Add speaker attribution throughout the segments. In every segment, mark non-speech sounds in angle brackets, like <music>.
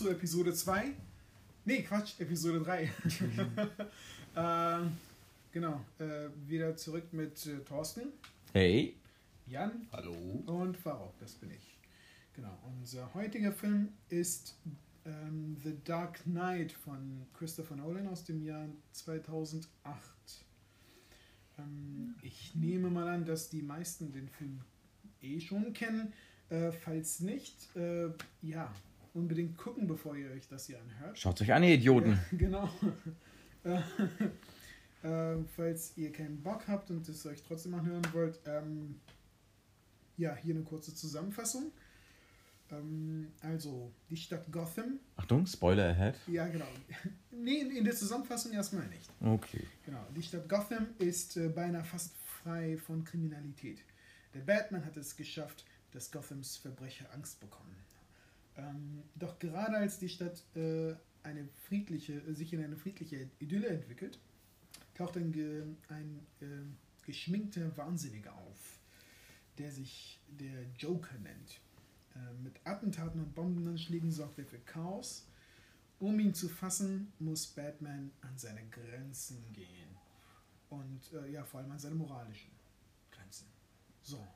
Speaker 1: zu Episode 2. Nee, Quatsch, Episode 3. <laughs> äh, genau, äh, wieder zurück mit äh, Thorsten.
Speaker 2: Hey.
Speaker 1: Jan.
Speaker 2: Hallo.
Speaker 1: Und Farok, das bin ich. Genau, unser heutiger Film ist ähm, The Dark Knight von Christopher Nolan aus dem Jahr 2008. Ähm, ich nehme mal an, dass die meisten den Film eh schon kennen. Äh, falls nicht, äh, ja, unbedingt gucken, bevor ihr euch das hier anhört.
Speaker 2: Schaut euch an, ihr Idioten.
Speaker 1: Ja, <laughs> genau. äh, falls ihr keinen Bock habt und es euch trotzdem anhören wollt, ähm, ja, hier eine kurze Zusammenfassung. Ähm, also, die Stadt Gotham.
Speaker 2: Achtung, Spoiler ahead.
Speaker 1: Ja, genau. nee, in, in der Zusammenfassung erstmal nicht.
Speaker 2: Okay.
Speaker 1: Genau. Die Stadt Gotham ist äh, beinahe fast frei von Kriminalität. Der Batman hat es geschafft, dass Gothams Verbrecher Angst bekommen. Ähm, doch gerade als die Stadt äh, eine friedliche, sich in eine friedliche Idylle entwickelt, taucht ein, ein äh, geschminkter Wahnsinniger auf, der sich der Joker nennt. Äh, mit Attentaten und Bombenanschlägen sorgt er für Chaos. Um ihn zu fassen, muss Batman an seine Grenzen gehen. Und äh, ja, vor allem an seine moralischen Grenzen. So.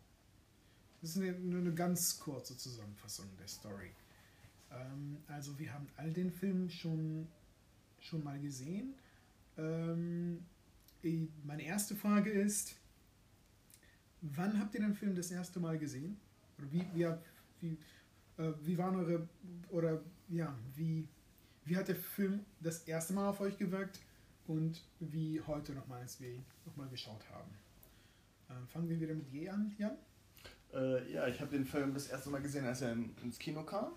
Speaker 1: Das ist eine, eine ganz kurze Zusammenfassung der Story. Ähm, also wir haben all den Film schon, schon mal gesehen. Ähm, meine erste Frage ist, wann habt ihr den Film das erste Mal gesehen? Oder wie, wie, wie, äh, wie waren eure, oder ja, wie, wie hat der Film das erste Mal auf euch gewirkt und wie heute nochmal, als wir ihn nochmal geschaut haben? Ähm, fangen wir wieder mit Je an, Jan?
Speaker 3: Äh, ja, ich habe den Film das erste Mal gesehen, als er ins Kino kam.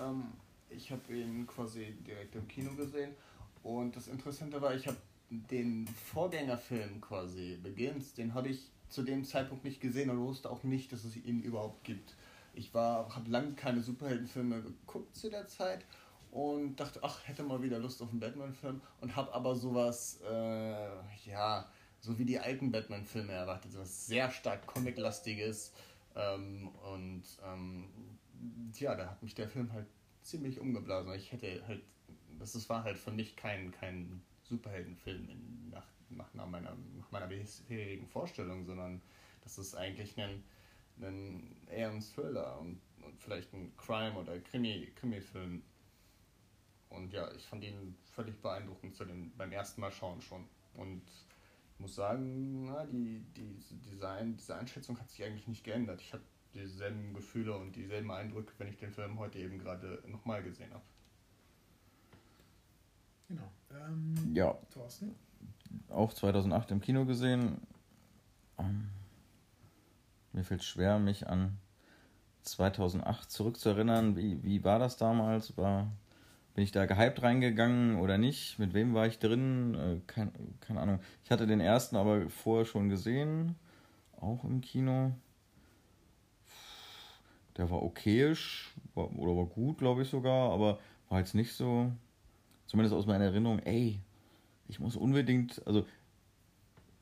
Speaker 3: Ähm, ich habe ihn quasi direkt im Kino gesehen. Und das Interessante war, ich habe den Vorgängerfilm quasi, Begins, den habe ich zu dem Zeitpunkt nicht gesehen und wusste auch nicht, dass es ihn überhaupt gibt. Ich habe lange keine Superheldenfilme geguckt zu der Zeit und dachte, ach, hätte mal wieder Lust auf einen Batman-Film und habe aber sowas, äh, ja, so wie die alten Batman-Filme erwartet, sowas sehr stark Comic-lastiges ähm, und ähm, ja, da hat mich der Film halt ziemlich umgeblasen. Ich hätte halt, das war halt für mich kein, kein Superheldenfilm in, nach, nach, meiner, nach meiner bisherigen Vorstellung, sondern das ist eigentlich ein, ein eher ein Thriller und, und vielleicht ein Crime- oder Krimi, Krimi-Film. Und ja, ich fand ihn völlig beeindruckend zu den, beim ersten Mal schauen schon. Und muss sagen, na, die, die, Design, diese Einschätzung hat sich eigentlich nicht geändert. Ich habe dieselben Gefühle und dieselben Eindrücke, wenn ich den Film heute eben gerade nochmal gesehen habe.
Speaker 1: Genau. Ähm,
Speaker 2: ja.
Speaker 1: Thorsten?
Speaker 2: Auch 2008 im Kino gesehen. Ähm, mir fällt schwer, mich an 2008 zurückzuerinnern. Wie, wie war das damals? War, bin ich da gehypt reingegangen oder nicht? Mit wem war ich drin? Äh, kein, keine Ahnung. Ich hatte den ersten aber vorher schon gesehen. Auch im Kino. Der war okayisch war, oder war gut, glaube ich sogar, aber war jetzt nicht so, zumindest aus meiner Erinnerung, ey, ich muss unbedingt, also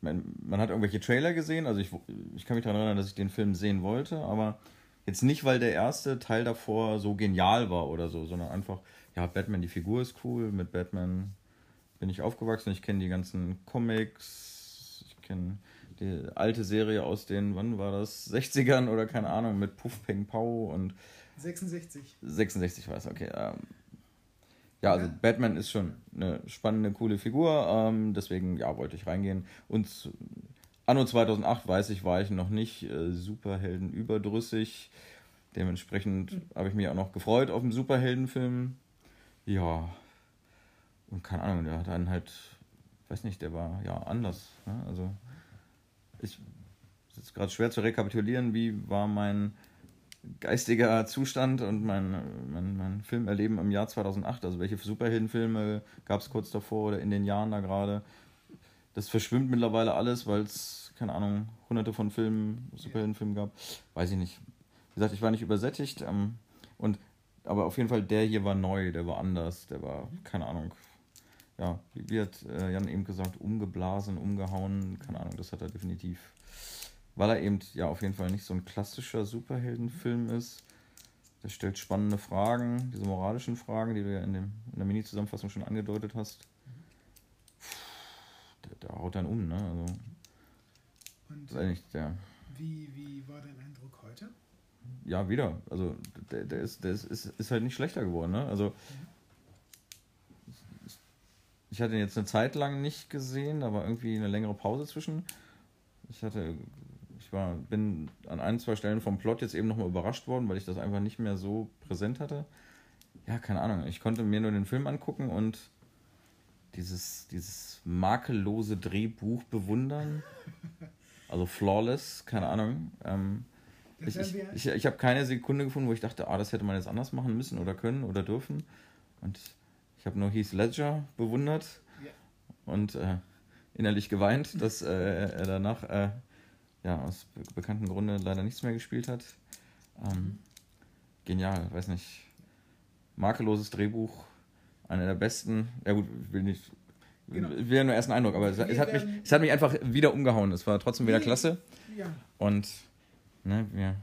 Speaker 2: man, man hat irgendwelche Trailer gesehen, also ich, ich kann mich daran erinnern, dass ich den Film sehen wollte, aber jetzt nicht, weil der erste Teil davor so genial war oder so, sondern einfach, ja, Batman, die Figur ist cool, mit Batman bin ich aufgewachsen, ich kenne die ganzen Comics, ich kenne die alte Serie aus den, wann war das, 60ern oder keine Ahnung, mit Puff Peng Pau und
Speaker 1: 66.
Speaker 2: 66 war es, okay. Ähm, ja, also ja. Batman ist schon eine spannende, coole Figur, ähm, deswegen, ja, wollte ich reingehen. Und anno 2008, weiß ich, war ich noch nicht äh, Superhelden überdrüssig. Dementsprechend mhm. habe ich mich auch noch gefreut auf einen Superheldenfilm. Ja, und keine Ahnung, der hat dann halt, weiß nicht, der war ja anders. Ne? Also ich es ist gerade schwer zu rekapitulieren, wie war mein geistiger Zustand und mein, mein, mein Filmerleben im Jahr 2008. Also welche Superheldenfilme gab es kurz davor oder in den Jahren da gerade. Das verschwimmt mittlerweile alles, weil es, keine Ahnung, hunderte von Filmen, Superheldenfilmen gab. Weiß ich nicht. Wie gesagt, ich war nicht übersättigt. Ähm, und, aber auf jeden Fall, der hier war neu, der war anders, der war, keine Ahnung, ja, wie, hat äh, Jan eben gesagt, umgeblasen, umgehauen, keine Ahnung, das hat er definitiv. Weil er eben ja auf jeden Fall nicht so ein klassischer Superheldenfilm ist, der stellt spannende Fragen, diese moralischen Fragen, die du ja in, dem, in der Mini-Zusammenfassung schon angedeutet hast. Der, der haut dann um, ne? Also,
Speaker 1: Und
Speaker 2: weiß nicht, der,
Speaker 1: wie, wie war dein Eindruck heute?
Speaker 2: ja, wieder. Also, der, der, ist, der ist, ist, ist halt nicht schlechter geworden, ne? Also, ich hatte ihn jetzt eine Zeit lang nicht gesehen, da war irgendwie eine längere Pause zwischen. Ich hatte, ich war, bin an ein, zwei Stellen vom Plot jetzt eben nochmal überrascht worden, weil ich das einfach nicht mehr so präsent hatte. Ja, keine Ahnung. Ich konnte mir nur den Film angucken und dieses, dieses makellose Drehbuch bewundern. Also flawless, keine Ahnung. Ähm, ich ich, ich, ich habe keine Sekunde gefunden, wo ich dachte, ah, das hätte man jetzt anders machen müssen oder können oder dürfen. Und ich habe nur Heath Ledger bewundert
Speaker 1: Ja.
Speaker 2: und äh, innerlich geweint, dass äh, er danach äh, ja, aus be bekannten Gründen leider nichts mehr gespielt hat. Ähm, genial, weiß nicht. Makelloses Drehbuch, einer der besten. Ja gut, ich will nicht.
Speaker 1: Genau.
Speaker 2: Will ja nur ersten Eindruck, aber es,
Speaker 1: Wir
Speaker 2: es, hat mich, es hat mich einfach wieder umgehauen. Es war trotzdem wieder
Speaker 1: Wir-
Speaker 2: klasse.
Speaker 1: Ja,
Speaker 2: Und ne, wir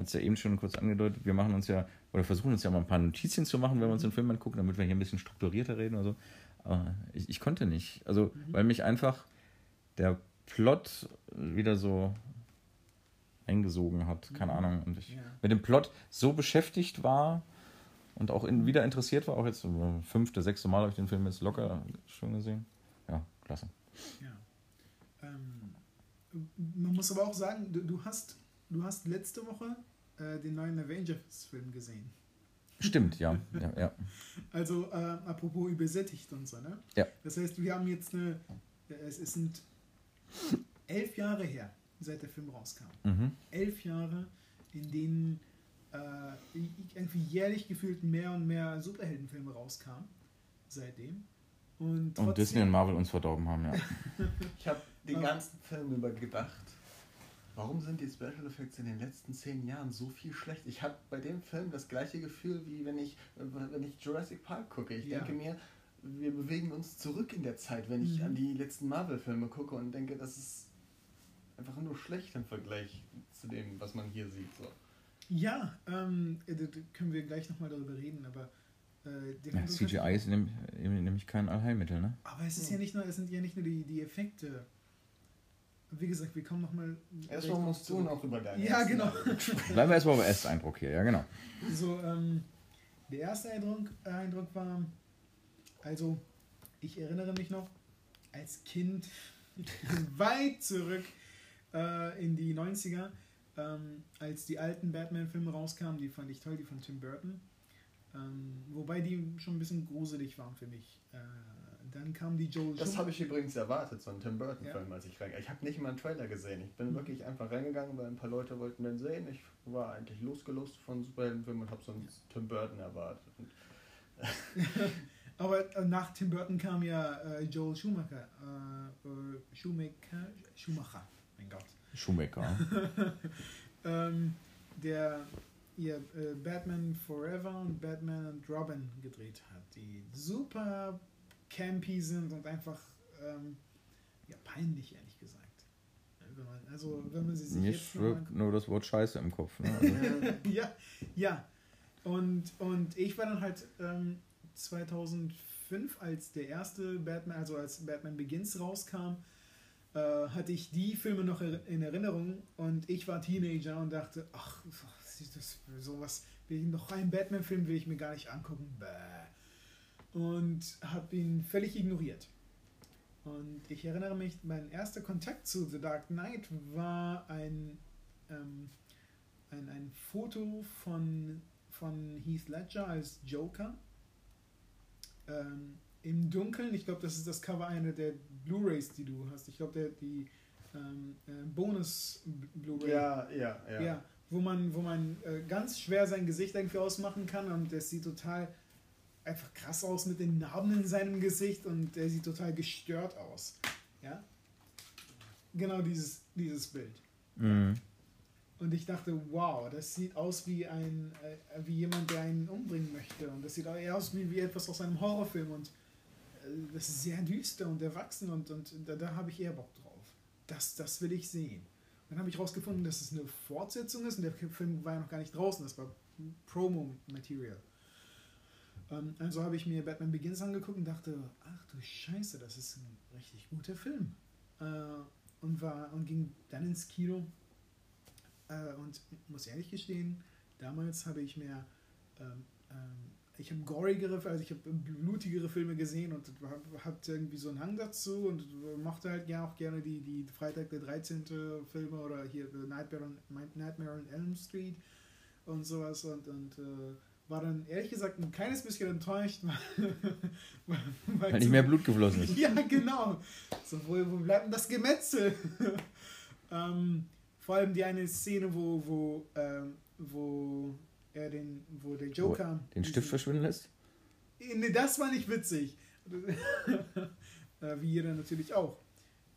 Speaker 2: hat es ja eben schon kurz angedeutet, wir machen uns ja, oder versuchen uns ja mal ein paar Notizien zu machen, wenn wir uns den Film angucken, damit wir hier ein bisschen strukturierter reden oder so. Aber ich, ich konnte nicht. Also, weil mich einfach der Plot wieder so eingesogen hat, keine Ahnung. Und ich
Speaker 1: Ja.
Speaker 2: mit dem Plot so beschäftigt war und auch in, wieder interessiert war, auch jetzt äh, fünfte, sechste Mal habe ich den Film jetzt locker schon gesehen. Ja, klasse.
Speaker 1: ja. Ähm, man muss aber auch sagen, du, du, hast, du hast letzte Woche äh, den neuen Avengers-Film gesehen.
Speaker 2: Stimmt, ja. ja, ja. <laughs>
Speaker 1: Also äh, apropos übersättigt und so, ne?
Speaker 2: Ja.
Speaker 1: Das heißt, wir haben jetzt eine, äh, es es sind elf Jahre her, seit der Film rauskam.
Speaker 2: Mhm.
Speaker 1: Elf Jahre, in denen äh, irgendwie jährlich gefühlt mehr und mehr Superheldenfilme rauskamen. Seitdem. Und,
Speaker 2: Und Disney und Marvel uns verdorben haben, ja. <laughs>
Speaker 3: Ich habe den ganzen Film über gedacht, warum sind die Special Effects in den letzten zehn Jahren so viel schlecht? Ich habe bei dem Film das gleiche Gefühl, wie wenn ich, äh, wenn ich Jurassic Park gucke. Ich
Speaker 1: Ja.
Speaker 3: denke mir, wir bewegen uns zurück in der Zeit, wenn ich
Speaker 1: Mhm.
Speaker 3: an die letzten Marvel-Filme gucke und denke, das ist einfach nur schlecht im Vergleich zu dem, was man hier sieht. So.
Speaker 1: Ja, ähm, da, da können wir gleich nochmal darüber reden, aber äh, der
Speaker 2: ja CGI ist nämlich, kein Allheilmittel, ne?
Speaker 1: Aber es ist ja nicht nur, es sind ja nicht nur die, die Effekte. Wie gesagt, wir kommen nochmal.
Speaker 3: Erstmal musst du noch über deine
Speaker 1: Ja,
Speaker 3: ersten
Speaker 1: genau. <laughs>
Speaker 2: Bleiben wir erstmal beim Ersteindruck hier, ja genau.
Speaker 1: So, ähm, der erste Eindruck, Eindruck war, also ich erinnere mich noch, als Kind <laughs> weit zurück äh, in die 90er, ähm, als die alten Batman-Filme rauskamen, die fand ich toll, die von Tim Burton. Ähm, wobei die schon ein bisschen gruselig waren für mich. Äh, dann kam die Joel
Speaker 3: Das habe ich übrigens erwartet, so einen Tim Burton-Film, als ich reingegangen Ich habe nicht mal einen Trailer gesehen. Ich bin wirklich einfach reingegangen, weil ein paar Leute wollten den sehen. Ich war eigentlich losgelost von Superheldenfilmen und habe so einen Tim Burton erwartet. Und <laughs>
Speaker 1: Aber äh, nach Tim Burton kam ja äh, Joel Schumacher. Äh, äh, Schumacher. Schumacher, mein Gott.
Speaker 2: Schumacher. <laughs>
Speaker 1: Ähm, der ihr äh, Batman Forever und Batman und Robin gedreht hat, die super campy sind und einfach ähm, ja, peinlich, ehrlich gesagt. Wenn man, also, wenn man sie sich
Speaker 2: Mir schwirrt nur das Wort Scheiße im Kopf. Ne? <laughs> Also,
Speaker 1: ja, ja. Und, und ich war dann halt ähm, 2005, als der erste Batman, also als Batman Begins rauskam, äh, hatte ich die Filme noch in Erinnerung und ich war Teenager und dachte, ach, das sowas, will ich noch einen Batman-Film will ich mir gar nicht angucken. Bäh. Und habe ihn völlig ignoriert. Und ich erinnere mich, mein erster Kontakt zu The Dark Knight war ein, ähm, ein, ein Foto von, von Heath Ledger als Joker. Ähm, Im Dunkeln, ich glaube, das ist das Cover einer der Blu-Rays, die du hast. Ich glaube, der die ähm, äh, Bonus-Blu-ray.
Speaker 3: ja, ja, ja.
Speaker 1: Ja, wo man, wo man äh, ganz schwer sein Gesicht irgendwie ausmachen kann und es sieht total einfach krass aus mit den Narben in seinem Gesicht und er sieht total gestört aus. Ja? Genau dieses, dieses Bild.
Speaker 2: mhm.
Speaker 1: Und ich dachte, wow, das sieht aus wie ein äh, wie jemand, der einen umbringen möchte. Und das sieht auch eher aus wie, wie etwas aus einem Horrorfilm. Und äh, das ist sehr düster und erwachsen und, und da, da habe ich eher Bock drauf. Das, das will ich sehen. Dann habe ich rausgefunden, dass es eine Fortsetzung ist und der Film war ja noch gar nicht draußen. Das war Promo-Material. Ähm, also habe ich mir Batman Begins angeguckt und dachte, ach du Scheiße, das ist ein richtig guter Film. Äh, und, war, und ging dann ins Kino äh, und muss ehrlich gestehen, damals habe ich mir ähm, ähm, ich habe gorigere, also ich habe blutigere Filme gesehen und habe hab irgendwie so einen Hang dazu und mochte halt ja auch gerne die, die Freitag der 13. Filme oder hier Nightmare on, Nightmare on Elm Street und sowas und, und äh, war dann ehrlich gesagt ein kleines bisschen enttäuscht, <laughs>
Speaker 2: weil, weil, weil nicht mehr Blut geflossen ist. <laughs>
Speaker 1: ja, genau. So, wo, wo bleibt denn das Gemetzel? <laughs> ähm, vor allem die eine Szene, wo, wo, ähm, wo er den, wo der Joker.
Speaker 2: Wo den Stift verschwinden lässt?
Speaker 1: Nee, das war nicht witzig. wie jeder natürlich auch.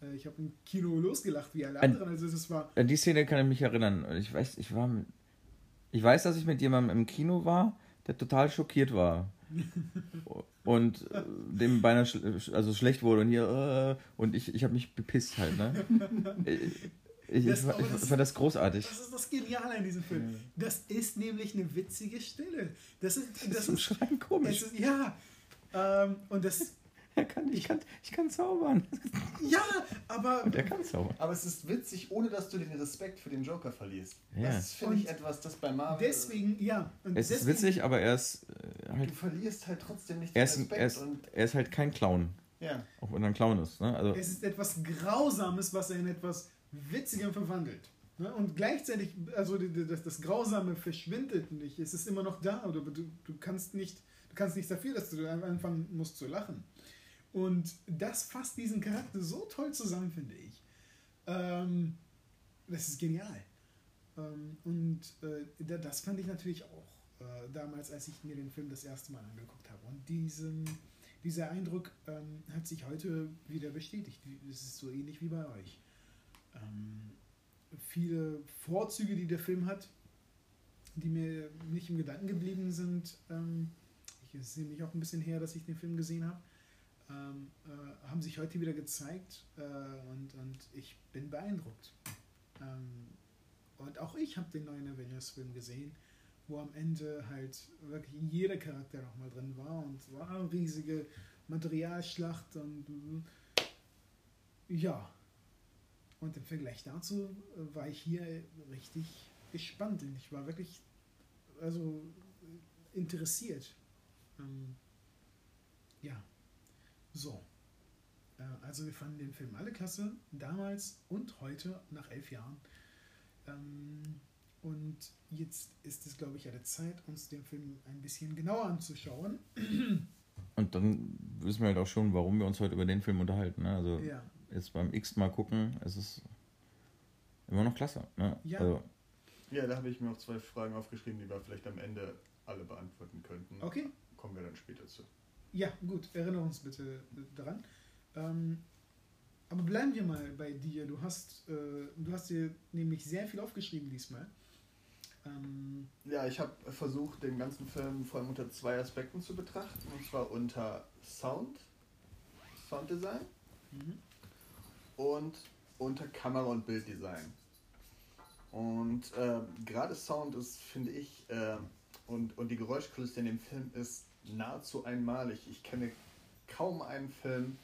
Speaker 1: Äh, ich habe im Kino losgelacht wie alle anderen. Also das war.
Speaker 2: An die Szene kann ich mich erinnern. Ich weiß, ich war. Ich weiß, dass ich mit jemandem im Kino war, der total schockiert war. und äh, dem beinahe sch also schlecht wurde und hier äh, und ich, ich habe mich bepisst halt, ne? Ich, das, ich, ich das, fand das großartig.
Speaker 1: Das ist das Geniale an diesem Film. Das ist nämlich eine witzige Stille. Das ist, das, das ist,
Speaker 2: Schreien komisch.
Speaker 1: Ist, ja. Ähm, und das. <laughs>
Speaker 2: Er kann, ich, kann, ich kann zaubern. <laughs>
Speaker 1: Ja, aber.
Speaker 2: Und er kann zaubern.
Speaker 3: Aber es ist witzig, ohne dass du den Respekt für den Joker verlierst. Ja. Das finde ich etwas, das bei Marvel.
Speaker 1: Deswegen, ja.
Speaker 2: Und es deswegen, ist witzig, aber er ist.
Speaker 3: Äh, halt, du verlierst halt trotzdem nicht
Speaker 2: den er ist, Respekt. Er ist, er ist halt kein Clown.
Speaker 3: Ja.
Speaker 2: Auch wenn er ein Clown ist. Ne? Also,
Speaker 1: es ist etwas Grausames, was er in etwas Witzigem verwandelt. Ne? Und gleichzeitig, also das, das Grausame verschwindet nicht. Es ist immer noch da, oder du, du kannst nicht, du kannst nichts dafür, dass du anfangen musst zu lachen. Und das fasst diesen Charakter so toll zusammen, finde ich. Ähm, das ist genial. Ähm, und äh, das fand ich natürlich auch äh, damals, als ich mir den Film das erste Mal angeguckt habe. Und diesen, dieser Eindruck ähm, hat sich heute wieder bestätigt. Es ist so ähnlich wie bei euch ähm, viele Vorzüge, die der Film hat, die mir nicht im Gedanken geblieben sind. Ähm, ich sehe mich auch ein bisschen her, dass ich den Film gesehen habe. Ähm, äh, haben sich heute wieder gezeigt äh, und, und ich bin beeindruckt. Ähm, und auch ich habe den neuen Avengers-Film gesehen, wo am Ende halt wirklich jeder Charakter nochmal drin war und war eine riesige Materialschlacht und ja, und im Vergleich dazu äh, war ich hier richtig gespannt. Ich war wirklich also interessiert. Ähm, ja, so. Äh, also wir fanden den Film alle klasse, damals und heute, nach elf Jahren. Ähm, und jetzt ist es, glaube ich, an der Zeit, uns den Film ein bisschen genauer anzuschauen. <clears throat>
Speaker 2: Und dann wissen wir halt auch schon, warum wir uns heute über den Film unterhalten. Ne? Also ja jetzt beim X mal gucken, es ist immer noch klasse. Ne?
Speaker 3: Ja. Also, ja, da habe ich mir auch zwei Fragen aufgeschrieben, die wir vielleicht am Ende alle beantworten könnten.
Speaker 1: Okay.
Speaker 3: Kommen wir dann später zu.
Speaker 1: Ja, gut, erinnere uns bitte daran. Ähm, aber bleiben wir mal bei dir. Du hast, äh, du hast dir nämlich sehr viel aufgeschrieben diesmal.
Speaker 3: Ähm, ja, ich habe versucht, den ganzen Film vor allem unter zwei Aspekten zu betrachten. Und zwar unter Sound, Sounddesign mhm und unter Kamera- und Bilddesign. Und äh, gerade Sound ist, finde ich, äh, und, und die Geräuschkulisse in dem Film ist nahezu einmalig. Ich kenne kaum einen Film,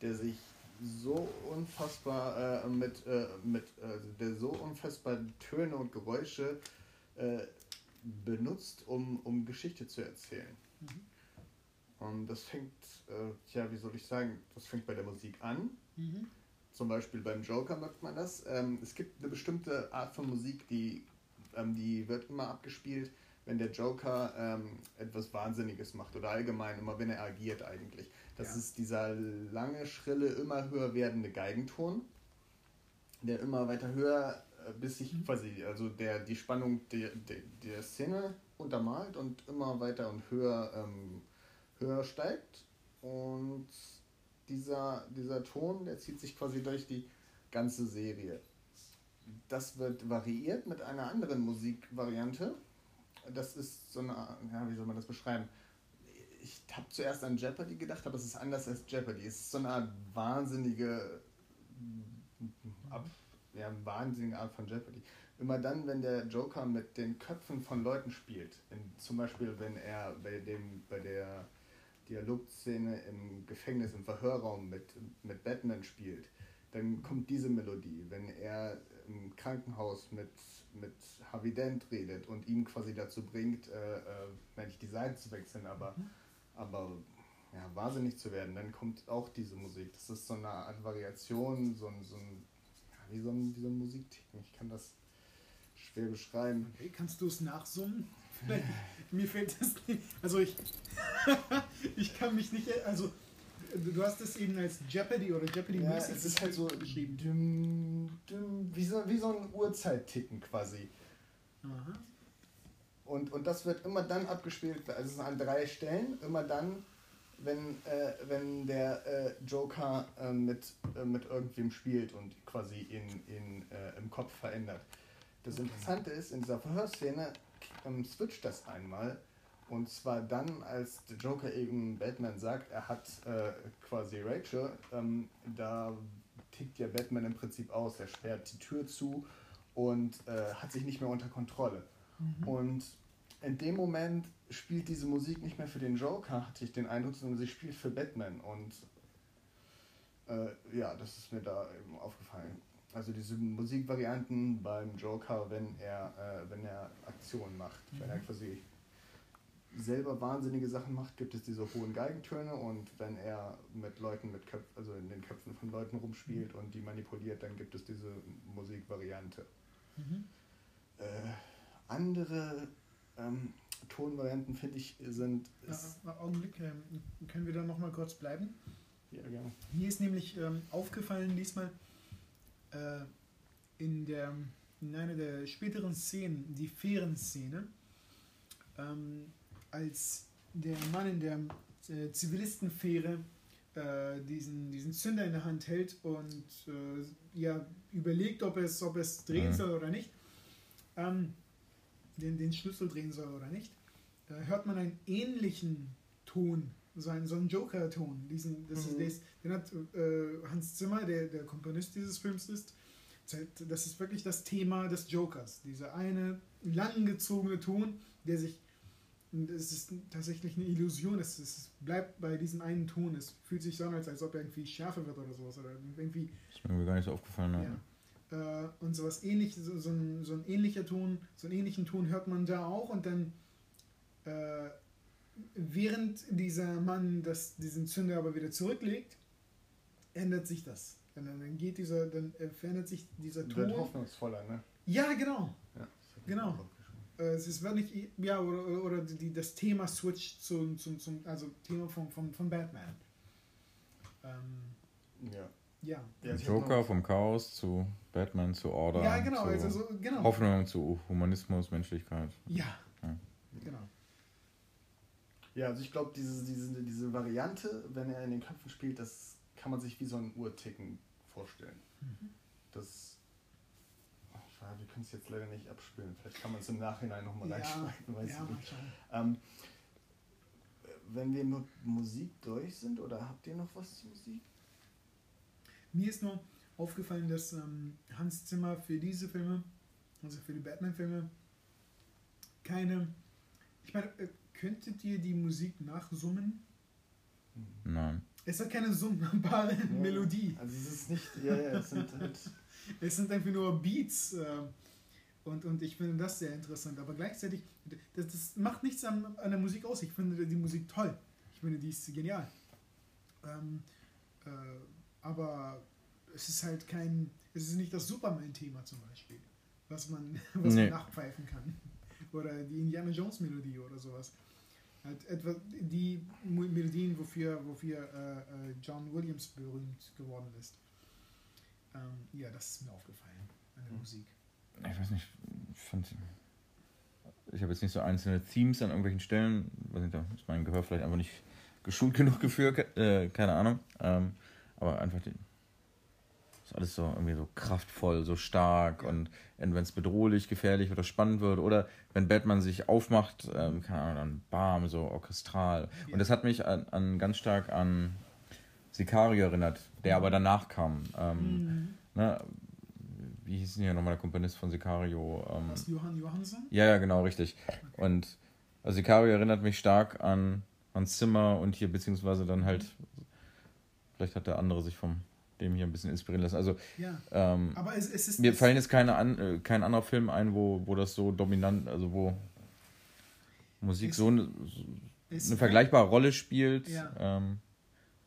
Speaker 3: der sich so unfassbar äh, mit, äh, mit äh, der so unfassbar Töne und Geräusche äh, benutzt, um, um Geschichte zu erzählen. Mhm. Und das fängt, ja, wie soll ich sagen, das fängt bei der Musik an. Mhm zum Beispiel beim Joker merkt man das. Ähm, es gibt eine bestimmte Art von Musik, die, ähm, die wird immer abgespielt, wenn der Joker ähm, etwas Wahnsinniges macht oder allgemein immer, wenn er agiert eigentlich. Das ja. ist dieser lange, schrille, immer höher werdende Geigenton, der immer weiter höher, äh, bis sich mhm. quasi, also der die Spannung der, der, der Szene untermalt und immer weiter und höher, ähm, höher steigt. Und dieser, dieser Ton, der zieht sich quasi durch die ganze Serie. Das wird variiert mit einer anderen Musikvariante. Das ist so eine, ja, wie soll man das beschreiben? Ich habe zuerst an Jeopardy gedacht, aber es ist anders als Jeopardy. Es ist so eine Art wahnsinnige, ab, ja, wahnsinnige Art von Jeopardy. immer dann, wenn der Joker mit den Köpfen von Leuten spielt, in, zum Beispiel wenn er bei dem bei der Dialogszene im Gefängnis im Verhörraum mit, mit Batman spielt, dann kommt diese Melodie. Wenn er im Krankenhaus mit, mit Harvey Dent redet und ihn quasi dazu bringt, äh, äh, nicht die Seite zu wechseln, aber, mhm. aber ja, wahnsinnig zu werden, dann kommt auch diese Musik. Das ist so eine Art Variation, so ein, so ein, ja, wie, so ein wie so ein Musiktechnik. Ich kann das schwer beschreiben.
Speaker 1: Okay, kannst du es nachsummen? <laughs> Mir fällt das nicht. Also ich, <laughs> ich kann mich nicht. Also du hast es eben als Jeopardy oder Jeopardy
Speaker 3: ja, es ist halt so geschrieben. Düm, düm, wie, so, wie so ein Uhrzeitticken quasi. Aha. Und, und das wird immer dann abgespielt, also an drei Stellen, immer dann, wenn, äh, wenn der äh, Joker äh, mit, äh, mit irgendwem spielt und quasi ihn, ihn äh, im Kopf verändert. Das Interessante ist, in dieser Verhörszene ähm, switcht das einmal. Und zwar dann, als der Joker eben Batman sagt, er hat äh, quasi Rachel, ähm, da tickt ja Batman im Prinzip aus. Er sperrt die Tür zu und äh, hat sich nicht mehr unter Kontrolle. Mhm. Und in dem Moment spielt diese Musik nicht mehr für den Joker, hatte ich den Eindruck, sondern sie spielt für Batman. Und äh, ja, das ist mir da eben aufgefallen. Also diese Musikvarianten beim Joker, wenn er, äh, wenn er Aktionen macht. Mhm. Wenn er mhm. quasi selber wahnsinnige Sachen macht, gibt es diese hohen Geigentöne und wenn er mit Leuten mit Köpfen, also in den Köpfen von Leuten rumspielt mhm. und die manipuliert, dann gibt es diese Musikvariante. Mhm. Äh, andere ähm, Tonvarianten, finde ich, sind.
Speaker 1: Ja, Augenblick, ähm, können wir da nochmal kurz bleiben?
Speaker 3: Ja, gerne.
Speaker 1: Mir ist nämlich ähm, aufgefallen diesmal, äh, in, der, in einer der späteren Szenen, die Fähren-Szene, ähm, als der Mann in der äh, Zivilistenfähre äh, diesen, diesen Zünder in der Hand hält und äh, ja, überlegt, ob es, ob es drehen mhm. soll oder nicht, ähm, den, den Schlüssel drehen soll oder nicht, äh, hört man einen ähnlichen Ton so ein, so ein Joker-Ton. Diesen, das mhm. ist, den hat äh, Hans Zimmer, der der Komponist dieses Films ist. Das ist wirklich das Thema des Jokers. Dieser eine langgezogene Ton, der sich. Es ist tatsächlich eine Illusion. Es, es bleibt bei diesem einen Ton. Es fühlt sich so an, als, als ob er irgendwie schärfer wird oder sowas. Oder irgendwie,
Speaker 2: das ist mir gar nicht so aufgefallen.
Speaker 1: Ja. Äh, und sowas ähnliches, so, so, ein, so ein ähnlicher Ton, so einen ähnlichen Ton hört man da auch und dann äh, während dieser Mann das, diesen Zünder aber wieder zurücklegt, ändert sich das. Dann, dann geht dieser, dann verändert sich dieser Ton. Wird
Speaker 3: hoffnungsvoller, ne?
Speaker 1: Ja, genau. Ja, genau. Äh, es ist wirklich, ja, oder, oder die, das Thema switcht zum, zum, zum also Thema von, von, von Batman. Ähm,
Speaker 3: ja.
Speaker 1: Ja.
Speaker 2: ja Joker vom Chaos zu Batman zu Order.
Speaker 1: Ja, genau. Also so, genau.
Speaker 2: Hoffnung zu Humanismus, Menschlichkeit.
Speaker 1: Ja, ja. genau.
Speaker 3: Ja, also ich glaube, diese, diese, diese Variante, wenn er in den Köpfen spielt, das kann man sich wie so ein Uhrticken vorstellen. Mhm. Das. Ach, wir können es jetzt leider nicht abspielen. Vielleicht kann man es im Nachhinein nochmal ja, reinschneiden. Weiß ja, nicht. Ähm, wenn wir mit Musik durch sind, oder habt ihr noch was zu Musik?
Speaker 1: Mir ist nur aufgefallen, dass ähm, Hans Zimmer für diese Filme, also für die Batman-Filme, keine. Ich meine, äh, Könntet ihr die Musik nachsummen?
Speaker 2: Nein.
Speaker 1: Es hat keine summbare ja, Melodie.
Speaker 3: Also es ist nicht, ja, ja, es sind halt.
Speaker 1: Es sind einfach nur Beats. Äh, und, und ich finde das sehr interessant. Aber gleichzeitig, das, das macht nichts an, an der Musik aus. Ich finde die Musik toll. Ich finde, die ist genial. Ähm, äh, aber es ist halt kein, es ist nicht das Superman-Thema zum Beispiel, was man, <laughs> was nee. man nachpfeifen kann. <laughs> Oder die Indiana Jones-Melodie oder sowas. Halt etwa die Melodien, wofür, wofür äh, äh, John Williams berühmt geworden ist. Ähm, ja, das ist mir aufgefallen an der mhm. Musik.
Speaker 2: Ich weiß nicht, ich fand. Ich habe jetzt nicht so einzelne Themes an irgendwelchen Stellen, weiß nicht, da ist mein Gehör vielleicht einfach nicht geschult genug geführt, äh, keine Ahnung. Ähm, aber einfach die, ist alles so irgendwie so kraftvoll, so stark und wenn es bedrohlich, gefährlich oder spannend wird oder wenn Batman sich aufmacht, ähm, keine Ahnung, dann bam, so orchestral. Ja. Und das hat mich an, an, ganz stark an Sicario erinnert, der aber danach kam. Ähm, mhm. ne, wie hieß denn hier nochmal der Komponist von Sicario? Ähm,
Speaker 1: Was, Johann Johansson?
Speaker 2: Ja, ja, genau, richtig. Und also Sicario erinnert mich stark an, an Zimmer und hier beziehungsweise dann halt, vielleicht hat der andere sich vom dem hier ein bisschen inspirieren lassen. Also
Speaker 1: Ja.
Speaker 2: ähm,
Speaker 1: Aber es, es ist.
Speaker 2: mir
Speaker 1: es-
Speaker 2: fallen jetzt keine an, äh, kein anderer Film ein, wo, wo das so dominant, also wo Musik
Speaker 1: Es-
Speaker 2: so eine, eine vergleichbare Rolle spielt.
Speaker 1: Ja.
Speaker 2: Ähm,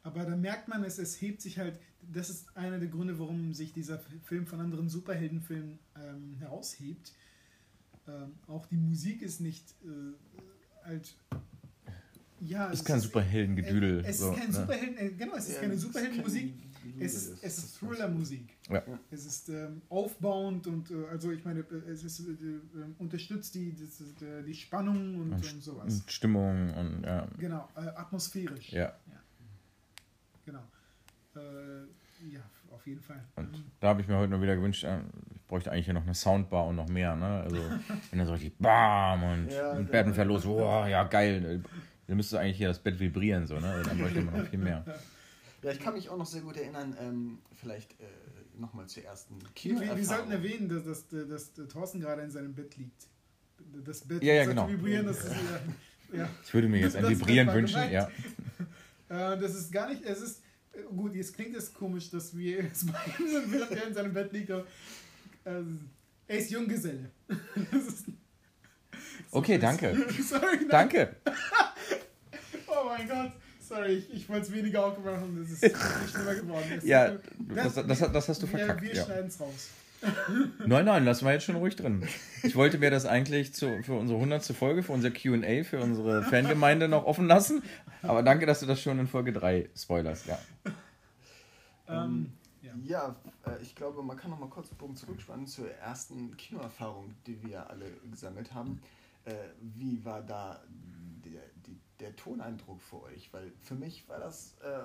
Speaker 1: Aber da merkt man, es, es hebt sich halt, das ist einer der Gründe, warum sich dieser Film von anderen Superheldenfilmen ähm, heraushebt. Ähm, auch die Musik ist nicht äh, halt. Ja,
Speaker 2: ist
Speaker 1: es
Speaker 2: kein Superheldengedüdel.
Speaker 1: Es, es
Speaker 2: so,
Speaker 1: ist kein
Speaker 2: ne?
Speaker 1: Superhelden, äh, genau, es ist
Speaker 3: Ja,
Speaker 1: keine
Speaker 3: es ist
Speaker 1: Superheldenmusik. Es ist, es ist Thriller-Musik.
Speaker 2: Ja.
Speaker 1: Es ist ähm, aufbauend und äh, also ich meine, äh, es ist, äh, äh, unterstützt die, das, ist, äh, die Spannung und,
Speaker 2: Und,
Speaker 1: und sowas.
Speaker 2: und Stimmung und ja.
Speaker 1: Genau, äh, atmosphärisch.
Speaker 2: Ja.
Speaker 1: Genau. Äh, ja, auf jeden Fall.
Speaker 2: Und
Speaker 1: Ähm,
Speaker 2: da habe ich mir heute noch wieder gewünscht, äh, ich bräuchte eigentlich hier noch eine Soundbar und noch mehr, ne? Also, <laughs> wenn er so richtig BAM und,
Speaker 3: Ja,
Speaker 2: und. Batman fährt los, wow, ja geil. Dann müsste eigentlich hier das Bett vibrieren, so, ne? Dann bräuchte man noch viel mehr. <laughs>
Speaker 3: Ja, ich kann mich auch noch sehr gut erinnern, ähm, vielleicht äh, nochmal zur ersten
Speaker 1: wir,
Speaker 3: Kino.
Speaker 1: wir, wir sollten erwähnen, dass, dass, dass, dass Thorsten gerade in seinem Bett liegt. Das Bett
Speaker 2: Ja, ja,
Speaker 1: sollte
Speaker 2: genau.
Speaker 1: vibrieren, das ist, ja, ja.
Speaker 2: Ich würde mir jetzt <laughs> ein
Speaker 1: Das
Speaker 2: Vibrieren wünschen,
Speaker 1: gemeint.
Speaker 2: ja.
Speaker 1: Äh, das ist gar nicht, es ist, äh, gut, jetzt klingt es komisch, dass wir <laughs> jetzt bei ihm sind, während er in seinem Bett liegt, aber äh, er ist Junggeselle. <laughs> Das ist,
Speaker 2: Okay, danke. <laughs>
Speaker 1: Sorry, nein.
Speaker 2: Danke.
Speaker 1: Oh mein Gott. Sorry, ich, ich wollte es weniger aufgemacht haben, das ist nicht schlimmer geworden. Es
Speaker 2: Ja, das, das, das hast du
Speaker 1: wir,
Speaker 2: verkackt.
Speaker 1: Wir
Speaker 2: Ja.
Speaker 1: schneiden es raus.
Speaker 2: Nein, nein, lassen wir jetzt schon ruhig drin. Ich wollte mir das eigentlich zu, für unsere 100. Folge, für unser QA, für unsere Fangemeinde noch offen lassen. Aber danke, dass du das schon in Folge 3 spoilerst. Ja.
Speaker 1: Ähm, ja.
Speaker 3: Ja, äh, ich glaube, man kann noch mal kurz einen Bogen zurückspannen zur ersten Kinoerfahrung, die wir alle gesammelt haben. Äh, wie war da der, der Toneindruck für euch? Weil für mich war das äh,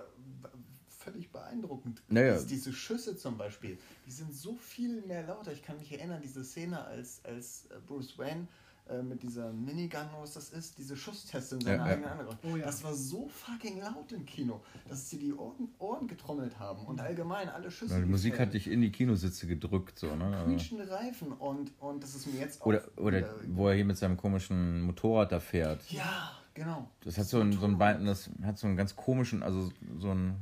Speaker 3: völlig beeindruckend.
Speaker 2: Naja.
Speaker 3: Diese, diese Schüsse zum Beispiel, die sind so viel mehr lauter. Ich kann mich erinnern, diese Szene, als, als äh, Bruce Wayne äh, mit dieser Minigun, was das ist, diese Schussteste in seiner
Speaker 2: Ja, ja.
Speaker 3: eigenen Angriff.
Speaker 1: Oh ja.
Speaker 3: Das war so fucking laut im Kino, dass sie die Ohren, Ohren getrommelt haben und allgemein alle Schüsse.
Speaker 2: Die Musik
Speaker 3: gefällt.
Speaker 2: hat dich in die Kinositze gedrückt. So, ne?
Speaker 3: Quietschende Reifen und, und das ist mir jetzt auch.
Speaker 2: Oder, oder
Speaker 3: wieder-
Speaker 2: wo er hier mit seinem komischen Motorrad da fährt.
Speaker 3: Ja, genau.
Speaker 2: Das hat so ein, so ein Bein, das hat so einen ganz komischen, also so ein,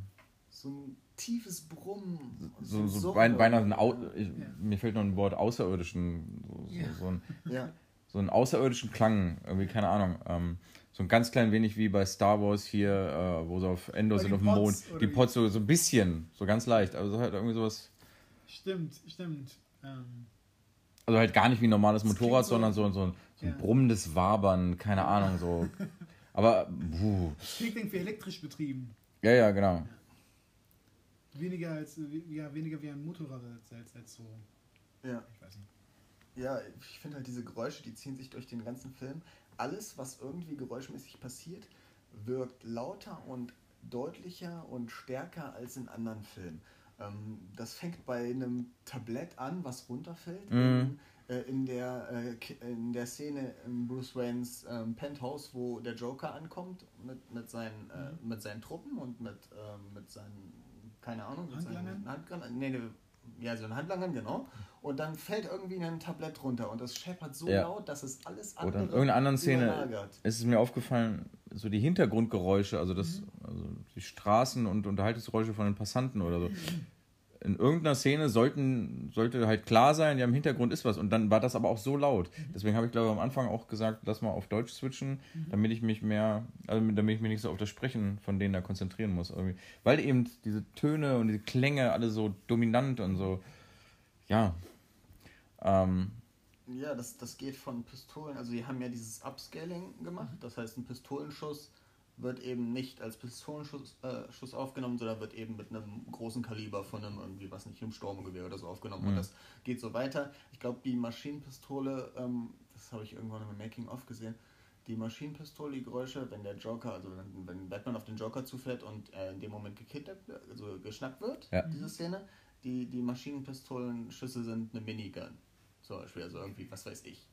Speaker 3: So ein tiefes Brummen.
Speaker 2: so, so bein, beinahe ein, Au, ich, mir fehlt noch ein Wort, außerirdischen, so,
Speaker 1: Ja.
Speaker 2: so, <laughs> so, ein,
Speaker 3: Ja,
Speaker 2: so einen außerirdischen Klang, irgendwie, keine Ahnung. Ähm, so ein ganz klein wenig wie bei Star Wars hier, äh, wo sie auf Endor sind, auf dem Mond. Die? Pots so, so ein bisschen, so ganz leicht. Also halt irgendwie sowas,
Speaker 1: Stimmt, stimmt. Ähm,
Speaker 2: also halt gar nicht wie ein normales Motorrad,
Speaker 1: so-
Speaker 2: sondern so, so, so ein
Speaker 1: Ja.
Speaker 2: brummendes Wabern, keine Ahnung, so. <laughs> Aber, puh.
Speaker 1: das klingt irgendwie elektrisch betrieben.
Speaker 2: ja, ja, genau.
Speaker 1: Weniger als wie- ja, weniger wie ein Motorrad als, als, als so.
Speaker 3: ja.
Speaker 1: Ich weiß nicht.
Speaker 3: Ja, ich finde halt diese Geräusche, die ziehen sich durch den ganzen Film. Alles, was irgendwie geräuschmäßig passiert, wirkt lauter und deutlicher und stärker als in anderen Filmen. Ähm, das fängt bei einem Tablett an, was runterfällt.
Speaker 2: Mhm.
Speaker 3: In, äh, in, der, äh, in der Szene in Bruce Waynes ähm, Penthouse, wo der Joker ankommt mit, mit, seinen, äh, mit seinen Truppen und mit, ähm, mit seinen, keine Ahnung,
Speaker 1: Handlangern?
Speaker 3: Handlangern. Nee, ja, so ein Handlangern, genau. Und dann fällt irgendwie ein Tablett runter und das scheppert so
Speaker 2: Ja.
Speaker 3: laut, dass es alles
Speaker 2: Oder
Speaker 3: andere
Speaker 2: in irgendeiner anderen Szene ist es mir aufgefallen, so die Hintergrundgeräusche, also das, also die Straßen- und Unterhaltungsgeräusche von den Passanten oder so. In irgendeiner Szene sollten, sollte halt klar sein, ja, im Hintergrund ist was. Und dann war das aber auch so laut. Deswegen habe ich, glaube ich, am Anfang auch gesagt, lass mal auf Deutsch switchen, damit ich mich mehr, also damit ich mich nicht so auf das Sprechen von denen da konzentrieren muss. Irgendwie. Weil eben diese Töne und diese Klänge alle so dominant und so, ja. Ähm,
Speaker 3: Ja, das, das geht von Pistolen, also die haben ja dieses Upscaling gemacht, das heißt ein Pistolenschuss wird eben nicht als Pistolenschuss äh, Schuss aufgenommen, sondern wird eben mit einem großen Kaliber von einem irgendwie, was nicht, einem Sturmgewehr oder so aufgenommen und
Speaker 2: Mhm.
Speaker 3: das geht so weiter. Ich glaube, die Maschinenpistole, ähm, das habe ich irgendwann im Making-of gesehen, die Maschinenpistole, die Geräusche, wenn der Joker, also wenn, wenn Batman auf den Joker zufährt und er in dem Moment gekidnappt, wird, also geschnappt wird,
Speaker 2: Ja.
Speaker 3: diese Szene, die, die Maschinenpistolenschüsse sind eine Minigun. Zum Beispiel, also irgendwie, was weiß ich,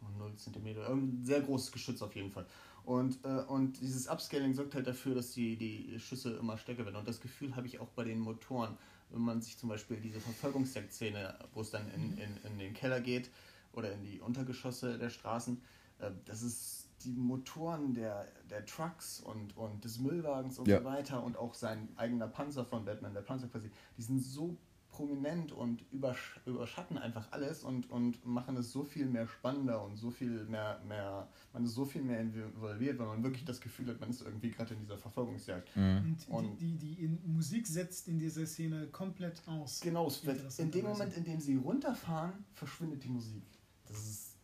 Speaker 2: mh.
Speaker 3: 5,0 Zentimeter, irgendein sehr großes Geschütz auf jeden Fall. Und, äh, und dieses Upscaling sorgt halt dafür, dass die, die Schüsse immer stärker werden. Und das Gefühl habe ich auch bei den Motoren. wenn man sich zum Beispiel diese Verfolgungsjagd-Szene, wo es dann in, in, in den Keller geht oder in die Untergeschosse der Straßen, äh, das ist die Motoren der, der Trucks und, und des Müllwagens und
Speaker 2: Ja.
Speaker 3: so weiter und auch sein eigener Panzer von Batman, der Panzer quasi, die sind so prominent und übersch überschatten einfach alles und, und machen es so viel mehr spannender und so viel mehr, mehr, man ist so viel mehr involviert, weil man wirklich das Gefühl hat, man ist irgendwie gerade in dieser Verfolgungsjagd.
Speaker 2: Mhm.
Speaker 1: Und,
Speaker 3: Und-
Speaker 1: die, die, die in Musik setzt in dieser Szene komplett aus.
Speaker 3: Genau, es wird, in dem. Moment, in dem sie runterfahren, verschwindet die Musik. Das ist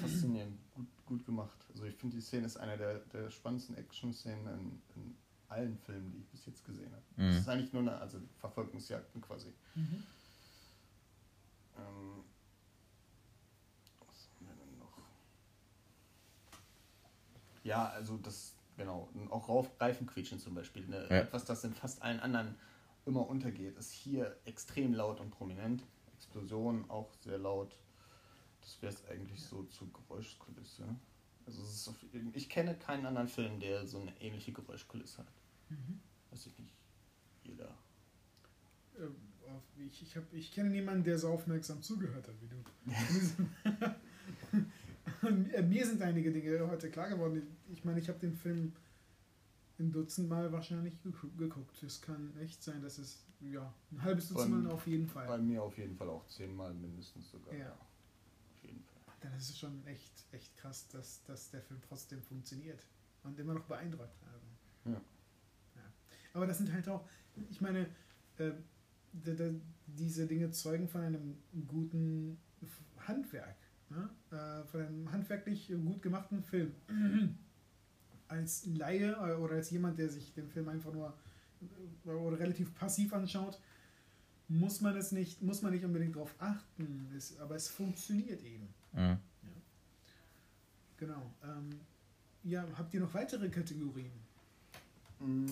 Speaker 3: faszinierend, gut, gut gemacht. Also ich finde, die Szene ist eine der, der spannendsten Action-Szenen in, in allen Filmen, die ich bis jetzt gesehen habe.
Speaker 2: Mhm.
Speaker 3: Es ist eigentlich nur eine also Verfolgungsjagden quasi.
Speaker 1: Mhm.
Speaker 3: Ähm, was haben wir denn noch? Ja, also das, genau, auch Rauf- Reifenquietschen zum Beispiel. Ne?
Speaker 2: Ja.
Speaker 3: Etwas, das in fast allen anderen immer untergeht, ist hier extrem laut und prominent. Explosionen auch sehr laut. Das wäre es eigentlich so zur Geräuschkulisse. Also ist auf, ich kenne keinen anderen Film, der so eine ähnliche Geräuschkulisse hat.
Speaker 1: Mhm.
Speaker 3: Ich nicht. Jeder.
Speaker 1: Äh, auf- Ich, ich, hab, ich kenne niemanden, der so aufmerksam zugehört hat wie du. <laughs> Äh, Mir sind einige Dinge heute klar geworden. Ich meine, ich habe den Film ein Dutzend Mal wahrscheinlich gegu- geguckt. Es kann echt sein, dass es ja ein halbes Dutzend Mal auf jeden Fall.
Speaker 3: Bei mir auf jeden Fall auch zehnmal mindestens sogar.
Speaker 1: Ja.
Speaker 3: Auf jeden Fall.
Speaker 1: Dann ist es schon echt, echt krass, dass, dass der Film trotzdem funktioniert und immer noch beeindruckt. Also.
Speaker 3: Ja.
Speaker 1: Ja. Aber das sind halt auch, ich meine, äh, diese Dinge zeugen von einem guten Handwerk, ne? äh, von einem handwerklich gut gemachten Film. als Laie äh, oder als jemand, der sich den Film einfach nur äh, oder relativ passiv anschaut, muss man es nicht, muss man nicht unbedingt darauf achten, es, aber es funktioniert eben.
Speaker 2: Mhm.
Speaker 1: Genau. Ähm, ja, habt ihr noch weitere Kategorien?
Speaker 3: Mm,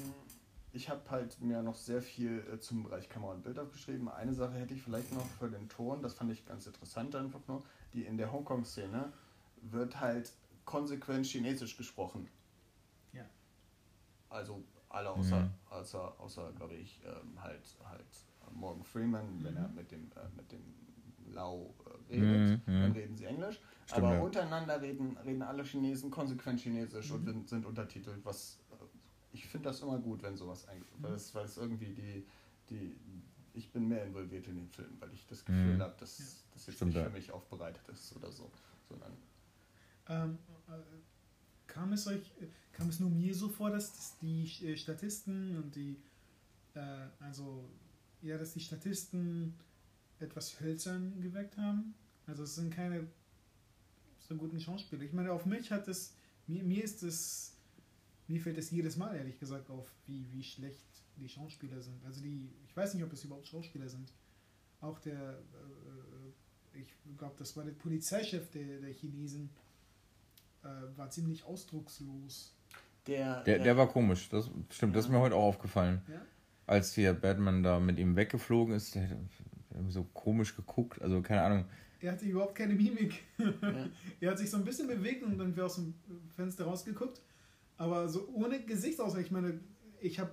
Speaker 3: Ich habe halt mir noch sehr viel äh, zum Bereich Kamera und Bild aufgeschrieben. Eine Sache hätte ich vielleicht noch für den Ton, das fand ich ganz interessant einfach nur. Die in der Hongkong-Szene wird halt konsequent Chinesisch gesprochen.
Speaker 1: Ja.
Speaker 3: Also alle außer,
Speaker 2: Mhm.
Speaker 3: außer, außer glaube ich, ähm, halt, halt Morgan Freeman, wenn
Speaker 1: Mhm.
Speaker 3: er mit dem, äh, mit dem Lau äh, redet,
Speaker 2: Mhm, mhm.
Speaker 3: dann reden sie Englisch.
Speaker 2: Stimmt,
Speaker 3: Aber
Speaker 2: ja.
Speaker 3: untereinander reden, reden alle Chinesen konsequent Chinesisch und
Speaker 1: Mhm.
Speaker 3: sind, sind untertitelt, was ich finde das immer gut, wenn sowas eingeführt weil
Speaker 1: Mhm.
Speaker 3: es, weil es irgendwie die, die ich bin mehr involviert in den Film, weil ich das Gefühl
Speaker 2: Mhm.
Speaker 3: habe, dass
Speaker 1: Ja.
Speaker 3: das jetzt
Speaker 2: Stimmt,
Speaker 3: nicht für mich aufbereitet ist oder so, sondern
Speaker 1: Ähm, äh, kam es euch, kam es nur mir so vor, dass, dass die äh, Statisten und die, äh, also, ja, dass die Statisten etwas hölzern geweckt haben? Also es sind keine so guten Schauspieler. Ich meine, auf mich hat es, mir, mir ist es, mir fällt es jedes Mal ehrlich gesagt auf, wie, wie schlecht die Schauspieler sind. Also die, ich weiß nicht, ob es überhaupt Schauspieler sind. Auch der, äh, ich glaube, das war der Polizeichef der, der Chinesen, äh, war ziemlich ausdruckslos.
Speaker 3: der,
Speaker 2: Der, der war komisch, das stimmt, das ist mir heute auch aufgefallen.
Speaker 1: Ja?
Speaker 2: Als hier Batman da mit ihm weggeflogen ist, der hat irgendwie so komisch geguckt, also keine Ahnung.
Speaker 1: Er hatte überhaupt keine Mimik.
Speaker 3: Ja. <laughs>
Speaker 1: er hat sich so ein bisschen bewegt und dann wäre aus dem Fenster rausgeguckt. Aber so ohne Gesichtsausdruck. Ich meine, ich habe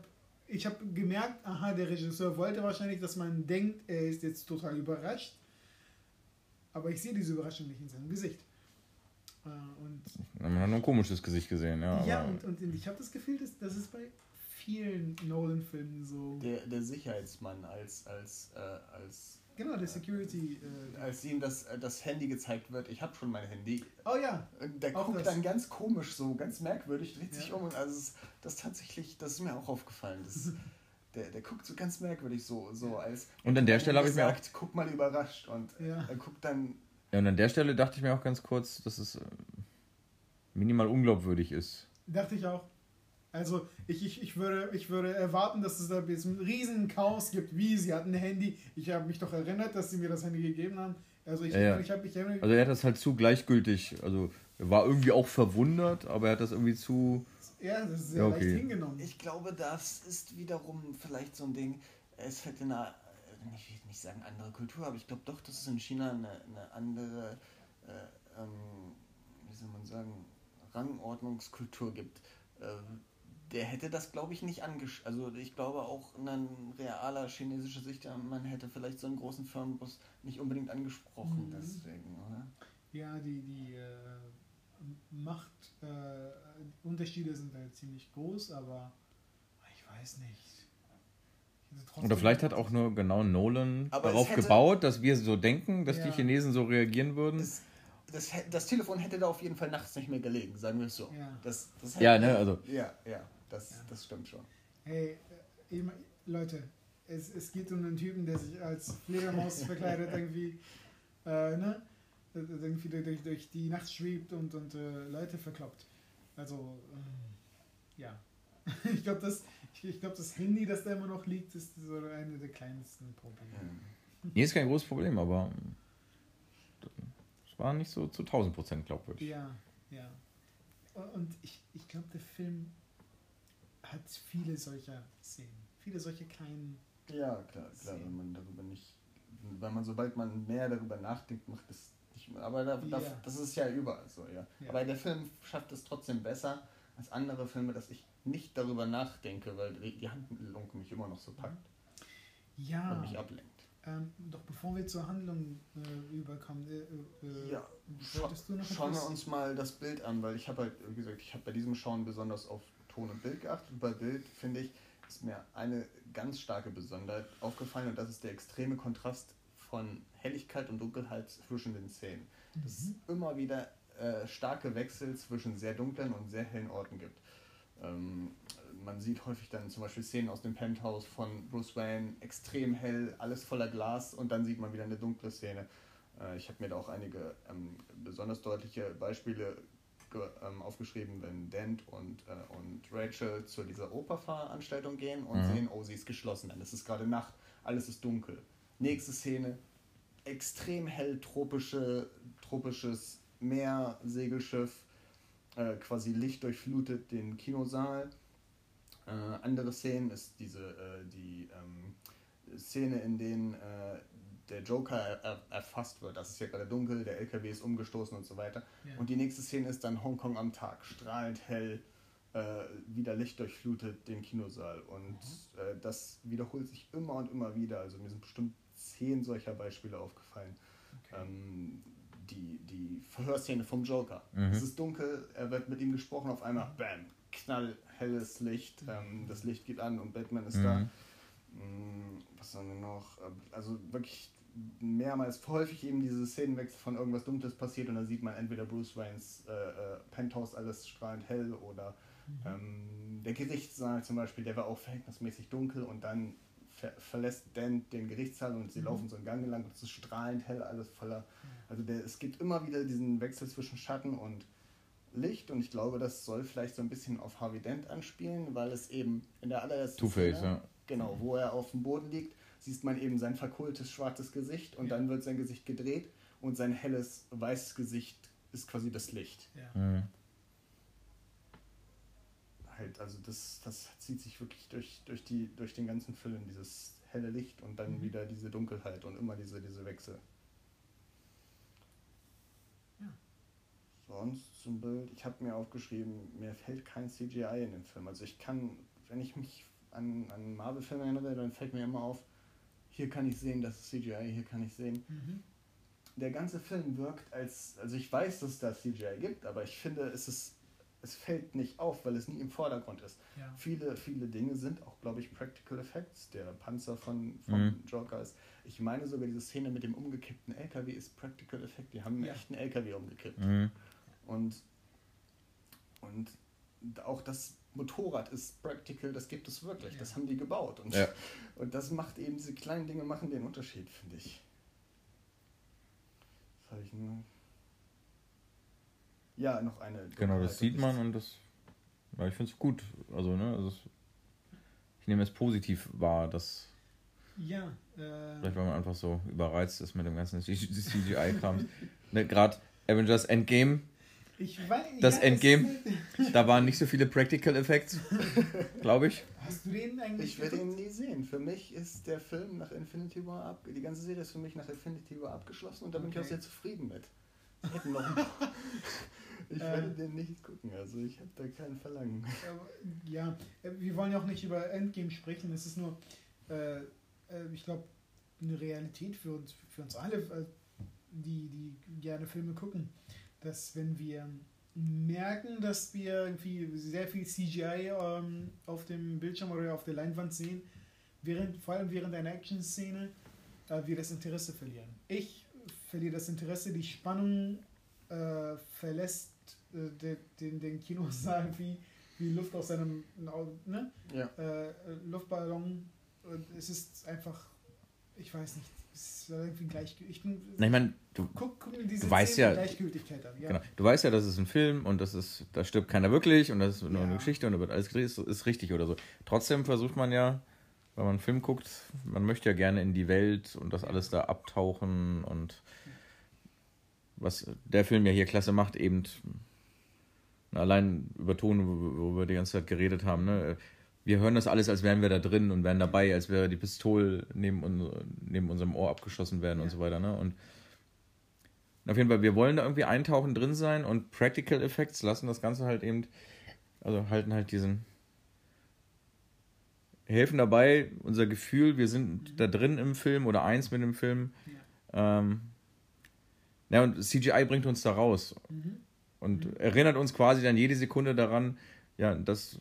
Speaker 1: ich hab gemerkt, aha, der Regisseur wollte wahrscheinlich, dass man denkt, er ist jetzt total überrascht. Aber ich sehe diese Überraschung nicht in seinem Gesicht. Äh, Und
Speaker 2: Man hat nur ein komisches Gesicht gesehen, ja.
Speaker 1: ja,
Speaker 2: aber-
Speaker 1: und, und ich habe das Gefühl, dass das ist bei vielen Nolan-Filmen so.
Speaker 3: der, der Sicherheitsmann als, als, äh, als,
Speaker 1: genau, der Security. Äh,
Speaker 3: als ihm das, äh, das Handy gezeigt wird, ich habe schon mein Handy.
Speaker 1: oh ja,
Speaker 3: Und Der
Speaker 1: Auch
Speaker 3: guckt
Speaker 1: das.
Speaker 3: dann ganz komisch, so ganz merkwürdig, dreht sich
Speaker 1: Ja.
Speaker 3: um und also das tatsächlich, das ist mir auch aufgefallen. Das, <laughs> der, der guckt so ganz merkwürdig, so, so als.
Speaker 2: Und an der Stelle habe ich mir auch
Speaker 3: sagt, guck mal überrascht und
Speaker 1: Ja.
Speaker 3: er guckt dann.
Speaker 2: Ja, und an der Stelle dachte ich mir auch ganz kurz, dass es äh, minimal unglaubwürdig ist.
Speaker 1: Dachte ich auch. Also ich, ich, ich, würde, ich würde erwarten, dass es da jetzt einen riesen Chaos gibt. Wie, sie hatten ein Handy. Ich habe mich doch erinnert, dass sie mir das Handy gegeben haben. Also ich,
Speaker 2: Ja, ja.
Speaker 1: ich habe mich erinnert.
Speaker 2: Also er hat das halt zu gleichgültig, also er war irgendwie auch verwundert, aber er hat das irgendwie zu...
Speaker 1: ja, das ist sehr
Speaker 2: Ja, okay.
Speaker 1: leicht hingenommen.
Speaker 3: Ich glaube, das ist wiederum vielleicht so ein Ding. Es fällt in einer, ich will nicht sagen andere Kultur, aber ich glaube doch, dass es in China eine, eine andere, äh, ähm, wie soll man sagen, Rangordnungskultur gibt. Äh, der hätte das, glaube ich, nicht angesch... Also ich glaube auch ein realer chinesischer Sichtmann hätte vielleicht so einen großen Firmenbus nicht unbedingt angesprochen,
Speaker 1: Mhm.
Speaker 3: deswegen, oder?
Speaker 1: Ja, die, die äh, Machtunterschiede äh, Unterschiede sind halt ziemlich groß, aber ich weiß nicht.
Speaker 2: Oder vielleicht hat auch nur genau Nolan
Speaker 3: Aber
Speaker 2: darauf
Speaker 3: hätte-
Speaker 2: gebaut, dass wir so denken, dass die
Speaker 1: Ja.
Speaker 2: Chinesen so reagieren würden.
Speaker 3: Das, das, das Telefon hätte da auf jeden Fall nachts nicht mehr gelegen, sagen wir es so.
Speaker 1: Ja.
Speaker 3: Das, das
Speaker 2: Ja, ne, also-
Speaker 3: Ja, ja, das,
Speaker 1: Ja.
Speaker 3: das stimmt schon.
Speaker 1: Hey, äh, Leute, es, es geht um einen Typen, der sich als Fledermaus <laughs> verkleidet irgendwie, äh, ne? Äh, Irgendwie durch, durch, die Nacht schwebt und, und äh, Leute verkloppt. Also, ähm, ja. <laughs> ich glaube, das, ich, ich glaub, das Handy, das da immer noch liegt, ist so eine der kleinsten Probleme.
Speaker 2: Nee, ist kein großes Problem, aber es war nicht so zu 1000 Prozent glaubwürdig.
Speaker 1: Ja, ja. Und ich, ich glaube, der Film hat viele solcher Szenen. Viele solche kleinen.
Speaker 3: Ja, klar, klar, wenn man darüber nicht, weil man, sobald man mehr darüber nachdenkt, macht es nicht mehr. Aber da,
Speaker 1: Ja.
Speaker 3: das ist ja überall so, ja.
Speaker 1: Ja.
Speaker 3: Aber der Film schafft es trotzdem besser als andere Filme, dass ich nicht darüber nachdenke, weil die Handlung mich immer noch so packt
Speaker 1: Ja.
Speaker 3: und mich ablenkt.
Speaker 1: Ähm, doch bevor wir zur Handlung äh, überkommen, äh, äh,
Speaker 3: Ja, scha schauen wir uns mal das Bild an, weil ich habe halt, wie gesagt, ich habe bei diesem Schauen besonders auf Ton und Bild geachtet. Und bei Bild, finde ich, ist mir eine ganz starke Besonderheit aufgefallen und das ist der extreme Kontrast von Helligkeit und Dunkelheit zwischen den Szenen. Dass es
Speaker 1: Mhm.
Speaker 3: immer wieder äh, starke Wechsel zwischen sehr dunklen und sehr hellen Orten gibt. Ähm, man sieht häufig dann zum Beispiel Szenen aus dem Penthouse von Bruce Wayne, extrem hell, alles voller Glas und dann sieht man wieder eine dunkle Szene. Äh, ich habe mir da auch einige ähm, besonders deutliche Beispiele ähm, aufgeschrieben, wenn Dent und, äh, und Rachel zu dieser Operveranstaltung gehen und
Speaker 2: Mhm.
Speaker 3: sehen, oh, sie ist geschlossen, dann ist es gerade Nacht, alles ist dunkel. Nächste Szene, extrem hell, tropische, tropisches Meer, Segelschiff, äh, quasi Licht durchflutet den Kinosaal. Äh, andere Szenen ist diese äh, die ähm, Szene, in denen äh, der Joker er, er, erfasst wird. Das ist ja gerade dunkel, der LKW ist umgestoßen und so weiter.
Speaker 1: Ja.
Speaker 3: Und die nächste Szene ist dann Hongkong am Tag, strahlend hell, äh, wieder Licht durchflutet den Kinosaal. Und äh, das wiederholt sich immer und immer wieder. Also mir sind bestimmt zehn solcher Beispiele aufgefallen.
Speaker 1: Okay.
Speaker 3: Ähm, die, die Verhörszene vom Joker.
Speaker 2: Mhm.
Speaker 3: Es ist dunkel, er wird mit ihm gesprochen, auf einmal, bam, knallhelles Licht. Ähm, das Licht geht an und Batman ist da.
Speaker 2: Mhm.
Speaker 3: Mm, Was haben wir noch? Ähm, Also wirklich mehrmals häufig eben diese Szenenwechsel von irgendwas Dunkles passiert und dann sieht man entweder Bruce Waynes äh, äh, Penthouse alles strahlend hell oder ähm, der Gerichtssaal zum Beispiel, der war auch verhältnismäßig dunkel und dann ver verlässt Dan den Gerichtssaal und sie
Speaker 1: Mhm.
Speaker 3: laufen so einen Gang entlang und es ist strahlend hell, alles voller. Also der, es gibt immer wieder diesen Wechsel zwischen Schatten und Licht und ich glaube, das soll vielleicht so ein bisschen auf Harvey Dent anspielen, weil es eben in der allerersten
Speaker 2: Two-Face,
Speaker 3: Szene,
Speaker 2: ja.
Speaker 3: genau, wo er auf dem Boden liegt, sieht man eben sein verkohltes schwarzes Gesicht und
Speaker 1: Ja.
Speaker 3: dann wird sein Gesicht gedreht und sein helles weißes Gesicht ist quasi das Licht.
Speaker 1: Ja.
Speaker 2: Mhm.
Speaker 3: Halt, also das, das zieht sich wirklich durch, durch, die, durch den ganzen Film, dieses helle Licht und dann
Speaker 1: Mhm.
Speaker 3: wieder diese Dunkelheit und immer diese, diese Wechsel.
Speaker 1: Ja.
Speaker 3: Sonst zum Bild, ich habe mir aufgeschrieben, mir fällt kein CGI in den Film. Also ich kann, wenn ich mich an, an Marvel-Filme erinnere, dann fällt mir immer auf, hier kann ich sehen, das ist CGI, hier kann ich sehen.
Speaker 1: Mhm.
Speaker 3: Der ganze Film wirkt als, also ich weiß, dass es da CGI gibt, aber ich finde, es ist, es fällt nicht auf, weil es nie im Vordergrund ist.
Speaker 1: Ja.
Speaker 3: Viele, viele Dinge sind auch, glaube ich, Practical Effects. Der Panzer von, von
Speaker 2: Mhm.
Speaker 3: Joker ist. Ich meine sogar, diese Szene mit dem umgekippten LKW ist Practical Effect. Die haben einen
Speaker 1: Ja.
Speaker 3: echten LKW umgekippt.
Speaker 2: Mhm.
Speaker 3: Und, und auch das Motorrad ist Practical, das gibt es wirklich.
Speaker 1: Ja.
Speaker 3: Das haben die gebaut. Und,
Speaker 2: Ja.
Speaker 3: und das macht eben, diese kleinen Dinge machen den Unterschied, finde ich. Was habe ich noch? Ja, noch eine.
Speaker 2: Genau, das sieht man und das. Ja, ich finde es gut. Also, ne, also es, ich nehme es positiv wahr, dass
Speaker 1: Ja, äh,
Speaker 2: vielleicht, weil man einfach so überreizt ist mit dem ganzen CGI-Kram. ne, Gerade Avengers Endgame,
Speaker 1: ich weiß,
Speaker 2: Das
Speaker 1: ja,
Speaker 2: Endgame. <laughs> da waren nicht so viele Practical Effects, glaube ich.
Speaker 1: Hast du den eigentlich?
Speaker 3: Ich werde ihn nie sehen. Für mich ist der Film nach Infinity War ab. Die ganze Serie ist für mich nach Infinity War abgeschlossen und da bin ich auch
Speaker 1: Okay.
Speaker 3: sehr zufrieden mit. Hätten noch <laughs> Ich äh, werde den nicht gucken, also ich habe da kein Verlangen.
Speaker 1: ja, äh, wir wollen ja auch nicht über Endgame sprechen, es ist nur, äh, äh ich glaube, eine Realität für uns, für uns alle, äh, die, die gerne Filme gucken, dass wenn wir merken, dass wir irgendwie sehr viel CGI ähm, auf dem Bildschirm oder auf der Leinwand sehen, während, vor allem während einer Action-Szene, äh, wir das Interesse verlieren. Ich verliere das Interesse, die Spannung äh, verlässt äh, den, den, den Kinosaal <laughs> wie, wie Luft aus einem ne? ja. Äh, Luftballon. Und es ist einfach, ich weiß nicht, ist irgendwie gleichgültig. Ich, bin,
Speaker 2: Na, ich meine, du, guck, guck du weißt ja, Gleichgültigkeit an. Ja. Genau. Du weißt ja, das ist ein Film und das ist, da stirbt keiner wirklich und das ist nur ja. eine Geschichte und da wird alles gedreht, ist, ist richtig oder so. Trotzdem versucht man ja, wenn man einen Film guckt, man möchte ja gerne in die Welt und das alles da abtauchen und was der Film ja hier klasse macht, eben allein über Ton, wo wir die ganze Zeit geredet haben, ne? Wir hören das alles, als wären wir da drin und wären dabei, als wäre die Pistole neben, neben unserem Ohr abgeschossen werden ja. und so weiter. Ne? Und auf jeden Fall, wir wollen da irgendwie eintauchen drin sein und Practical Effects lassen das Ganze halt eben, also halten halt diesen, helfen dabei, unser Gefühl, wir sind mhm. da drin im Film oder eins mit dem Film. Ja, ähm, ja und CGI bringt uns da raus. Mhm. Und mhm. erinnert uns quasi dann jede Sekunde daran, ja, das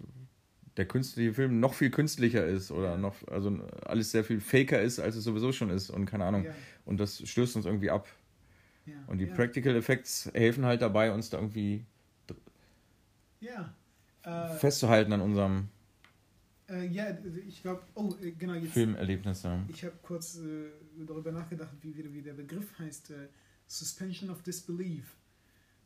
Speaker 2: der künstliche Film noch viel künstlicher ist oder noch, also alles sehr viel faker ist, als es sowieso schon ist und keine Ahnung. Ja. Und das stößt uns irgendwie ab. Ja. Und die ja. Practical Effects helfen halt dabei, uns da irgendwie äh, festzuhalten an unserem
Speaker 1: äh, ja, ich glaube, oh, äh, genau,
Speaker 2: jetzt. Filmerlebnisse.
Speaker 1: Ich habe kurz äh, darüber nachgedacht, wie, wie, der Begriff heißt: äh, Suspension of Disbelief.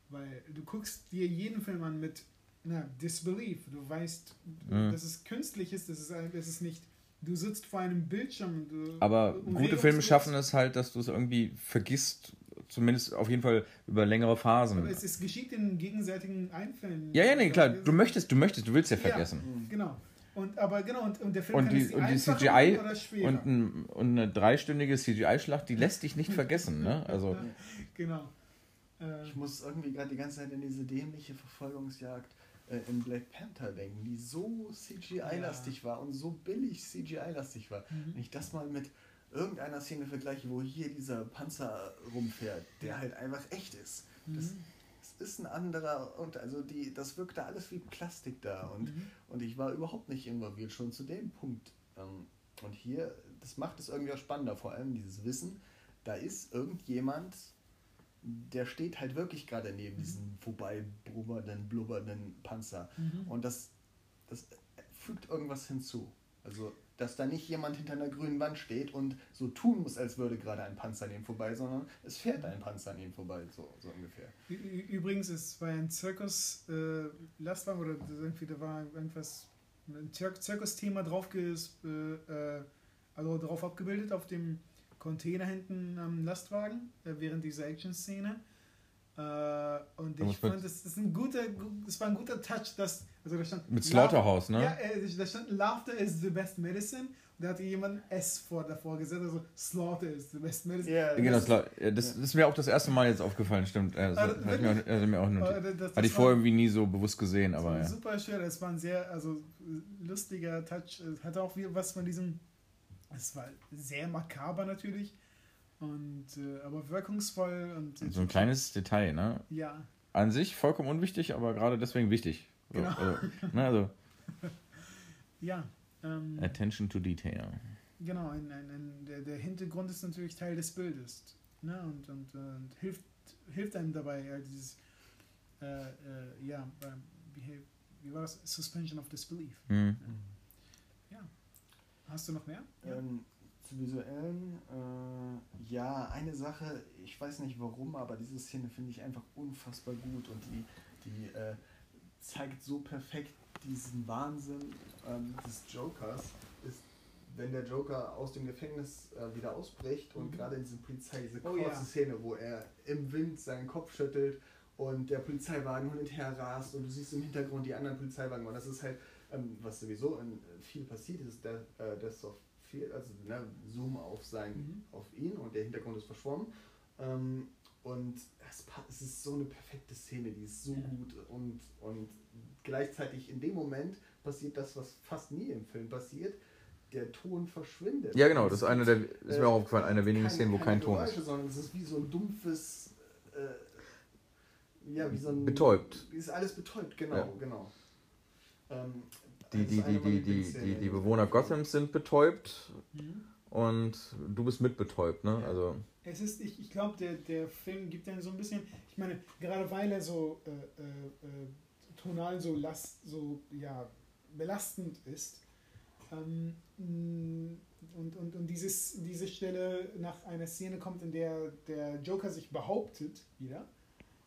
Speaker 1: Weil du guckst dir jeden Film an mit na, Disbelief. Du weißt, mhm. dass es künstlich ist, dass es, dass es nicht. Du sitzt vor einem Bildschirm. Du,
Speaker 2: Aber gute Filme schaffen es halt, dass du es irgendwie vergisst, zumindest auf jeden Fall über längere Phasen.
Speaker 1: Aber es, es geschieht in gegenseitigen Einfällen.
Speaker 2: Ja, ja, nee, klar. Du möchtest, du möchtest, du willst ja vergessen.
Speaker 1: Ja, genau. Und, aber genau, und, und der
Speaker 2: Film und die, und die CGI und, ein, und eine dreistündige CGI-Schlacht, die lässt dich nicht vergessen, ne? <laughs> Also.
Speaker 1: genau.
Speaker 3: Ich muss irgendwie gerade die ganze Zeit in diese dämliche Verfolgungsjagd äh, in Black Panther denken, die so CGI-lastig ja. war und so billig CGI-lastig war. Mhm. Wenn ich das mal mit irgendeiner Szene vergleiche, wo hier dieser Panzer rumfährt, der halt einfach echt ist. Mhm. Das, das, ist ein anderer und also die, das wirkte alles wie Plastik da und, mhm. und ich war überhaupt nicht involviert, schon zu dem Punkt. Ähm, und hier, das macht es irgendwie auch spannender, vor allem dieses Wissen, da ist irgendjemand, der steht halt wirklich gerade neben mhm. diesem vorbeibrubbernden, blubbernden Panzer. Mhm. Und das, das fügt irgendwas hinzu. Also, dass da nicht jemand hinter einer grünen Wand steht und so tun muss, als würde gerade ein Panzer an ihm vorbei, sondern es fährt ein Panzer an ihm vorbei, so, so ungefähr.
Speaker 1: Übrigens, es war ein Zirkus äh, Lastwagen oder irgendwie da war irgendwas, ein Zirkus-Thema drauf, äh, äh, also drauf abgebildet auf dem Container hinten am Lastwagen äh, während dieser Action-Szene. Äh, und ich fand, das, das, ein guter, das war ein guter Touch, dass, also da stand
Speaker 2: mit Slaughterhouse, ne?
Speaker 1: Ja, äh, da stand Laughter is the best medicine. Und da hatte jemand S vor davor gesetzt, also Slaughter is the best medicine.
Speaker 2: Yeah, genau, das, das, das, ist mir auch das erste Mal jetzt aufgefallen, stimmt. Das, also, hat mir auch, also mir auch notiert. Das, Hatte ich vorher irgendwie nie so bewusst gesehen, aber ja.
Speaker 1: Super schön, es war ein sehr also, lustiger Touch. Hatte auch was von diesem es war sehr makaber natürlich, und, äh, aber wirkungsvoll. Und,
Speaker 2: so ein kleines Detail, ne?
Speaker 1: Ja.
Speaker 2: An sich vollkommen unwichtig, aber gerade deswegen wichtig. So, genau. Also, ne, also. <laughs>
Speaker 1: ja. Ähm,
Speaker 2: Attention to Detail.
Speaker 1: Genau, ein, ein, ein, der, der Hintergrund ist natürlich Teil des Bildes. Ne? Und, und, und hilft, hilft einem dabei, ja, dieses, äh, äh, ja, wie, wie war das? Suspension of Disbelief. Mhm. Ja. Hast du noch mehr?
Speaker 3: Ähm, zu visuellen, äh, ja, eine Sache, ich weiß nicht warum, aber diese Szene finde ich einfach unfassbar gut und die, die äh, zeigt so perfekt diesen Wahnsinn ähm, des Jokers. Ist, wenn der Joker aus dem Gefängnis äh, wieder ausbricht und mhm. gerade in dieser Polizei, diese kurze oh, ja. Szene, wo er im Wind seinen Kopf schüttelt und der Polizeiwagen hin und her rast und du siehst im Hintergrund die anderen Polizeiwagen und das ist halt ähm, was sowieso in, äh, viel passiert ist, der, äh, auf viel, also ne, Zoom auf sein, mhm. auf ihn und der Hintergrund ist verschwommen. Ähm, Und es, es ist so eine perfekte Szene, die ist so ja. gut und, und gleichzeitig in dem Moment passiert das, was fast nie im Film passiert. Der Ton verschwindet.
Speaker 2: Ja, genau, das ist eine der, ist mir äh, auch aufgefallen, eine der wenigen keine, Szenen, wo kein Ton ist.
Speaker 3: Sondern es ist wie so ein dumpfes, äh, ja, wie so ein.
Speaker 2: Betäubt.
Speaker 3: Ist alles betäubt, genau, ja. genau. Ähm,
Speaker 2: die, die, die, die, die, die, die Bewohner Gothams sind betäubt mhm. und du bist mitbetäubt, ne? Also.
Speaker 1: Es ist, ich, ich glaube, der, der Film gibt dann so ein bisschen, ich meine, gerade weil er so äh, äh, äh tonal so, last, so ja, belastend ist. Ähm, und, und, und dieses, diese Stelle nach einer Szene kommt, in der der Joker sich behauptet wieder.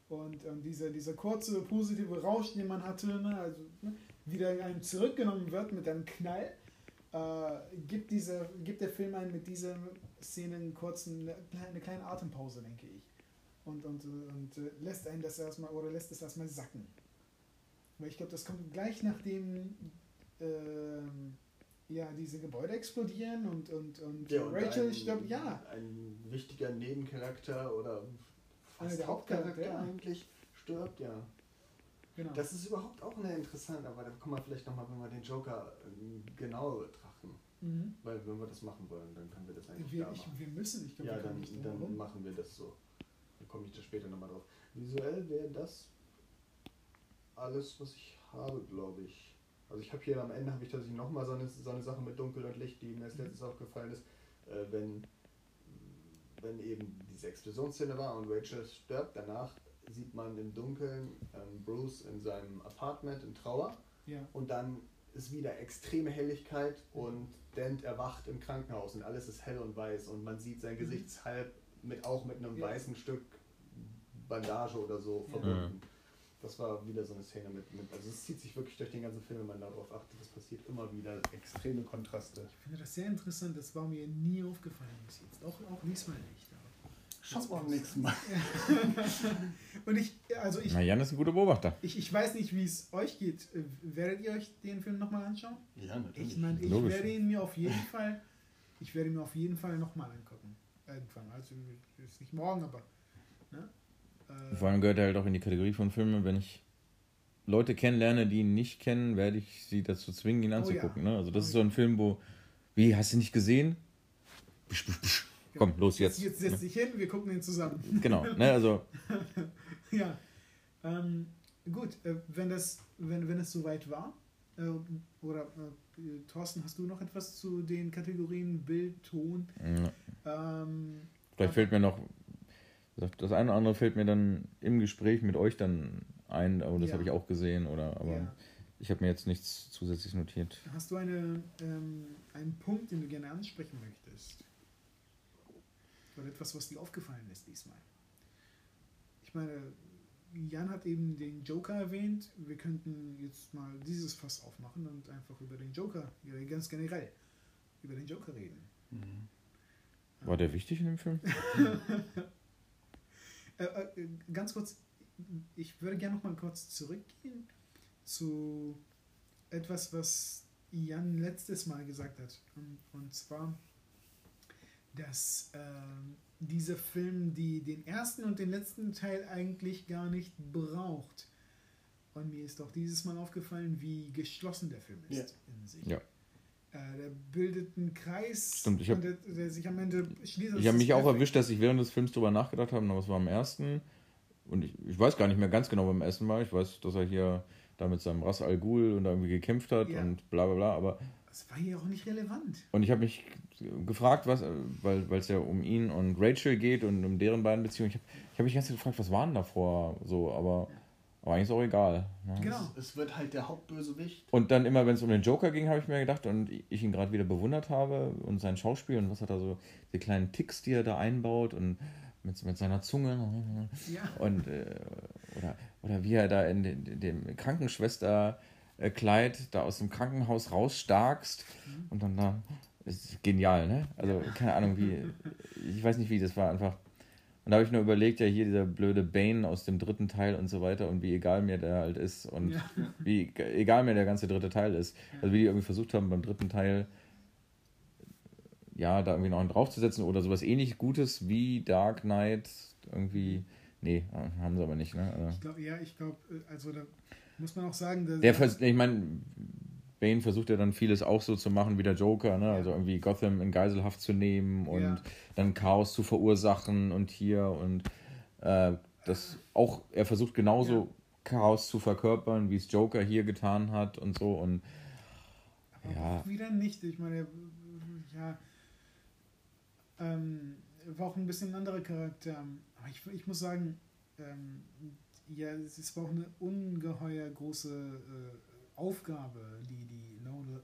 Speaker 1: Und ähm, dieser, dieser kurze positive Rausch, den man hatte, ne, also ne, wieder einem zurückgenommen wird mit einem Knall, äh, gibt, dieser, gibt der Film einen mit dieser Szene einen kurzen, eine kleine Atempause, denke ich. Und, und, und äh, lässt einen das erstmal oder lässt es erstmal sacken. Weil ich glaube, das kommt gleich nachdem äh, ja, diese Gebäude explodieren und, und, und,
Speaker 3: ja, und Rachel ein, stirbt. Ja. Ein wichtiger Nebencharakter oder fast der Hauptcharakter ja. eigentlich stirbt, ja. Genau. Das ist überhaupt auch eine interessante, aber da kommen wir vielleicht nochmal, wenn wir den Joker ähm, genauer betrachten. Mhm. Weil wenn wir das machen wollen, dann können wir das eigentlich
Speaker 1: wir, ich, wir müssen, ich glaube,
Speaker 3: ja, dann, dann machen wir das so. Dann komme ich da später nochmal drauf. Visuell wäre das alles, was ich habe, glaube ich. Also ich habe hier am Ende habe ich tatsächlich nochmal so eine, so eine Sache mit Dunkel und Licht, die mir als letztes aufgefallen ist, äh, wenn, wenn eben diese Explosionsszene war und Rachel stirbt, danach sieht man im Dunkeln ähm, Bruce in seinem Apartment in Trauer
Speaker 1: ja.
Speaker 3: und dann ist wieder extreme Helligkeit und Dent erwacht im Krankenhaus und alles ist hell und weiß und man sieht sein mhm. Gesicht halb mit auch mit einem ja. weißen Stück Bandage oder so verbunden. Mhm das war wieder so eine Szene mit, mit, also es zieht sich wirklich durch den ganzen Film, wenn man darauf achtet, das passiert immer wieder, extreme Kontraste.
Speaker 1: Ich finde das sehr interessant, das war mir nie aufgefallen bis jetzt, auch, auch diesmal nicht.
Speaker 3: Schauen wir beim nächsten Mal. <laughs>
Speaker 1: Und ich, also ich.
Speaker 2: Na, Jan ist ein guter Beobachter.
Speaker 1: Ich, ich weiß nicht, wie es euch geht. Werdet ihr euch den Film nochmal anschauen?
Speaker 3: Ja, natürlich.
Speaker 1: Ich meine, ich Logisch. werde ihn mir auf jeden Fall, ich werde ihn mir auf jeden Fall nochmal angucken. Irgendwann. Also ist nicht morgen, aber. Ne?
Speaker 2: Vor allem gehört er halt auch in die Kategorie von Filmen, wenn ich Leute kennenlerne, die ihn nicht kennen, werde ich sie dazu zwingen, ihn anzugucken. Oh ja. ne? Also das oh ist so ein Film, wo, wie, hast du nicht gesehen? Busch, busch, busch. Komm, genau. los jetzt.
Speaker 1: Jetzt setz dich hin, wir gucken ihn zusammen.
Speaker 2: Genau, ne, also. <laughs>
Speaker 1: ja. Ähm, gut, äh, wenn das, wenn, wenn es soweit war, äh, oder äh, Thorsten, hast du noch etwas zu den Kategorien Bild, Ton?
Speaker 2: Ja. Ähm, Vielleicht fällt mir noch das eine oder andere fällt mir dann im Gespräch mit euch dann ein, aber das ja. habe ich auch gesehen, oder aber ja. ich habe mir jetzt nichts zusätzlich notiert.
Speaker 1: Hast du eine, ähm, einen Punkt, den du gerne ansprechen möchtest? Oder etwas, was dir aufgefallen ist diesmal? Ich meine, Jan hat eben den Joker erwähnt. Wir könnten jetzt mal dieses Fass aufmachen und einfach über den Joker, ganz generell, über den Joker reden.
Speaker 2: Mhm. War der wichtig in dem Film? <laughs>
Speaker 1: Äh, äh, ganz kurz, ich würde gerne noch mal kurz zurückgehen zu etwas, was Jan letztes Mal gesagt hat. Und zwar, dass äh, dieser Film die, den ersten und den letzten Teil eigentlich gar nicht braucht. Und mir ist auch dieses Mal aufgefallen, wie geschlossen der Film ist
Speaker 2: ja.
Speaker 1: in sich.
Speaker 2: Ja.
Speaker 1: Äh, der bildet einen Kreis,
Speaker 2: Stimmt, ich hab,
Speaker 1: der, der, sich am Ende
Speaker 2: schließt. Ich habe mich auch erwischt, dass ich während des Films darüber nachgedacht habe, aber es war am ersten. Und ich, ich weiß gar nicht mehr ganz genau beim ersten Mal. Ich weiß, dass er hier da mit seinem Ras Al Ghul und da irgendwie gekämpft hat ja. und bla bla bla, aber.
Speaker 1: Das war hier auch nicht relevant.
Speaker 2: Und ich habe mich gefragt, was, weil es ja um ihn und Rachel geht und um deren beiden Beziehungen. Ich habe ich hab mich ganz gefragt, was waren davor so, aber. Aber eigentlich ist auch egal.
Speaker 3: Ne? Genau. Es, wird halt der Hauptbösewicht.
Speaker 2: Und dann immer, wenn es um den Joker ging, habe ich mir gedacht und ich ihn gerade wieder bewundert habe und sein Schauspiel und was hat er so, die kleinen Ticks, die er da einbaut und mit, mit seiner Zunge.
Speaker 1: Ja.
Speaker 2: Und, äh, oder, oder wie er da in, in dem Krankenschwesterkleid da aus dem Krankenhaus rausstarkst mhm. und dann da. Ist genial, ne? Also, keine Ahnung, wie. Ich weiß nicht, wie das war, einfach und da habe ich nur überlegt, ja, hier dieser blöde Bane aus dem dritten Teil und so weiter und wie egal mir der halt ist und ja. wie egal mir der ganze dritte Teil ist. Also wie die irgendwie versucht haben beim dritten Teil, ja, da irgendwie noch einen draufzusetzen oder sowas ähnlich Gutes wie Dark Knight irgendwie. Nee, haben sie aber nicht, ne? Also
Speaker 1: ich glaub, ja, ich glaube, äh, also da muss man auch sagen, dass.
Speaker 2: Der vers ich meine, Bane versucht ja dann vieles auch so zu machen wie der Joker, ne? Also irgendwie Gotham in Geiselhaft zu nehmen und
Speaker 1: Ja.
Speaker 2: dann Chaos zu verursachen und hier und äh, das auch, er versucht genauso
Speaker 1: Ja.
Speaker 2: Chaos zu verkörpern, wie es Joker hier getan hat und so und
Speaker 1: Aber
Speaker 2: Ja.
Speaker 1: wieder nicht. Ich meine, ja, ähm, war auch ein bisschen ein anderer Charakter. Aber ich, ich muss sagen, ähm, ja, es war auch eine ungeheuer große äh, Aufgabe, die, die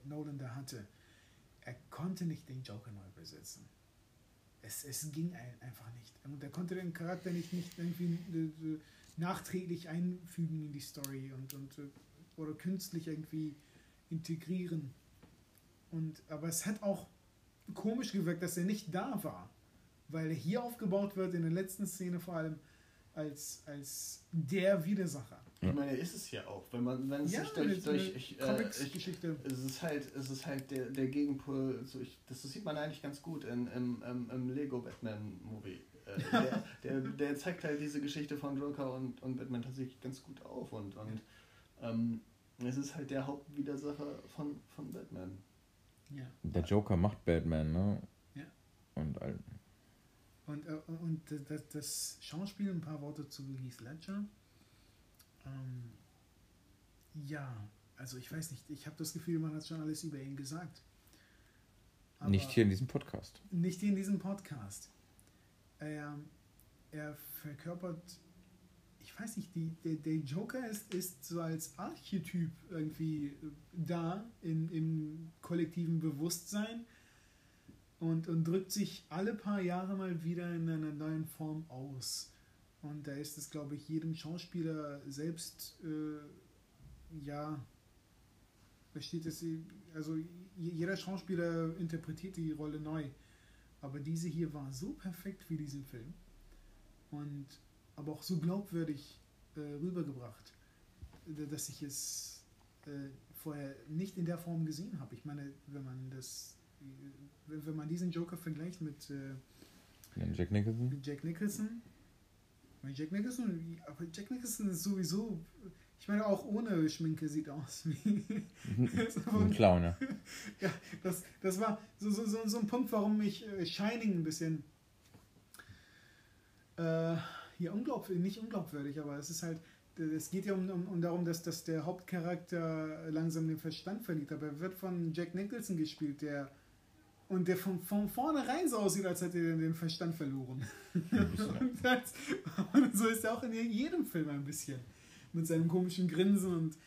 Speaker 1: Nolan, da hatte. Er konnte nicht den Joker neu besetzen. Es, es ging ein, einfach nicht. Und er konnte den Charakter nicht, nicht irgendwie äh, äh, nachträglich einfügen in die Story und, und äh, oder künstlich irgendwie integrieren. Und, aber es hat auch komisch gewirkt, dass er nicht da war. Weil er hier aufgebaut wird, in der letzten Szene vor allem, als, als der Widersacher.
Speaker 3: Ich meine, ist es ja auch. Wenn man, wenn es
Speaker 1: Ja,
Speaker 3: sich durch, durch ich, äh, ich, es ist halt, es ist halt der, der Gegenpol. So ich, das sieht man eigentlich ganz gut in, im, im, im Lego Batman Movie. Äh, <laughs> der, der, der zeigt halt diese Geschichte von Joker und, und Batman tatsächlich ganz gut auf und, und ähm, es ist halt der Hauptwidersacher von, von Batman.
Speaker 1: ja.
Speaker 2: der Joker macht Batman, ne?
Speaker 1: Ja.
Speaker 2: Und all-
Speaker 1: Und, äh, und das, das Schauspiel, ein paar Worte zu Heath Ledger. Ähm, ja, also ich weiß nicht, ich habe das Gefühl, man hat schon alles über ihn gesagt. Aber
Speaker 2: nicht hier in diesem Podcast.
Speaker 1: Nicht in diesem Podcast. Er, er verkörpert, ich weiß nicht, die, der, der Joker ist, ist so als Archetyp irgendwie da in, im kollektiven Bewusstsein und, und drückt sich alle paar Jahre mal wieder in einer neuen Form aus. Und da ist es, glaube ich, jedem Schauspieler selbst, äh, ja, versteht es, also jeder Schauspieler interpretiert die Rolle neu. Aber diese hier war so perfekt für diesen Film und aber auch so glaubwürdig äh, rübergebracht, dass ich es äh, vorher nicht in der Form gesehen habe. Ich meine, wenn man das, wenn, man diesen Joker vergleicht mit, äh,
Speaker 2: Den Jack Nicholson?
Speaker 1: mit Jack Nicholson, weil Jack Nicholson, aber Jack Nicholson ist sowieso, ich meine auch ohne Schminke sieht aus wie <laughs>
Speaker 2: Ein Clown, ja. <laughs>
Speaker 1: ja, das, das war so, so, so, so ein Punkt, warum ich äh, Shining ein bisschen äh, ja, unglaubwürdig, nicht unglaubwürdig, aber es ist halt, es geht ja um, um, um darum, dass, dass der Hauptcharakter langsam den Verstand verliert, aber er wird von Jack Nicholson gespielt, der und der von, von vornherein so aussieht, als hätte er den Verstand verloren. und, <laughs> das, und so ist er auch in jedem Film ein bisschen. Mit seinem komischen Grinsen und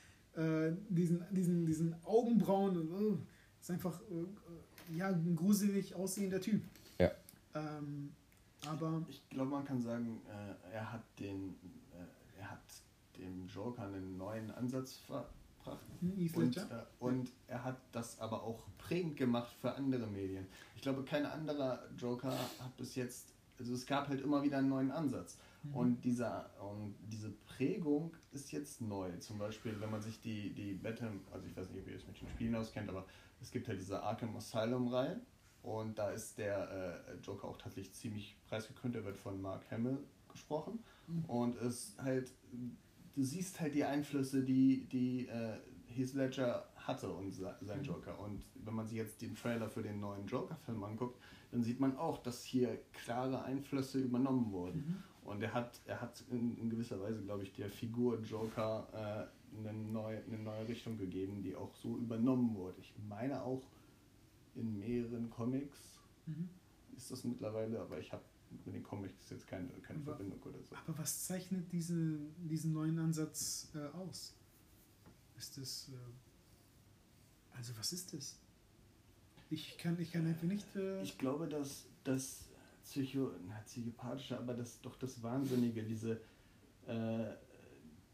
Speaker 1: äh, diesen, diesen, diesen Augenbrauen. Und, oh, ist einfach äh, ja, ein gruselig aussehender Typ.
Speaker 2: Ja.
Speaker 1: Ähm, aber
Speaker 3: Ich glaube, man kann sagen, äh, er hat den, äh, er hat dem Joker einen neuen Ansatz verbracht.
Speaker 1: Heath
Speaker 3: Und, äh, und er hat das aber auch prägend gemacht für andere Medien. Ich glaube, kein anderer Joker hat bis jetzt, also es gab halt immer wieder einen neuen Ansatz.
Speaker 1: Mhm.
Speaker 3: Und, dieser, und diese Prägung ist jetzt neu. Zum Beispiel, wenn man sich die, die Batman, also ich weiß nicht, ob ihr euch mit den Spielen auskennt, aber es gibt halt diese Arkham Asylum-Reihe. Und da ist der äh, Joker auch tatsächlich ziemlich preisgekrönt. Er wird von Mark Hamill gesprochen.
Speaker 1: Mhm.
Speaker 3: Und es halt, du siehst halt die Einflüsse, die, die äh, Heath Ledger hatte und se- sein
Speaker 1: Mhm.
Speaker 3: Joker. Und wenn man sich jetzt den Trailer für den neuen Joker-Film anguckt, dann sieht man auch, dass hier klare Einflüsse übernommen wurden.
Speaker 1: Mhm.
Speaker 3: Und er hat, er hat in, in gewisser Weise, glaube ich, der Figur Joker äh, eine, neue, eine neue Richtung gegeben, die auch so übernommen wurde. Ich meine auch in mehreren Comics
Speaker 1: Mhm.
Speaker 3: ist das mittlerweile, aber ich habe mit den Comics jetzt keine, keine
Speaker 1: Aber-
Speaker 3: Verbindung oder so.
Speaker 1: Aber was zeichnet diese, diesen neuen Ansatz äh, aus? Ist das. Äh, also, was ist das? Ich kann, ich kann einfach nicht. Äh,
Speaker 3: Ich glaube, dass das Psycho, na, psychopathische, aber das doch das Wahnsinnige, diese äh,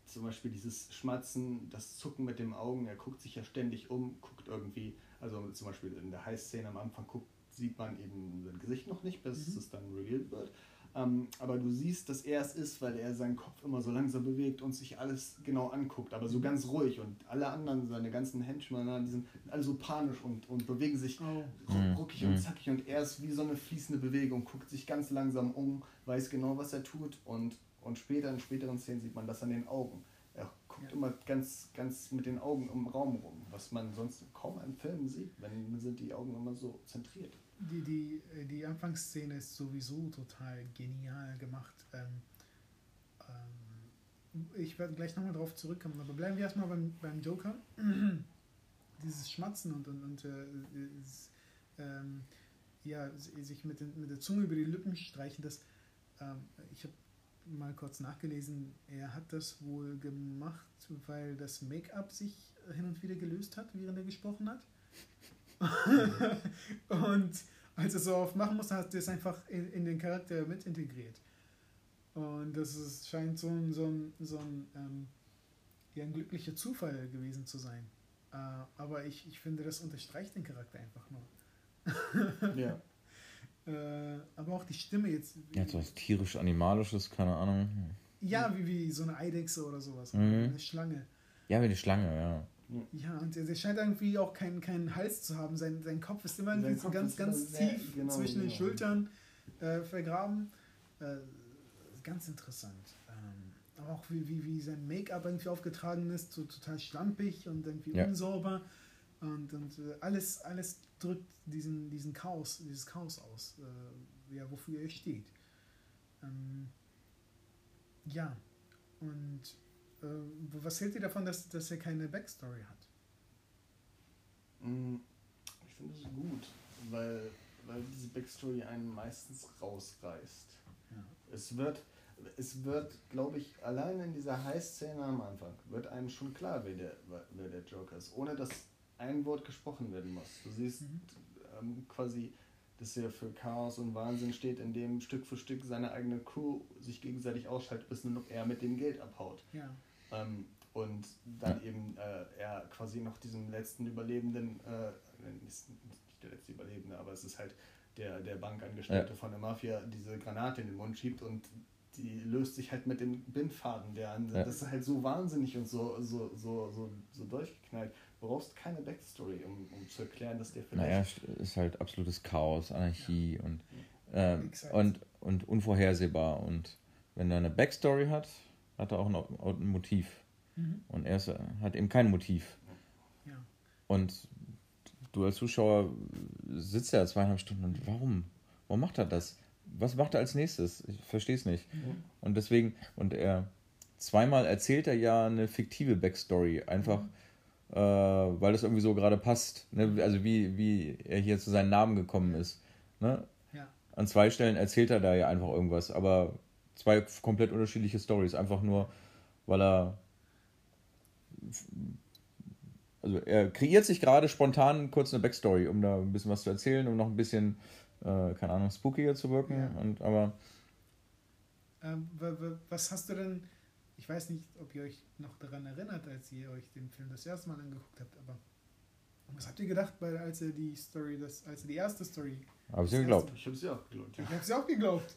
Speaker 3: zum Beispiel dieses Schmatzen, das Zucken mit den Augen, er guckt sich ja ständig um, guckt irgendwie, also zum Beispiel in der Heißszene am Anfang guckt, sieht man eben sein Gesicht noch nicht, bis
Speaker 1: Mhm.
Speaker 3: es dann revealed wird. Ähm, aber du siehst, dass er es ist, weil er seinen Kopf immer so langsam bewegt und sich alles genau anguckt, aber so ganz ruhig. Und alle anderen, seine ganzen Henchmen, die sind alle so panisch und, und bewegen sich
Speaker 1: Oh.
Speaker 3: ruck- ruckig und zackig. Und er ist wie so eine fließende Bewegung, guckt sich ganz langsam um, weiß genau, was er tut. Und, und später, in späteren Szenen sieht man das an den Augen. Er guckt
Speaker 1: Ja.
Speaker 3: immer ganz, ganz mit den Augen im Raum rum, was man sonst kaum in Filmen sieht. Wenn sind die Augen immer so zentriert.
Speaker 1: Die, die, die Anfangsszene ist sowieso total genial gemacht. Ähm, ähm, ich werde gleich nochmal drauf zurückkommen, aber bleiben wir erstmal beim, beim Joker. <clears throat> Dieses Schmatzen und, und, und äh, es, ähm, ja, sich mit, den, mit der Zunge über die Lippen streichen, das, ähm, ich habe mal kurz nachgelesen, er hat das wohl gemacht, weil das Make-up sich hin und wieder gelöst hat, während er gesprochen hat. <laughs> und als er so oft machen musste, hat er es einfach in, in den Charakter mit integriert. Und das ist, scheint so ein, so ein, so ein, ähm, ja, ein glücklicher Zufall gewesen zu sein. Äh, aber ich, ich finde, das unterstreicht den Charakter einfach nur. <laughs>
Speaker 3: Ja.
Speaker 1: Äh, aber auch die Stimme jetzt.
Speaker 2: Ja, so was tierisch-animalisches, keine Ahnung.
Speaker 1: Ja, wie, wie so eine Eidechse oder sowas.
Speaker 2: Mhm.
Speaker 1: Eine Schlange.
Speaker 2: Ja, wie die Schlange, ja.
Speaker 1: Ja, und der scheint irgendwie auch keinen, keinen Hals zu haben. Sein, sein Kopf ist immer irgendwie so
Speaker 3: Kopf
Speaker 1: ganz,
Speaker 3: ist
Speaker 1: ganz
Speaker 3: immer sehr-
Speaker 1: tief
Speaker 3: genau,
Speaker 1: zwischen den
Speaker 3: genau.
Speaker 1: Schultern äh, vergraben. Äh, ganz interessant. Ähm, aber auch wie, wie, wie sein Make-up irgendwie aufgetragen ist, so total schlampig und irgendwie
Speaker 2: Ja.
Speaker 1: unsauber. Und, und äh, alles, alles drückt diesen, diesen Chaos, dieses Chaos aus, äh, ja, wofür er steht. Ähm, ja, und was hält ihr davon, dass, dass er keine Backstory hat?
Speaker 3: Mm, Ich finde es gut, weil, weil diese Backstory einen meistens rausreißt.
Speaker 1: Ja.
Speaker 3: Es wird, es wird, glaube ich, allein in dieser High-Szene am Anfang wird einem schon klar, wer der, wer der Joker ist, ohne dass ein Wort gesprochen werden muss. Du siehst
Speaker 1: Mhm.
Speaker 3: ähm, quasi, dass er für Chaos und Wahnsinn steht, indem Stück für Stück seine eigene Crew sich gegenseitig ausschaltet, bis nur noch er mit dem Geld abhaut.
Speaker 1: Ja.
Speaker 3: Ähm, und dann eben äh, er quasi noch diesem letzten Überlebenden, äh, nicht der letzte Überlebende, aber es ist halt der, der Bankangestellte von der Mafia, diese Granate in den Mund schiebt und die löst sich halt mit dem Bindfaden, der an,
Speaker 2: Ja.
Speaker 3: das ist halt so wahnsinnig und so, so, so, so, so durchgeknallt. Du brauchst keine Backstory, um, um zu erklären, dass der
Speaker 2: Naja,
Speaker 3: vielleicht.
Speaker 2: ist halt absolutes Chaos, Anarchie und, ähm, und, und unvorhersehbar. Und wenn er eine Backstory hat, hat er auch ein, Motiv.
Speaker 1: Mhm.
Speaker 2: Und er hat eben kein Motiv.
Speaker 1: Ja.
Speaker 2: Und du als Zuschauer sitzt ja zweieinhalb Stunden und warum? Warum macht er das? Was macht er als nächstes? Ich verstehe es nicht.
Speaker 1: Mhm.
Speaker 2: Und deswegen, und er zweimal erzählt er ja eine fiktive Backstory, einfach äh, weil das irgendwie so gerade passt. Ne? Also wie, wie er hier zu seinem Namen gekommen ist. Ne?
Speaker 1: Ja.
Speaker 2: An zwei Stellen erzählt er da ja einfach irgendwas, aber zwei komplett unterschiedliche Stories, einfach nur, weil er also er kreiert sich gerade spontan kurz eine Backstory, um da ein bisschen was zu erzählen, um noch ein bisschen, äh, keine Ahnung, spookiger zu wirken.
Speaker 1: Ja.
Speaker 2: Und, aber
Speaker 1: Ähm, wa- wa- was hast du denn, ich weiß nicht, ob ihr euch noch daran erinnert, als ihr euch den Film das erste Mal angeguckt habt, aber was habt ihr gedacht, als ihr die Story, das, als ihr die erste Story,
Speaker 2: habe ich ja geglaubt.
Speaker 3: Ich habe es ja auch geglaubt. Ja.
Speaker 1: ich hab's ja auch geglaubt.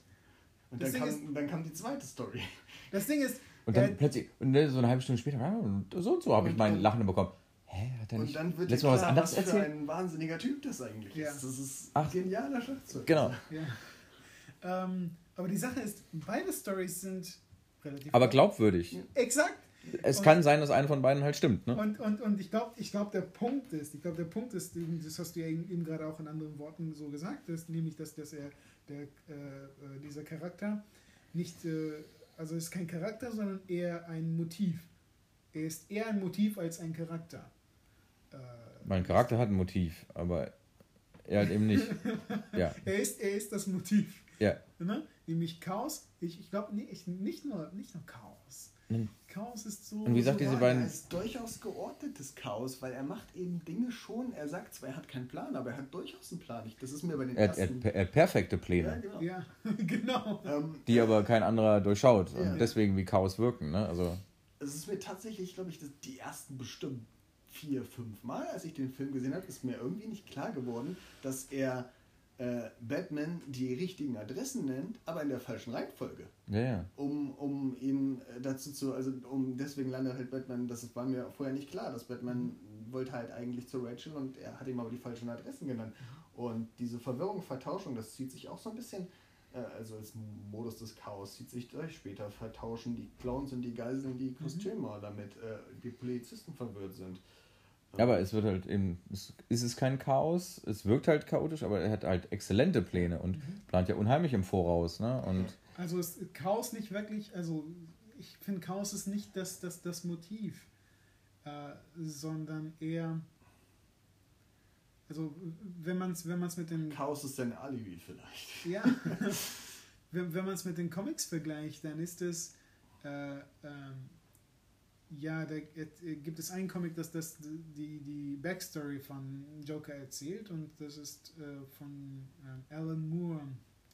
Speaker 3: Und dann kam, dann kam die zweite Story. <laughs>
Speaker 1: Das Ding ist,
Speaker 2: Und dann
Speaker 1: äh,
Speaker 2: plötzlich, und dann so eine halbe Stunde später, und so und so habe ich
Speaker 3: Und
Speaker 2: mein
Speaker 3: dann-
Speaker 2: Lachen bekommen. Hä, hat er
Speaker 3: Und
Speaker 2: nicht
Speaker 3: dann wird
Speaker 2: letztes Mal was anderes
Speaker 3: was für
Speaker 2: erzählt?
Speaker 3: ein wahnsinniger Typ das eigentlich
Speaker 1: Ja.
Speaker 3: ist. Das ist
Speaker 2: Ach.
Speaker 3: genialer Schlagzeug.
Speaker 2: Genau. <laughs>
Speaker 1: ja. ähm, aber die Sache ist, beide Stories sind relativ.
Speaker 2: Aber glaubwürdig.
Speaker 1: Exakt.
Speaker 2: Es
Speaker 1: Und-
Speaker 2: kann sein, dass eine von beiden halt stimmt. Ne?
Speaker 1: Und, und, und ich glaube, ich glaub, der Punkt ist, ich glaube, der Punkt ist, das hast du ja eben eben gerade auch in anderen Worten so gesagt, ist, nämlich, dass, dass er, der, äh, äh, dieser Charakter nicht, äh, also ist kein Charakter, sondern eher ein Motiv. Er ist eher ein Motiv als ein Charakter. Äh,
Speaker 2: Mein Charakter hat ein Motiv, aber er halt eben nicht. <laughs> ja,
Speaker 1: er, ist, er ist das Motiv.
Speaker 2: ja.
Speaker 1: Ne? Nämlich Chaos. Ich, ich glaube nicht, nicht, nur, nicht nur Chaos.
Speaker 2: Mhm.
Speaker 1: Chaos ist so.
Speaker 2: Und wie gesagt,
Speaker 1: so
Speaker 2: diese
Speaker 3: Ja,
Speaker 2: beiden-
Speaker 3: Er ist durchaus geordnetes Chaos, weil er macht eben Dinge schon. Er sagt zwar, er hat keinen Plan, aber er hat durchaus einen Plan. Ich- Das ist mir bei den
Speaker 2: Er, hat- er,
Speaker 3: ersten.
Speaker 2: er hat perfekte
Speaker 3: ja,
Speaker 2: Pläne,
Speaker 3: genau.
Speaker 1: Ja, <laughs> genau.
Speaker 3: Ähm,
Speaker 2: die aber kein anderer durchschaut
Speaker 3: Ja.
Speaker 2: und deswegen wie Chaos wirken. Ne? Also,
Speaker 3: es ist mir tatsächlich, glaube ich, das, die ersten bestimmt vier, fünf Mal, als ich den Film gesehen habe, ist mir irgendwie nicht klar geworden, dass er äh, Batman die richtigen Adressen nennt, aber in der falschen Reihenfolge.
Speaker 2: Ja, ja.
Speaker 3: Um, um ihn äh, dazu zu, also um deswegen landet halt Batman, das war mir vorher nicht klar, dass Batman wollte halt eigentlich zu Rachel und er hat ihm aber die falschen Adressen genannt. Und diese Verwirrung, Vertauschung, das zieht sich auch so ein bisschen, äh, also als Modus des Chaos zieht sich durch. Später vertauschen die Clowns und die Geiseln die Kostüme, damit äh, die Polizisten verwirrt sind.
Speaker 2: Ja, aber es wird halt eben, es ist es kein Chaos, es wirkt halt chaotisch, aber er hat halt exzellente Pläne und plant ja unheimlich im Voraus, ne? Und
Speaker 1: Also ist Chaos nicht wirklich, also ich finde Chaos ist nicht das, das, das Motiv, äh, sondern eher, also wenn man es wenn man's mit den
Speaker 3: Chaos ist sein Alibi vielleicht.
Speaker 1: Ja, <laughs> wenn, wenn man es mit den Comics vergleicht, dann ist es, äh, ähm, ja, da äh, gibt es einen Comic, das, das die, die Backstory von Joker erzählt und das ist äh, von ähm, Alan Moore,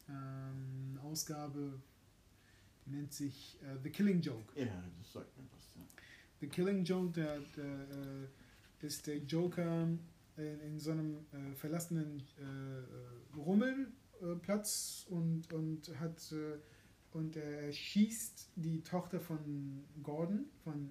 Speaker 1: ähm, Ausgabe, die nennt sich äh, The Killing Joke.
Speaker 3: Ja, das sagt mir was. Ja.
Speaker 1: The Killing Joke, der, der äh, ist der Joker in, in so einem äh, verlassenen äh, Rummelplatz und, und hat äh, und er schießt die Tochter von Gordon, von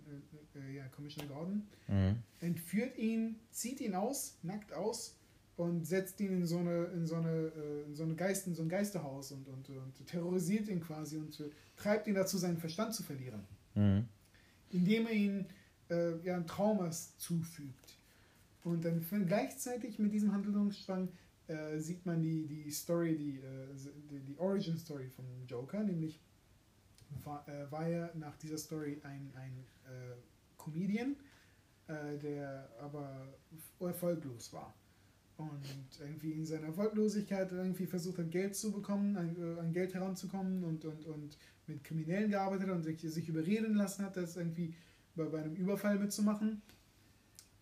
Speaker 1: äh, äh, ja, Commissioner Gordon,
Speaker 2: mhm.
Speaker 1: entführt ihn, zieht ihn aus, nackt aus und setzt ihn in so eine, in so eine, äh, in so eine Geist, in so ein Geisterhaus und, und, und terrorisiert ihn quasi und treibt ihn dazu, seinen Verstand zu verlieren
Speaker 2: Mhm.
Speaker 1: indem er ihm äh, ja, ein Traumas zufügt. Und dann gleichzeitig mit diesem Handlungsstrang äh, sieht man die, die Story, die, äh, die, die Origin Story vom Joker, nämlich war, äh, war er nach dieser Story ein, ein äh, Comedian, der aber erfolglos war. Und irgendwie in seiner Erfolglosigkeit irgendwie versucht hat, Geld zu bekommen, an, an Geld heranzukommen und, und, und mit Kriminellen gearbeitet hat und sich, sich überreden lassen hat, das irgendwie bei, bei einem Überfall mitzumachen.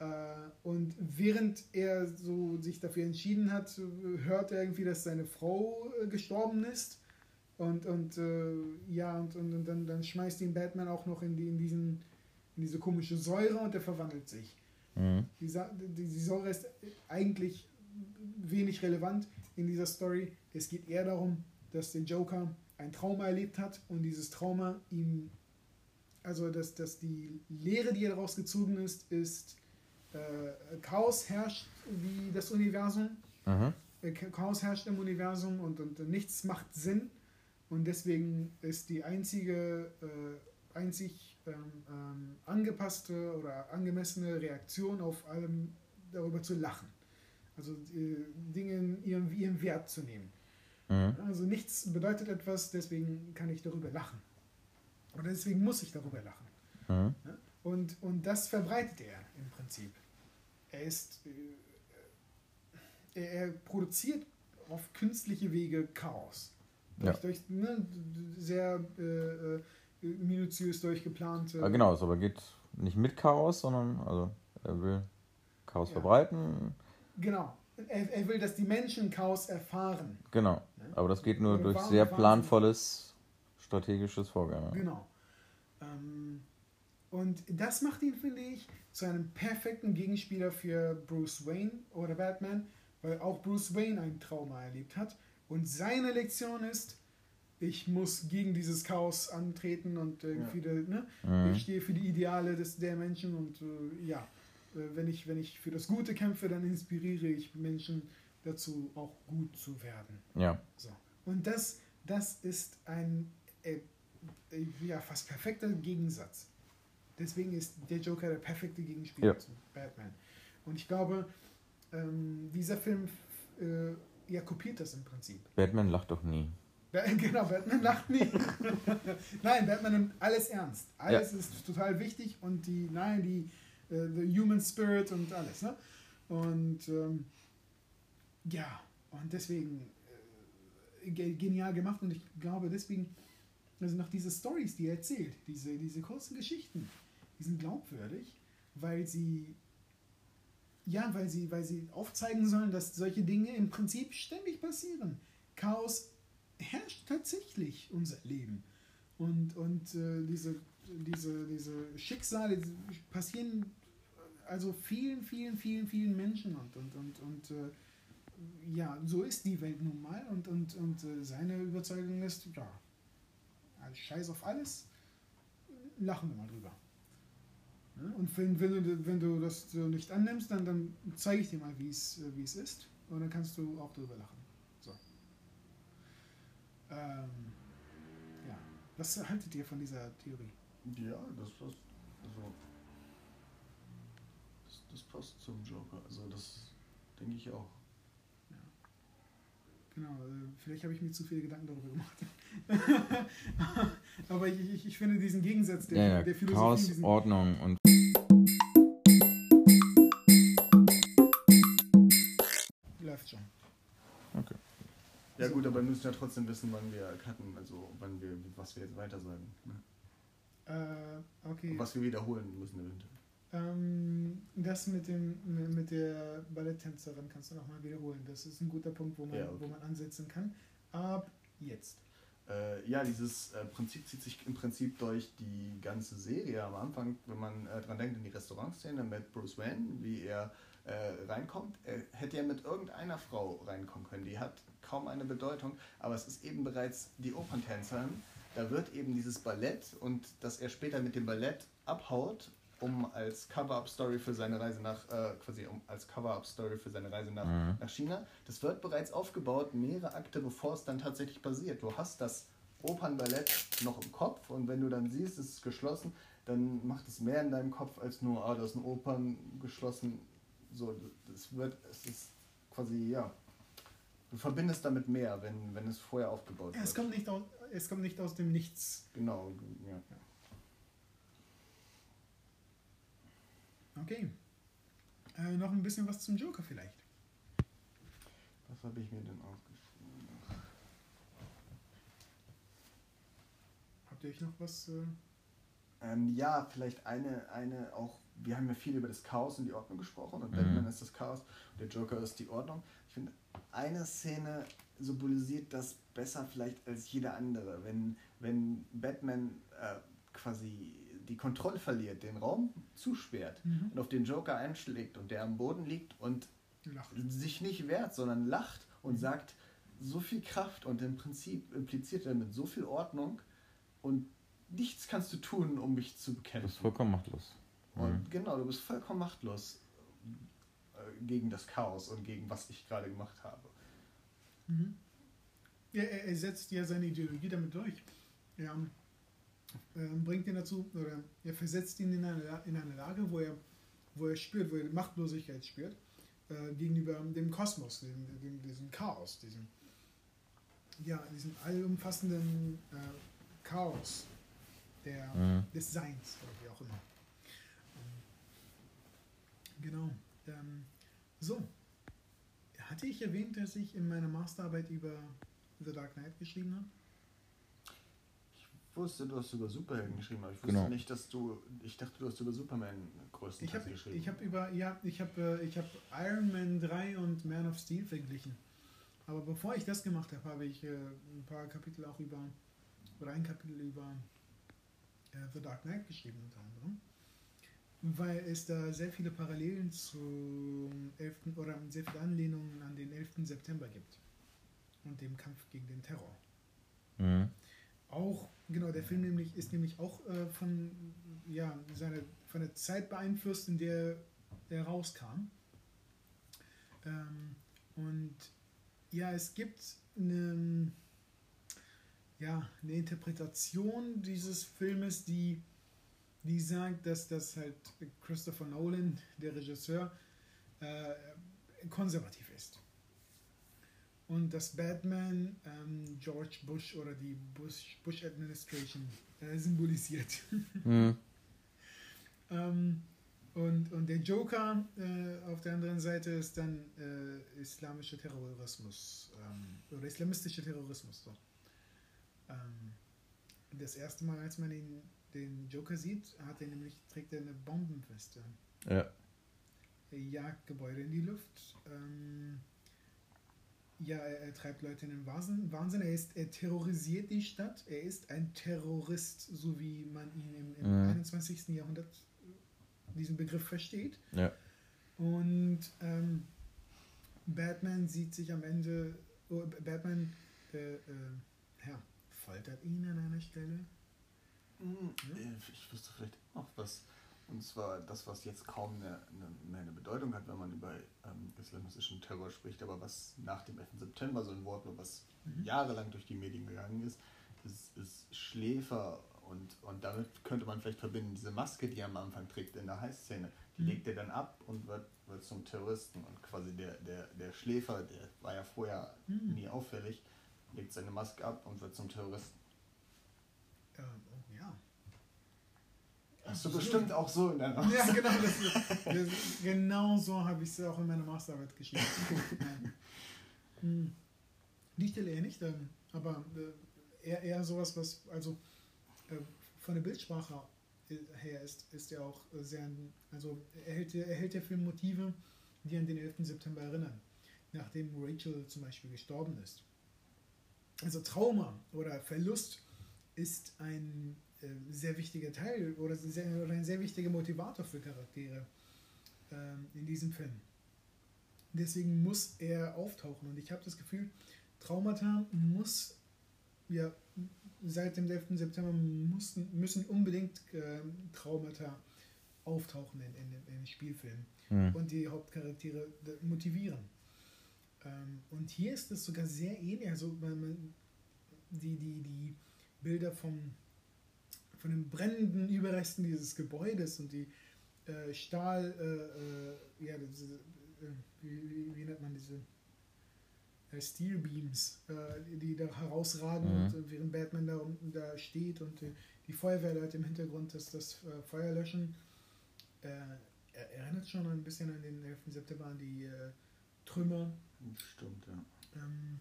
Speaker 1: Äh, und während er so sich dafür entschieden hat, hört er irgendwie, dass seine Frau äh, gestorben ist. Und, und äh, ja, und, und, und dann, dann schmeißt ihn Batman auch noch in, die, in, diesen, in diese komische Säure und er verwandelt sich.
Speaker 2: Mhm.
Speaker 1: Die, die, die Säure ist eigentlich wenig relevant in dieser Story. Es geht eher darum, dass der Joker ein Trauma erlebt hat und dieses Trauma ihm, also dass, dass die Lehre, die er daraus gezogen ist, ist, äh, Chaos herrscht wie das Universum.
Speaker 2: Mhm.
Speaker 1: Äh, Chaos herrscht im Universum und, und nichts macht Sinn. Und deswegen ist die einzige, äh, einzig ähm, ähm, angepasste oder angemessene Reaktion auf allem darüber zu lachen. Also äh, Dinge in ihrem, ihrem Wert zu nehmen.
Speaker 2: Mhm.
Speaker 1: Also nichts bedeutet etwas, deswegen kann ich darüber lachen. Oder deswegen muss ich darüber lachen.
Speaker 2: Mhm.
Speaker 1: Und, und das verbreitet er im Prinzip. Er ist, äh, er, er produziert auf künstliche Wege Chaos. Durch,
Speaker 2: Ja.
Speaker 1: durch ne, sehr äh, äh, minutiös durchgeplante.
Speaker 2: Ah, genau, es aber geht nicht mit Chaos, sondern also er will Chaos
Speaker 1: Ja.
Speaker 2: verbreiten.
Speaker 1: Genau. Er, er will, dass die Menschen Chaos erfahren.
Speaker 2: Genau. Aber das geht nur durch sehr planvolles strategisches Vorgehen. ja.
Speaker 1: Genau. Ähm, und das macht ihn, finde ich, zu einem perfekten Gegenspieler für Bruce Wayne oder Batman, weil auch Bruce Wayne ein Trauma erlebt hat. Und seine Lektion ist, ich muss gegen dieses Chaos antreten und irgendwie, ne,
Speaker 2: Mhm.
Speaker 1: ich stehe für die Ideale des, der Menschen und äh, ja, äh, wenn ich, wenn ich für das Gute kämpfe, dann inspiriere ich Menschen dazu, auch gut zu werden.
Speaker 2: Ja.
Speaker 1: So. Und das, das ist ein äh, äh, ja, fast perfekter Gegensatz. Deswegen ist der Joker der perfekte Gegenspieler
Speaker 2: Ja.
Speaker 1: zu Batman. Und ich glaube, ähm, dieser Film äh, ja, kopiert das im Prinzip.
Speaker 2: Batman lacht doch nie.
Speaker 1: Ba- <laughs> Genau, Batman lacht nie. <laughs> nein, Batman nimmt alles ernst. Alles ist total wichtig und die, nein, die äh, the Human Spirit und alles. Ne? Und ähm, ja, und deswegen äh, ge- genial gemacht und ich glaube deswegen, also nach diese Stories, die er erzählt, diese, diese kurzen Geschichten, die sind glaubwürdig, weil sie ja, weil sie, weil sie aufzeigen sollen, dass solche Dinge im Prinzip ständig passieren. Chaos herrscht tatsächlich unser Leben. Und, und äh, diese, diese, diese Schicksale passieren also vielen, vielen, vielen, vielen Menschen und, und, und, und äh, ja, so ist die Welt nun mal und, und, und äh, seine Überzeugung ist, ja, scheiß auf alles, lachen wir mal drüber. Ne? Und wenn, wenn, du, wenn du das so nicht annimmst, dann, dann zeige ich dir mal, wie es ist und dann kannst du auch drüber lachen. So. Ähm, ja. Was haltet ihr von dieser Theorie?
Speaker 3: Ja, das passt. Also, das, das passt zum Joker. Also das denke ich auch.
Speaker 1: Genau, äh, vielleicht habe ich mir zu viele Gedanken darüber gemacht. <laughs> Aber ich, ich, ich, finde diesen Gegensatz der,
Speaker 2: ja, ja. der Philosophie. Chaos, diesen Ordnung und.
Speaker 1: Läuft schon.
Speaker 2: Okay.
Speaker 3: Ja, gut, aber wir müssen ja trotzdem wissen, wann wir cutten, also wann wir, was wir jetzt weiter sagen. Ne?
Speaker 1: Äh, okay.
Speaker 3: Und was wir wiederholen müssen eventuell.
Speaker 1: Ähm, das mit, dem, mit der Balletttänzerin kannst du nochmal wiederholen. Das ist ein guter Punkt, wo man, ja, okay. wo man ansetzen kann. Ab jetzt.
Speaker 3: Äh, ja, dieses äh, Prinzip zieht sich im Prinzip durch die ganze Serie. Am Anfang, wenn man äh, dran denkt, in die Restaurantszene mit Bruce Wayne, wie er äh, reinkommt, er hätte ja mit irgendeiner Frau reinkommen können. Die hat kaum eine Bedeutung, aber es ist eben bereits die Operntänzerin. Da wird eben dieses Ballett und dass er später mit dem Ballett abhaut um als Cover-up-Story für seine Reise nach äh, quasi um als Cover-up-Story für seine Reise nach, mhm. nach China. Das wird bereits aufgebaut, mehrere Akte, bevor es dann tatsächlich passiert. Du hast das Opernballett noch im Kopf und wenn du dann siehst, es ist geschlossen, dann macht es mehr in deinem Kopf als nur, ah, da ist ein Opern geschlossen. So, das wird, es ist quasi, ja. Du verbindest damit mehr, wenn, wenn es vorher aufgebaut
Speaker 1: ja, wird. Es kommt, nicht aus, es kommt nicht aus dem Nichts.
Speaker 3: Genau, ja. ja.
Speaker 1: Okay. Äh, noch ein bisschen was zum Joker vielleicht.
Speaker 3: Was habe ich mir denn aufgeschrieben?
Speaker 1: Habt ihr euch noch was? Äh
Speaker 3: ähm, ja, vielleicht eine, eine auch. Wir haben ja viel über das Chaos und die Ordnung gesprochen und mhm. Batman ist das Chaos und der Joker ist die Ordnung. Ich finde, eine Szene symbolisiert das besser vielleicht als jede andere. Wenn, wenn Batman äh, quasi die Kontrolle verliert, den Raum zusperrt mhm. und auf den Joker einschlägt und der am Boden liegt und lacht. sich nicht wehrt, sondern lacht und mhm. sagt, so viel Kraft und im Prinzip impliziert damit so viel Ordnung und nichts kannst du tun, um mich zu bekämpfen.
Speaker 2: Du bist vollkommen machtlos.
Speaker 3: Und mhm. genau, du bist vollkommen machtlos äh, gegen das Chaos und gegen was ich gerade gemacht habe.
Speaker 1: Mhm. Ja, er, er setzt ja seine Ideologie damit durch. Ja, bringt ihn dazu, oder er versetzt ihn in eine, in eine Lage, wo er, wo er spürt, wo er Machtlosigkeit spürt, äh, gegenüber dem Kosmos, dem, dem, diesem Chaos, diesem, ja, diesem allumfassenden äh, Chaos der, mhm. des Seins, oder wie auch immer. Ähm, genau. Ähm, so. Hatte ich erwähnt, dass ich in meiner Masterarbeit über The Dark Knight geschrieben habe?
Speaker 3: Wusste, du hast über Superhelden geschrieben, aber ich wusste genau. nicht, dass du. Ich dachte, du hast über Superman größtenteils
Speaker 1: ich
Speaker 3: hab, geschrieben.
Speaker 1: Ich habe über, ja, ich habe äh, ich hab Iron Man 3 und Man of Steel verglichen. Aber bevor ich das gemacht habe, habe ich äh, ein paar Kapitel auch über, oder ein Kapitel über äh, The Dark Knight geschrieben unter anderem. Weil es da sehr viele Parallelen zum 11. oder sehr viele Anlehnungen an den 11. September gibt. Und dem Kampf gegen den Terror. Mhm. Auch Genau, der Film nämlich ist nämlich auch äh, von, ja, seine, von der Zeit beeinflusst, in der er rauskam. Ähm, und ja, es gibt eine, ja, eine Interpretation dieses Filmes, die, die sagt, dass das halt Christopher Nolan, der Regisseur, äh, konservativ ist und dass Batman ähm, George Bush oder die Bush, Bush Administration äh, symbolisiert. <laughs> Mhm. ähm, und, und der Joker äh, auf der anderen Seite ist dann äh, islamischer Terrorismus ähm, oder islamistischer Terrorismus. So. Ähm, das erste Mal, als man ihn, den Joker sieht, hat er nämlich, trägt er eine Bombenweste. Ja. Er jagt Gebäude in die Luft. Ja, er, er, treibt Leute in den Wahnsinn. Er, ist, er terrorisiert die Stadt. Er ist ein Terrorist, so wie man ihn im, im mhm. 21. Jahrhundert diesen Begriff versteht. Ja. Und ähm, Batman sieht sich am Ende, oh, Batman, äh, äh, ja, foltert ihn an einer Stelle.
Speaker 3: Hm, Ich wüsste vielleicht auch was. Und zwar das, was jetzt kaum eine, eine, mehr eine Bedeutung hat, wenn man über ähm, islamistischen Terror spricht, aber was nach dem 11. September so ein Wort war, was
Speaker 1: Mhm.
Speaker 3: jahrelang durch die Medien gegangen ist, ist, ist Schläfer. Und, und damit könnte man vielleicht verbinden, diese Maske, die er am Anfang trägt in der Heißszene, die
Speaker 1: Mhm.
Speaker 3: legt er dann ab und wird, wird zum Terroristen. Und quasi der, der, der Schläfer, der war ja vorher
Speaker 1: Mhm.
Speaker 3: nie auffällig, legt seine Maske ab und wird zum Terroristen.
Speaker 1: Ja.
Speaker 3: Hast du bestimmt auch so in deiner
Speaker 1: Ja, genau, das, das, genau so habe ich es auch in meiner Masterarbeit geschrieben. Ja. Hm. Die Stelle eher nicht, ähm, aber äh, eher, eher sowas, was, also äh, von der Bildsprache äh, her ist, ist er auch sehr, also erhält, erhält der Film Motive, die an den 11. September erinnern, nachdem Rachel zum Beispiel gestorben ist. Also Trauma oder Verlust ist ein sehr wichtiger Teil oder, sehr, oder ein sehr wichtiger Motivator für Charaktere ähm, in diesem Film. Deswegen muss er auftauchen und ich habe das Gefühl, Traumata muss ja seit dem 11. September mussten, müssen unbedingt ähm, Traumata auftauchen in, in, in den Spielfilmen
Speaker 2: Hm.
Speaker 1: und die Hauptcharaktere d- motivieren. Ähm, und hier ist es sogar sehr ähnlich. Also man, man, die, die, die Bilder vom, von den brennenden Überresten dieses Gebäudes und die äh, Stahl, äh, äh, ja, diese, äh, wie, wie, wie nennt man diese äh, Steel Beams, äh, die, da herausragen
Speaker 2: Mhm.
Speaker 1: und äh, während Batman da, unten da steht und äh, die Feuerwehrleute im Hintergrund das, das äh, Feuer löschen. Äh, er erinnert schon ein bisschen an den 11. September, an die äh, Trümmer.
Speaker 3: Stimmt, ja.
Speaker 1: Ähm,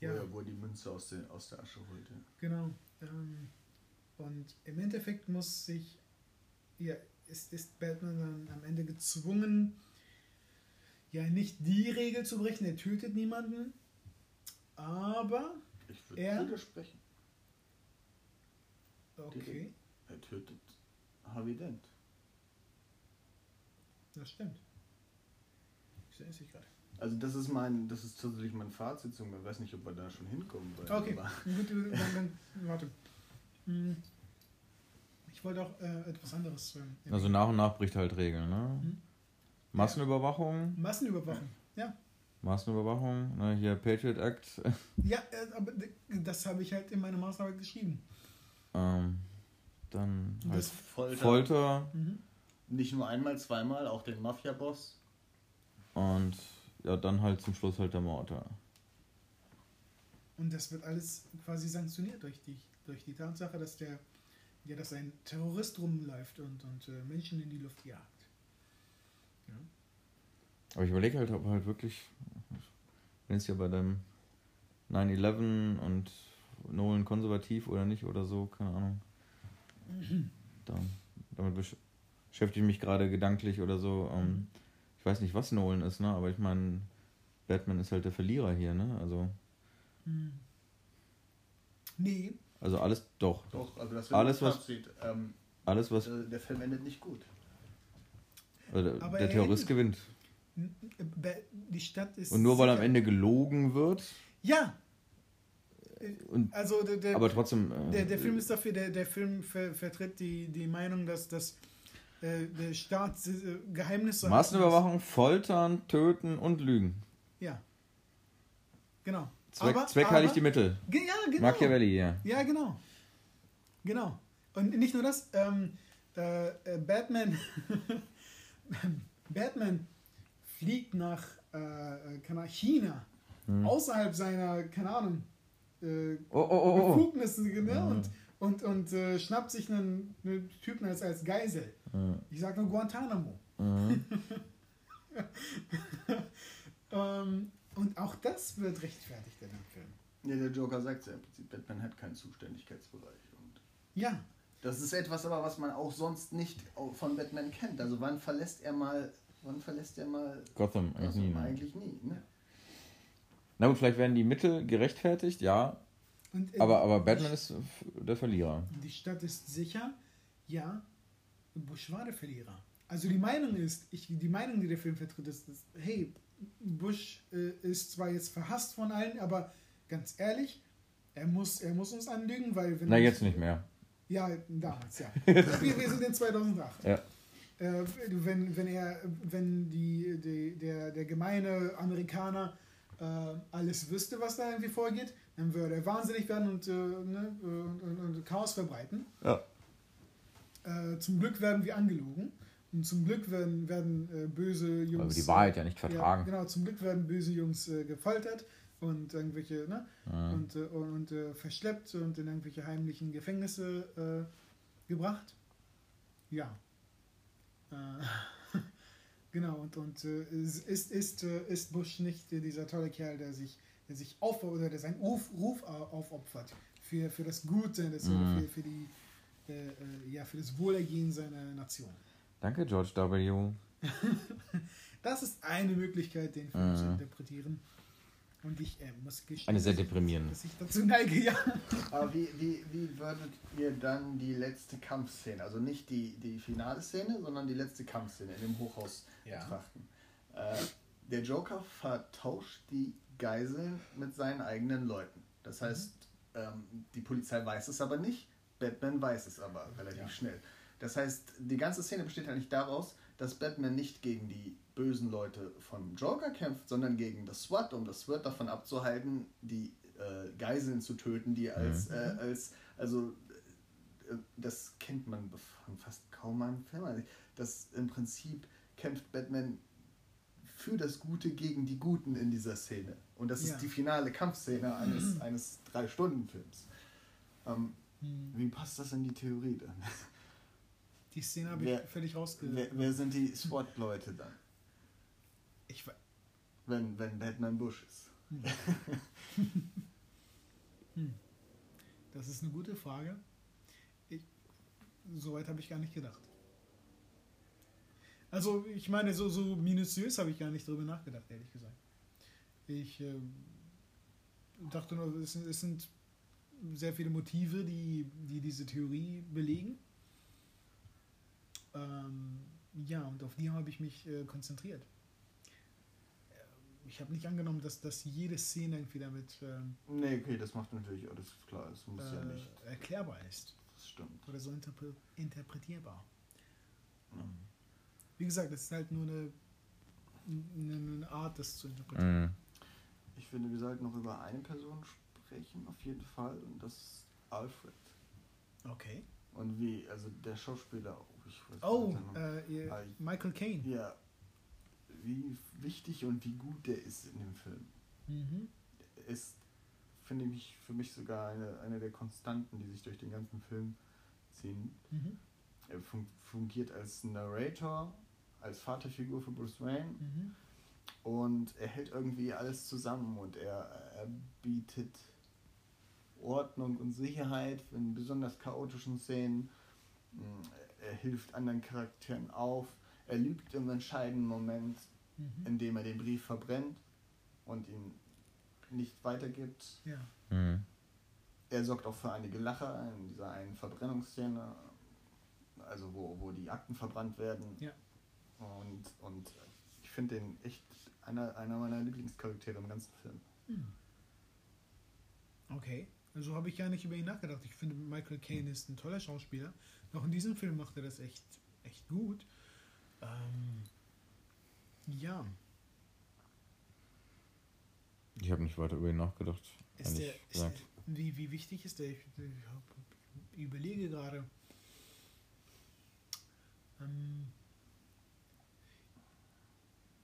Speaker 3: Wo,
Speaker 1: ja,
Speaker 3: er, wo er die Münze aus der, aus der Asche holte.
Speaker 1: genau. Ähm, und im Endeffekt muss sich, ja, ist, ist Batman dann am Ende gezwungen, ja, nicht die Regel zu brechen, er tötet niemanden, aber,
Speaker 3: Ich würde
Speaker 1: Er?
Speaker 3: widersprechen.
Speaker 1: okay,
Speaker 3: Er tötet Harvey Dent.
Speaker 1: das stimmt. Ich sehe es nicht gerade.
Speaker 3: Also das ist mein, das ist tatsächlich mein Fazit. Ich weiß nicht, ob wir da schon hinkommen.
Speaker 1: Okay, gut, dann, dann warte. Hm. Ich wollte auch äh, etwas anderes. Ähm,
Speaker 2: Also nach und nach bricht halt Regeln, ne?
Speaker 1: Mhm.
Speaker 2: Massenüberwachung,
Speaker 1: Massenüberwachung. Ja,
Speaker 2: Massenüberwachung, ne, hier Patriot Act, <laughs>
Speaker 1: ja äh, aber das habe ich halt in meiner Maßnahme geschrieben.
Speaker 2: ähm, dann halt
Speaker 1: Das-
Speaker 3: Folter.
Speaker 2: Folter
Speaker 1: Mhm.
Speaker 3: Nicht nur einmal, zweimal, auch den Mafia-Boss.
Speaker 2: und ja, dann halt zum Schluss halt der Mord. Ja.
Speaker 1: Und das wird alles quasi sanktioniert durch die, durch die Tatsache, dass der ja, dass ein Terrorist rumläuft und, und äh, Menschen in die Luft jagt. Ja.
Speaker 2: Aber ich überlege halt, ob halt wirklich, wenn es ja bei dem 9-11 und Nolan konservativ oder nicht oder so, keine Ahnung. Da, damit besch beschäftige ich mich gerade gedanklich oder so. Ähm, ich weiß nicht, was Nolan ist, ne? aber ich meine, Batman ist halt der Verlierer hier, ne? Also,
Speaker 1: Hm. Nee,
Speaker 2: also alles, doch.
Speaker 3: Doch, also das
Speaker 2: Alles,
Speaker 3: mein
Speaker 2: was-
Speaker 3: Fazit. Ähm,
Speaker 2: Alles, was
Speaker 3: äh, der Film endet nicht gut.
Speaker 2: äh, der,
Speaker 1: Aber
Speaker 2: der
Speaker 1: er
Speaker 2: Terrorist
Speaker 1: endet-
Speaker 2: gewinnt.
Speaker 1: Ba- die Stadt ist.
Speaker 2: Und nur weil am. Ende gelogen wird,
Speaker 1: Ja,
Speaker 2: und,
Speaker 1: also der, der,
Speaker 2: aber trotzdem. Äh,
Speaker 1: Der, der Film ist dafür, der, der Film ver, vertritt die, die Meinung, dass, äh, der Staat äh, Geheimnisse
Speaker 2: Massenüberwachung, Foltern, Töten und Lügen.
Speaker 1: Ja. Genau.
Speaker 2: Zweck,
Speaker 1: Aber-
Speaker 2: Zweck heiligt
Speaker 1: aber-
Speaker 2: die Mittel.
Speaker 1: Ja, genau.
Speaker 2: Machiavelli, ja.
Speaker 1: Ja, genau. Genau. Und nicht nur das, ähm, äh, äh, Batman, <laughs> Batman fliegt nach, äh, äh, China,
Speaker 2: Hm.
Speaker 1: außerhalb seiner, keine Ahnung, äh,
Speaker 2: Oh, oh, oh, oh.
Speaker 1: Befugnisse ne?
Speaker 2: Mhm.
Speaker 1: und, und, und äh, schnappt sich einen, einen Typen als, als Geisel.
Speaker 2: Mhm.
Speaker 1: Ich sag nur Guantanamo.
Speaker 2: Mhm. <laughs>
Speaker 1: Ähm, und auch das wird rechtfertigt in dem Film.
Speaker 3: Ja, der Joker sagt ja im Prinzip, Batman hat keinen Zuständigkeitsbereich. Und
Speaker 1: Ja,
Speaker 3: das ist etwas aber, was man auch sonst nicht von Batman kennt. Also wann verlässt er mal, wann verlässt er mal
Speaker 2: Gotham, eigentlich
Speaker 3: also
Speaker 2: nie. Ne?
Speaker 3: eigentlich nie. Ne?
Speaker 2: Na gut, vielleicht werden die Mittel gerechtfertigt, ja.
Speaker 1: und
Speaker 2: Aber, aber Batman ist der Verlierer.
Speaker 1: Die Stadt ist sicher, ja. Bush war der Verlierer. Also die Meinung ist, ich, die Meinung, die der Film vertritt, ist, ist hey, Bush äh, ist zwar jetzt verhasst von allen, aber ganz ehrlich, er muss, er muss uns anlügen, weil wenn
Speaker 2: Na, jetzt nicht mehr.
Speaker 1: Ja, damals, ja. <laughs> wir, wir sind in 2008.
Speaker 2: Ja.
Speaker 1: Äh, wenn, wenn er, wenn die, die, der, der gemeine Amerikaner äh, alles wüsste, was da irgendwie vorgeht, dann würde er wahnsinnig werden und, äh, ne, und, und, und Chaos verbreiten.
Speaker 2: Ja.
Speaker 1: Äh, zum Glück werden wir angelogen. Und zum Glück werden, werden äh, böse Jungs.
Speaker 2: Weil wir die Wahrheit ja nicht vertragen.
Speaker 1: Ja, genau, zum Glück werden böse Jungs äh, gefoltert und irgendwelche, ne?
Speaker 2: Mhm.
Speaker 1: Und, äh, und, und äh, verschleppt und in irgendwelche heimlichen Gefängnisse äh, gebracht. Ja. Äh, <laughs> genau, und, und äh, ist, ist, ist, äh, ist Bush nicht äh, dieser tolle Kerl, der sich, der sich auf oder der seinen Ruf, Ruf au- aufopfert für, für das Gute, das,
Speaker 2: Mhm.
Speaker 1: für, für, die, äh, äh, ja, für das Wohlergehen seiner Nation.
Speaker 2: Danke, George W. <laughs>
Speaker 1: Das ist eine Möglichkeit, den Film
Speaker 2: Mhm.
Speaker 1: zu interpretieren. Und ich äh, muss gestehen,
Speaker 2: Eine sehr
Speaker 1: dass ich-
Speaker 2: deprimierende.
Speaker 1: dass ich dazu neige, ja. <laughs>
Speaker 3: Aber wie, wie, wie würdet ihr dann die letzte Kampfszene, also nicht die, die finale Szene, sondern die letzte Kampfszene in dem Hochhaus
Speaker 1: Ja.
Speaker 3: betrachten? Äh, der Joker vertauscht die Geiseln mit seinen eigenen Leuten. Das heißt, ähm, die Polizei weiß es aber nicht, Batman weiß es aber relativ
Speaker 1: Ja.
Speaker 3: schnell. Das heißt, die ganze Szene besteht eigentlich daraus, dass Batman nicht gegen die bösen Leute vom Joker kämpft, sondern gegen das SWAT, um das SWAT davon abzuhalten, die äh, Geiseln zu töten, die als, äh, als also äh, das kennt man von fast kaum einem Film. Also, Das im Prinzip kämpft Batman für das Gute gegen die Guten in dieser Szene. Und das
Speaker 1: Ja.
Speaker 3: ist die finale Kampfszene eines, eines Drei-Stunden-Films. Ähm, wie passt das in die Theorie dann?
Speaker 1: Die Szene habe ich völlig rausge...
Speaker 3: Wer, wer sind die SWAT-Leute dann,
Speaker 1: Ich, we-
Speaker 3: wenn, wenn Batman Bush ist? <laughs>
Speaker 1: das ist eine gute Frage. Ich, Soweit habe ich gar nicht gedacht. Also, ich meine, so, so minutiös habe ich gar nicht drüber nachgedacht, ehrlich gesagt. Ich ähm, dachte nur, es sind, es sind sehr viele Motive, die, die diese Theorie belegen. Ähm, ja, und auf die habe ich mich äh, konzentriert. Äh, Ich habe nicht angenommen, dass, dass jede Szene irgendwie damit ähm,
Speaker 3: Nee, okay, das macht natürlich alles klar. Das muss ja nicht.
Speaker 1: äh, erklärbar ist
Speaker 3: Das stimmt.
Speaker 1: oder so interpre interpretierbar.
Speaker 3: Ja.
Speaker 1: Wie gesagt, es ist halt nur eine, eine, eine Art, das zu interpretieren.
Speaker 2: Mhm.
Speaker 3: Ich finde, wir sollten noch über eine Person sprechen, auf jeden Fall, und das ist Alfred.
Speaker 1: Okay.
Speaker 3: Und wie, also der Schauspieler, ich weiß
Speaker 1: Oh, äh,
Speaker 3: Ah,
Speaker 1: Michael Caine.
Speaker 3: ja, wie wichtig und wie gut der ist in dem Film.
Speaker 1: Mhm.
Speaker 3: Ist, finde ich, für mich sogar eine, eine der Konstanten, die sich durch den ganzen Film ziehen.
Speaker 1: Mhm.
Speaker 3: Er fun fungiert als Narrator, als Vaterfigur für Bruce Wayne
Speaker 1: Mhm.
Speaker 3: und er hält irgendwie alles zusammen und er, er bietet Ordnung und Sicherheit in besonders chaotischen Szenen. Er hilft anderen Charakteren auf. Er lügt im entscheidenden Moment,
Speaker 1: Mhm.
Speaker 3: indem er den Brief verbrennt und ihn nicht weitergibt.
Speaker 1: Ja.
Speaker 2: Mhm.
Speaker 3: Er sorgt auch für einige Lacher in dieser einen Verbrennungsszene, also wo, wo die Akten verbrannt werden.
Speaker 1: Ja.
Speaker 3: Und, und ich finde den echt einer, einer meiner Lieblingscharaktere im ganzen Film.
Speaker 1: Okay. Also habe ich gar nicht über ihn nachgedacht. Ich finde, Michael Caine ist ein toller Schauspieler. Auch in diesem Film macht er das echt, echt gut. Ähm, ja.
Speaker 2: Ich habe nicht weiter über ihn nachgedacht.
Speaker 1: Ist der, ist der, wie, wie wichtig ist der? Ich, ich überlege gerade. Ähm,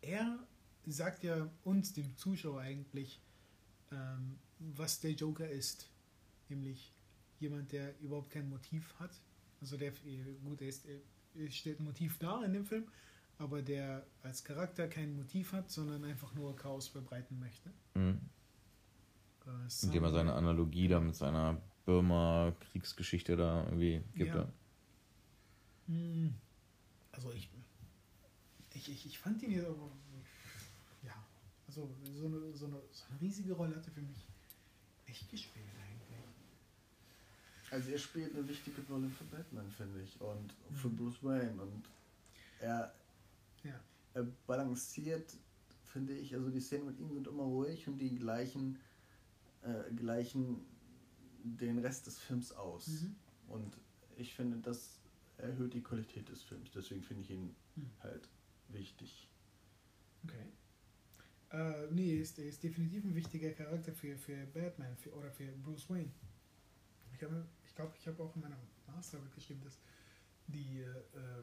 Speaker 1: er sagt ja uns, dem Zuschauer eigentlich, ähm, was der Joker ist. Nämlich jemand, der überhaupt kein Motiv hat. Also der, gut, er, ist, er stellt ein Motiv dar in dem Film, aber der als Charakter kein Motiv hat, sondern einfach nur Chaos verbreiten möchte.
Speaker 2: Mhm.
Speaker 1: Äh,
Speaker 2: Indem er seine Analogie da mit seiner Burma-Kriegsgeschichte da irgendwie gibt.
Speaker 1: Ja.
Speaker 2: Ja.
Speaker 1: Hm, Also ich, ich, ich, ich fand ihn ja, ja, also so eine, so, eine, so eine riesige Rolle hat er für mich echt gespielt.
Speaker 3: Also er spielt eine wichtige Rolle für Batman, finde ich, und für
Speaker 1: Mhm.
Speaker 3: Bruce Wayne. Und er,
Speaker 1: Ja.
Speaker 3: er balanciert, finde ich, also die Szenen mit ihm sind immer ruhig und die gleichen, äh, gleichen den Rest des Films aus.
Speaker 1: Mhm.
Speaker 3: Und ich finde, das erhöht die Qualität des Films. Deswegen finde ich ihn
Speaker 1: Mhm.
Speaker 3: halt wichtig.
Speaker 1: Okay. Äh, nee, er ist, ist definitiv ein wichtiger Charakter für, für Batman für, oder für Bruce Wayne. Ich habe, ich glaube, ich habe auch in meiner Masterarbeit geschrieben, dass die äh, äh,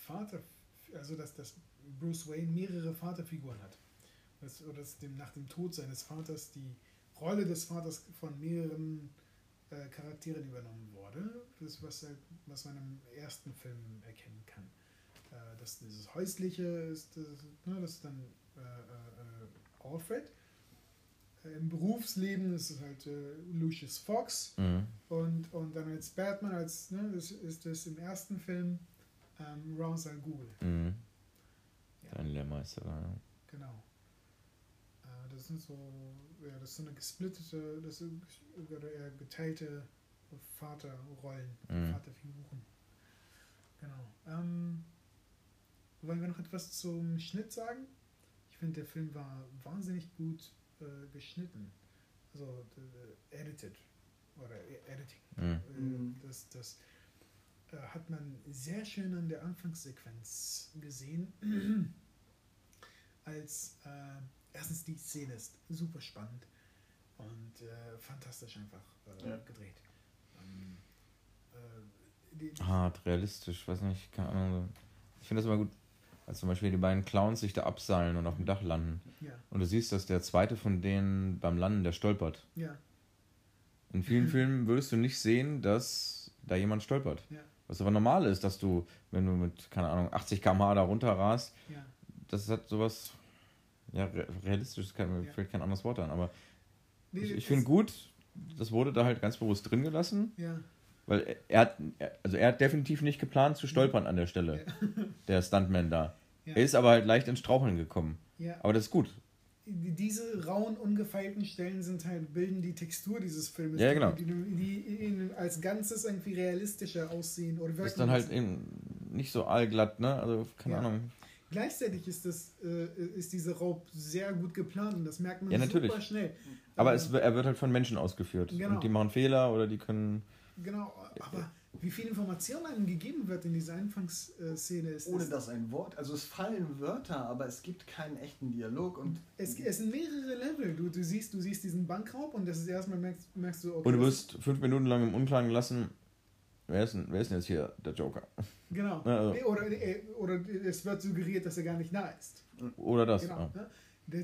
Speaker 1: Vater, also dass, dass Bruce Wayne mehrere Vaterfiguren hat. Das, oder dass dem, nach dem Tod seines Vaters die Rolle des Vaters von mehreren äh, Charakteren übernommen wurde. Das was, was man im ersten Film erkennen kann. Äh, dass dieses Häusliche ist, das, ne, das ist dann äh, äh, Alfred. Äh, Im Berufsleben ist es halt äh, Lucius Fox.
Speaker 2: Mhm.
Speaker 1: Und, und dann als Batman, als, ne, das ist es im ersten Film ähm, Ra's al Ghul.
Speaker 2: Mhm.
Speaker 1: Ja.
Speaker 2: Ein Lehrmeister, ja.
Speaker 1: Genau. Äh, das sind so, ja, das ist so eine gesplittete, das sind eher geteilte Vaterrollen,
Speaker 2: Mhm.
Speaker 1: Vaterfiguren. Genau. Ähm, wollen wir noch etwas zum Schnitt sagen? Ich finde, der Film war wahnsinnig gut äh, geschnitten. Also äh, edited oder e- editing.
Speaker 2: Mhm.
Speaker 1: Äh,
Speaker 3: Mhm.
Speaker 1: Das, das äh, hat man sehr schön an der Anfangssequenz gesehen. <clears throat> Als äh, erstens die Szene ist super spannend und äh, fantastisch einfach äh,
Speaker 3: Ja.
Speaker 1: gedreht. Ähm, äh, die,
Speaker 2: Hart, realistisch, weiß nicht, keine Ahnung. Ich finde das immer gut, als zum Beispiel die beiden Clowns sich da abseilen und auf dem Dach landen.
Speaker 1: ja,
Speaker 2: Und du siehst, dass der zweite von denen beim Landen, der stolpert.
Speaker 1: ja,
Speaker 2: In vielen Filmen würdest du nicht sehen, dass da jemand stolpert.
Speaker 1: ja,
Speaker 2: Was aber normal ist, dass du, wenn du mit, keine Ahnung, 80 km/h da runter rast,
Speaker 1: ja.
Speaker 2: das hat sowas, ja, re realistisch, kann, mir
Speaker 1: Ja.
Speaker 2: fällt kein anderes Wort an. Aber
Speaker 1: Nee,
Speaker 2: ich, ich finde gut, das wurde da halt ganz bewusst drin gelassen,
Speaker 1: Ja,
Speaker 2: weil er, hat, also er hat definitiv nicht geplant zu stolpern an der Stelle, <laughs> der Stuntman da.
Speaker 1: Ja.
Speaker 2: Er ist aber halt leicht ins Straucheln gekommen.
Speaker 1: ja.
Speaker 2: Aber das ist gut.
Speaker 1: Die- Diese rauen, ungefeilten Stellen sind halt, bilden die Textur dieses Filmes,
Speaker 2: Ja, genau.
Speaker 1: die, die, als Ganzes irgendwie realistischer aussehen oder wirken
Speaker 2: ist dann halt eben nicht so allglatt, ne? Also, keine
Speaker 1: Ja.
Speaker 2: Ahnung.
Speaker 1: Gleichzeitig ist, das, äh, ist dieser Raub sehr gut geplant und das merkt man
Speaker 2: Ja, natürlich.
Speaker 1: super schnell.
Speaker 2: Aber
Speaker 1: Äh,
Speaker 2: es, er wird halt von Menschen ausgeführt.
Speaker 1: Genau.
Speaker 2: Und die machen Fehler oder die können.
Speaker 1: Genau, aber wie viel Information einem gegeben wird in dieser Anfangsszene ist.
Speaker 3: Ohne dass ein Wort, also es fallen Wörter, aber es gibt keinen echten Dialog und
Speaker 1: es, es sind mehrere Level. Du, du, siehst, du siehst diesen Bankraub und das ist erstmal merkst, merkst du, okay.
Speaker 2: Und du wirst fünf Minuten lang im Unklaren gelassen. Wer ist denn, wer ist denn jetzt hier der Joker?
Speaker 1: Genau. <laughs>
Speaker 2: Also-
Speaker 1: Oder, äh, oder es wird suggeriert, dass er gar nicht da ist.
Speaker 2: Oder das.
Speaker 1: Genau.
Speaker 2: ja.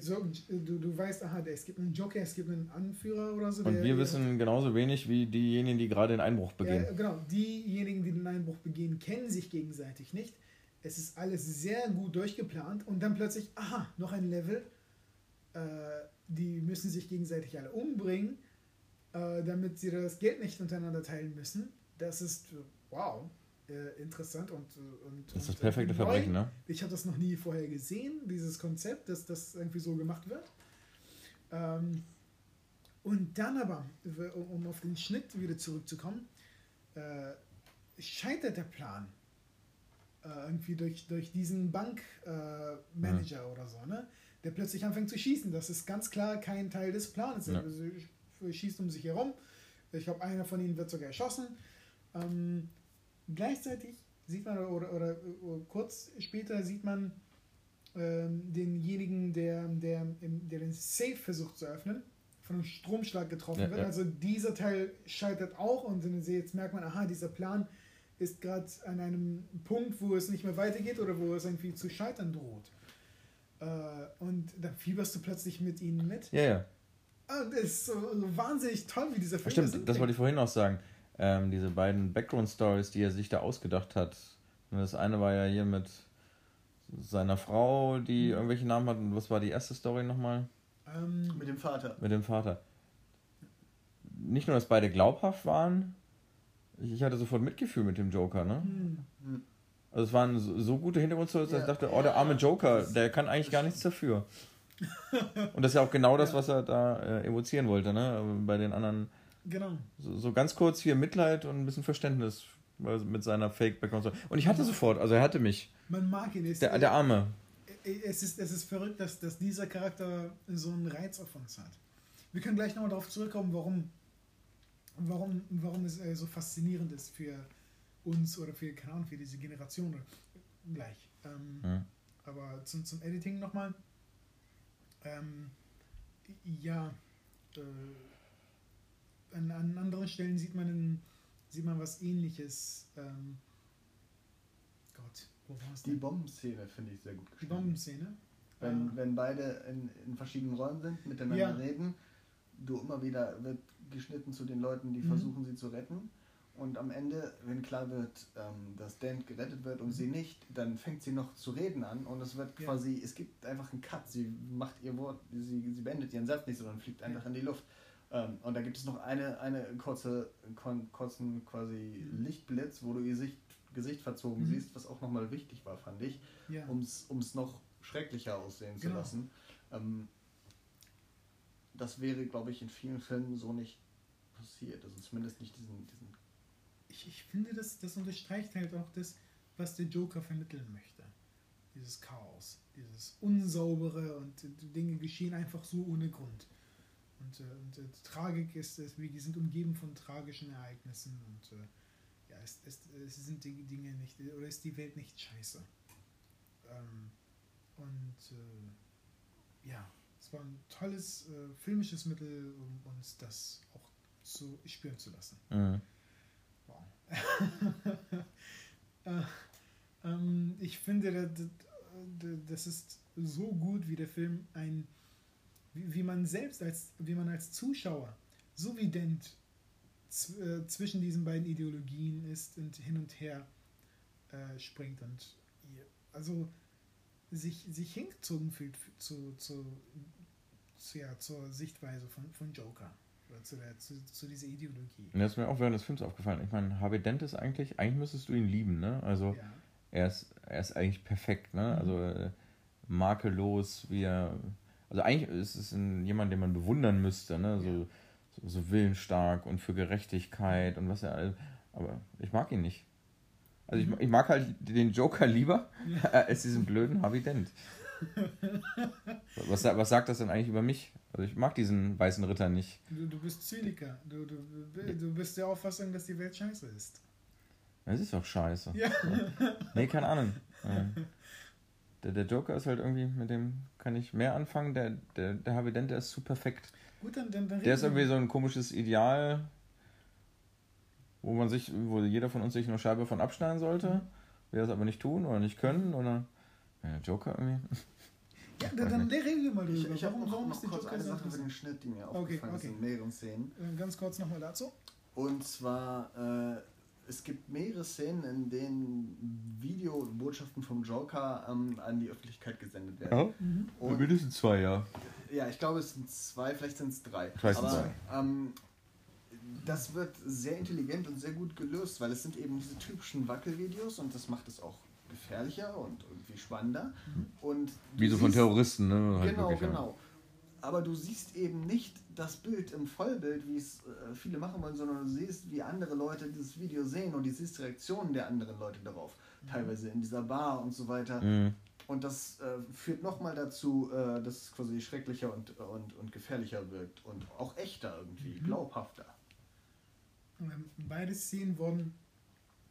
Speaker 1: So, du, du weißt, aha, es gibt einen Joker, es gibt einen Anführer oder so.
Speaker 2: Und wir wissen genauso wenig wie diejenigen, die gerade den Einbruch begehen.
Speaker 1: Ja, genau. Diejenigen, die den Einbruch begehen, kennen sich gegenseitig nicht. Es ist alles sehr gut durchgeplant und dann plötzlich, aha, noch ein Level. Äh, die müssen sich gegenseitig alle umbringen, äh, damit sie das Geld nicht untereinander teilen müssen. Das ist, wow, äh, interessant und, äh, und
Speaker 2: das ist das
Speaker 1: und
Speaker 2: perfekte
Speaker 1: neu.
Speaker 2: Verbrechen, ne?
Speaker 1: Ich habe das noch nie vorher gesehen, dieses Konzept, dass das irgendwie so gemacht wird. Ähm, und dann aber, um auf den Schnitt wieder zurückzukommen, äh, scheitert der Plan. Äh, irgendwie durch, durch diesen Bankmanager äh, Manager oder so, ne? der plötzlich anfängt zu schießen. Das ist ganz klar kein Teil des Plans.
Speaker 2: Ja.
Speaker 1: Sch- schießt um sich herum. Ich glaube, einer von ihnen wird sogar erschossen. Ähm, gleichzeitig sieht man, oder, oder, oder kurz später sieht man ähm, denjenigen, der, der, der den Safe versucht zu öffnen, von einem Stromschlag getroffen
Speaker 2: Ja,
Speaker 1: wird.
Speaker 2: ja.
Speaker 1: Also dieser Teil scheitert auch und jetzt merkt man, aha, dieser Plan ist gerade an einem Punkt, wo es nicht mehr weitergeht oder wo es irgendwie zu scheitern droht. Äh, und dann fieberst du plötzlich mit ihnen mit.
Speaker 2: Ja, ja.
Speaker 1: Und es ist so, wahnsinnig toll, wie dieser Film
Speaker 2: Stimmt, das wollte ich vorhin auch sagen. Ähm, diese beiden Background-Stories, die er sich da ausgedacht hat. Und Das eine war ja hier mit seiner Frau, die irgendwelche Namen hat. Und was war die erste Story nochmal?
Speaker 1: Ähm,
Speaker 3: mit dem Vater.
Speaker 2: Mit dem Vater. Nicht nur, dass beide glaubhaft waren. Ich ich hatte sofort Mitgefühl mit dem Joker, ne?
Speaker 1: hm,
Speaker 2: Also es waren so, so gute Hintergrundstories, dass ich
Speaker 3: Ja.
Speaker 2: dachte, oh, der arme Joker, der kann eigentlich gar nichts dafür. <laughs> Und das ist ja auch genau das, was er da äh, evozieren wollte, ne? Bei den anderen
Speaker 1: genau.
Speaker 2: so, so ganz kurz hier Mitleid und ein bisschen Verständnis mit seiner Fake-Background. Und ich hatte sofort, also er hatte mich.
Speaker 1: Man mag ihn. Es,
Speaker 2: der, der Arme.
Speaker 1: Es ist, es ist verrückt, dass, dass dieser Charakter so einen Reiz auf uns hat. Wir können gleich nochmal darauf zurückkommen, warum, warum, warum es äh, so faszinierend ist für uns oder für, keine Ahnung, für diese Generation. Gleich. Ähm, hm. Aber zum, zum Editing nochmal. Ähm, ja, äh, an, an anderen Stellen sieht man, in, sieht man was ähnliches. Ähm,
Speaker 3: Gott, wo war es Die Bombenszene finde ich sehr gut
Speaker 1: gespielt. Die Bombenszene?
Speaker 3: Wenn, ja. wenn beide in, in verschiedenen Räumen sind, miteinander ja. reden, du immer wieder wird geschnitten zu den Leuten, die mhm. versuchen, sie zu retten. Und am Ende, wenn klar wird, ähm, dass Dan gerettet wird und sie nicht, dann fängt sie noch zu reden an und es wird quasi, ja. es gibt einfach einen Cut. Sie macht ihr Wort, sie, sie beendet ihren Satz nicht, sondern fliegt einfach ja. in die Luft. Ähm, und da gibt es noch eine, eine kurze, kon, kurzen quasi mhm. Lichtblitz, wo du ihr Sicht, Gesicht verzogen mhm. siehst, was auch nochmal wichtig war, fand ich, ja. um es noch schrecklicher aussehen genau. zu lassen. Ähm, das wäre, glaube ich, in vielen Filmen so nicht passiert. Also zumindest nicht diesen, diesen
Speaker 1: ich, ich finde, das, das unterstreicht halt auch das, was der Joker vermitteln möchte. Dieses Chaos, dieses Unsaubere und Dinge geschehen einfach so ohne Grund. Und, äh, und äh, Tragik ist, ist, wir sind umgeben von tragischen Ereignissen und äh, ja, es, es, es, sind die Dinge nicht, oder ist die Welt nicht scheiße. Ähm, und äh, ja, es war ein tolles äh, filmisches Mittel, um uns das auch zu spüren zu lassen. Mhm. <laughs> äh, ähm, ich finde, das ist so gut, wie der Film ein, wie, man selbst als, wie man als Zuschauer so vident äh, zwischen diesen beiden Ideologien ist und hin und her äh, springt und also sich, sich hingezogen fühlt zu, zu, zu, ja, zur Sichtweise von, von Joker zu, der, zu, zu, dieser Ideologie.
Speaker 2: Und das ist mir auch während des Films aufgefallen. Ich meine, Harvey Dent ist eigentlich, eigentlich müsstest du ihn lieben, ne? Also ja. er, ist, er ist eigentlich perfekt, ne? Mhm. Also äh, makellos, wie er. Also eigentlich ist es ein, jemand, den man bewundern müsste, ne? So, ja. so, so, willensstark und für Gerechtigkeit und was er. Aber ich mag ihn nicht. Also ich, mhm. ich mag halt den Joker lieber ja. <laughs> als diesen blöden Harvey Dent. was, was sagt das denn eigentlich über mich? Also ich mag diesen weißen Ritter nicht.
Speaker 1: Du, du bist Zyniker. Du, du, du bist der Auffassung, dass die Welt scheiße ist.
Speaker 2: Es ist doch scheiße. Ja. Nee, keine Ahnung. <laughs> Der, der Joker ist halt irgendwie, mit dem kann ich mehr anfangen. Der, der, der Havident, der ist zu perfekt. Gut, dann, dann, dann Der ist irgendwie so ein komisches Ideal, wo man sich, wo jeder von uns sich eine Scheibe von abschneiden sollte. Mhm. Wir das aber nicht tun oder nicht können. Oder ja, der Joker irgendwie. <laughs> Ja, dann, dann reden wir
Speaker 3: mal drüber. Ich, ich habe noch, warum noch kurz Joker eine Sache über den Schnitt, die mir okay, aufgefallen okay. ist in mehreren Szenen.
Speaker 1: Äh, ganz kurz nochmal dazu.
Speaker 3: Und zwar, äh, es gibt mehrere Szenen, in denen Videobotschaften vom Joker ähm, an die Öffentlichkeit gesendet werden. Ja,
Speaker 2: mhm. Und, mindestens zwei, ja.
Speaker 3: Ja, ich glaube, es sind zwei, vielleicht sind es drei. Vielleicht sind zwei. Ähm, das wird sehr intelligent und sehr gut gelöst, weil es sind eben diese typischen Wackelvideos und das macht es auch gefährlicher und irgendwie spannender. Mhm. Und
Speaker 2: Wie so von Terroristen, ne?
Speaker 3: Halt genau, wirklich, genau. Aber du siehst eben nicht das Bild im Vollbild, wie es äh, viele machen wollen, sondern du siehst, wie andere Leute dieses Video sehen und du siehst Reaktionen der anderen Leute darauf. Mhm. Teilweise in dieser Bar und so weiter. Mhm. Und das äh, führt nochmal dazu, äh, dass es quasi schrecklicher und, und, und gefährlicher wirkt und auch echter irgendwie, mhm. glaubhafter.
Speaker 1: Beide Szenen wurden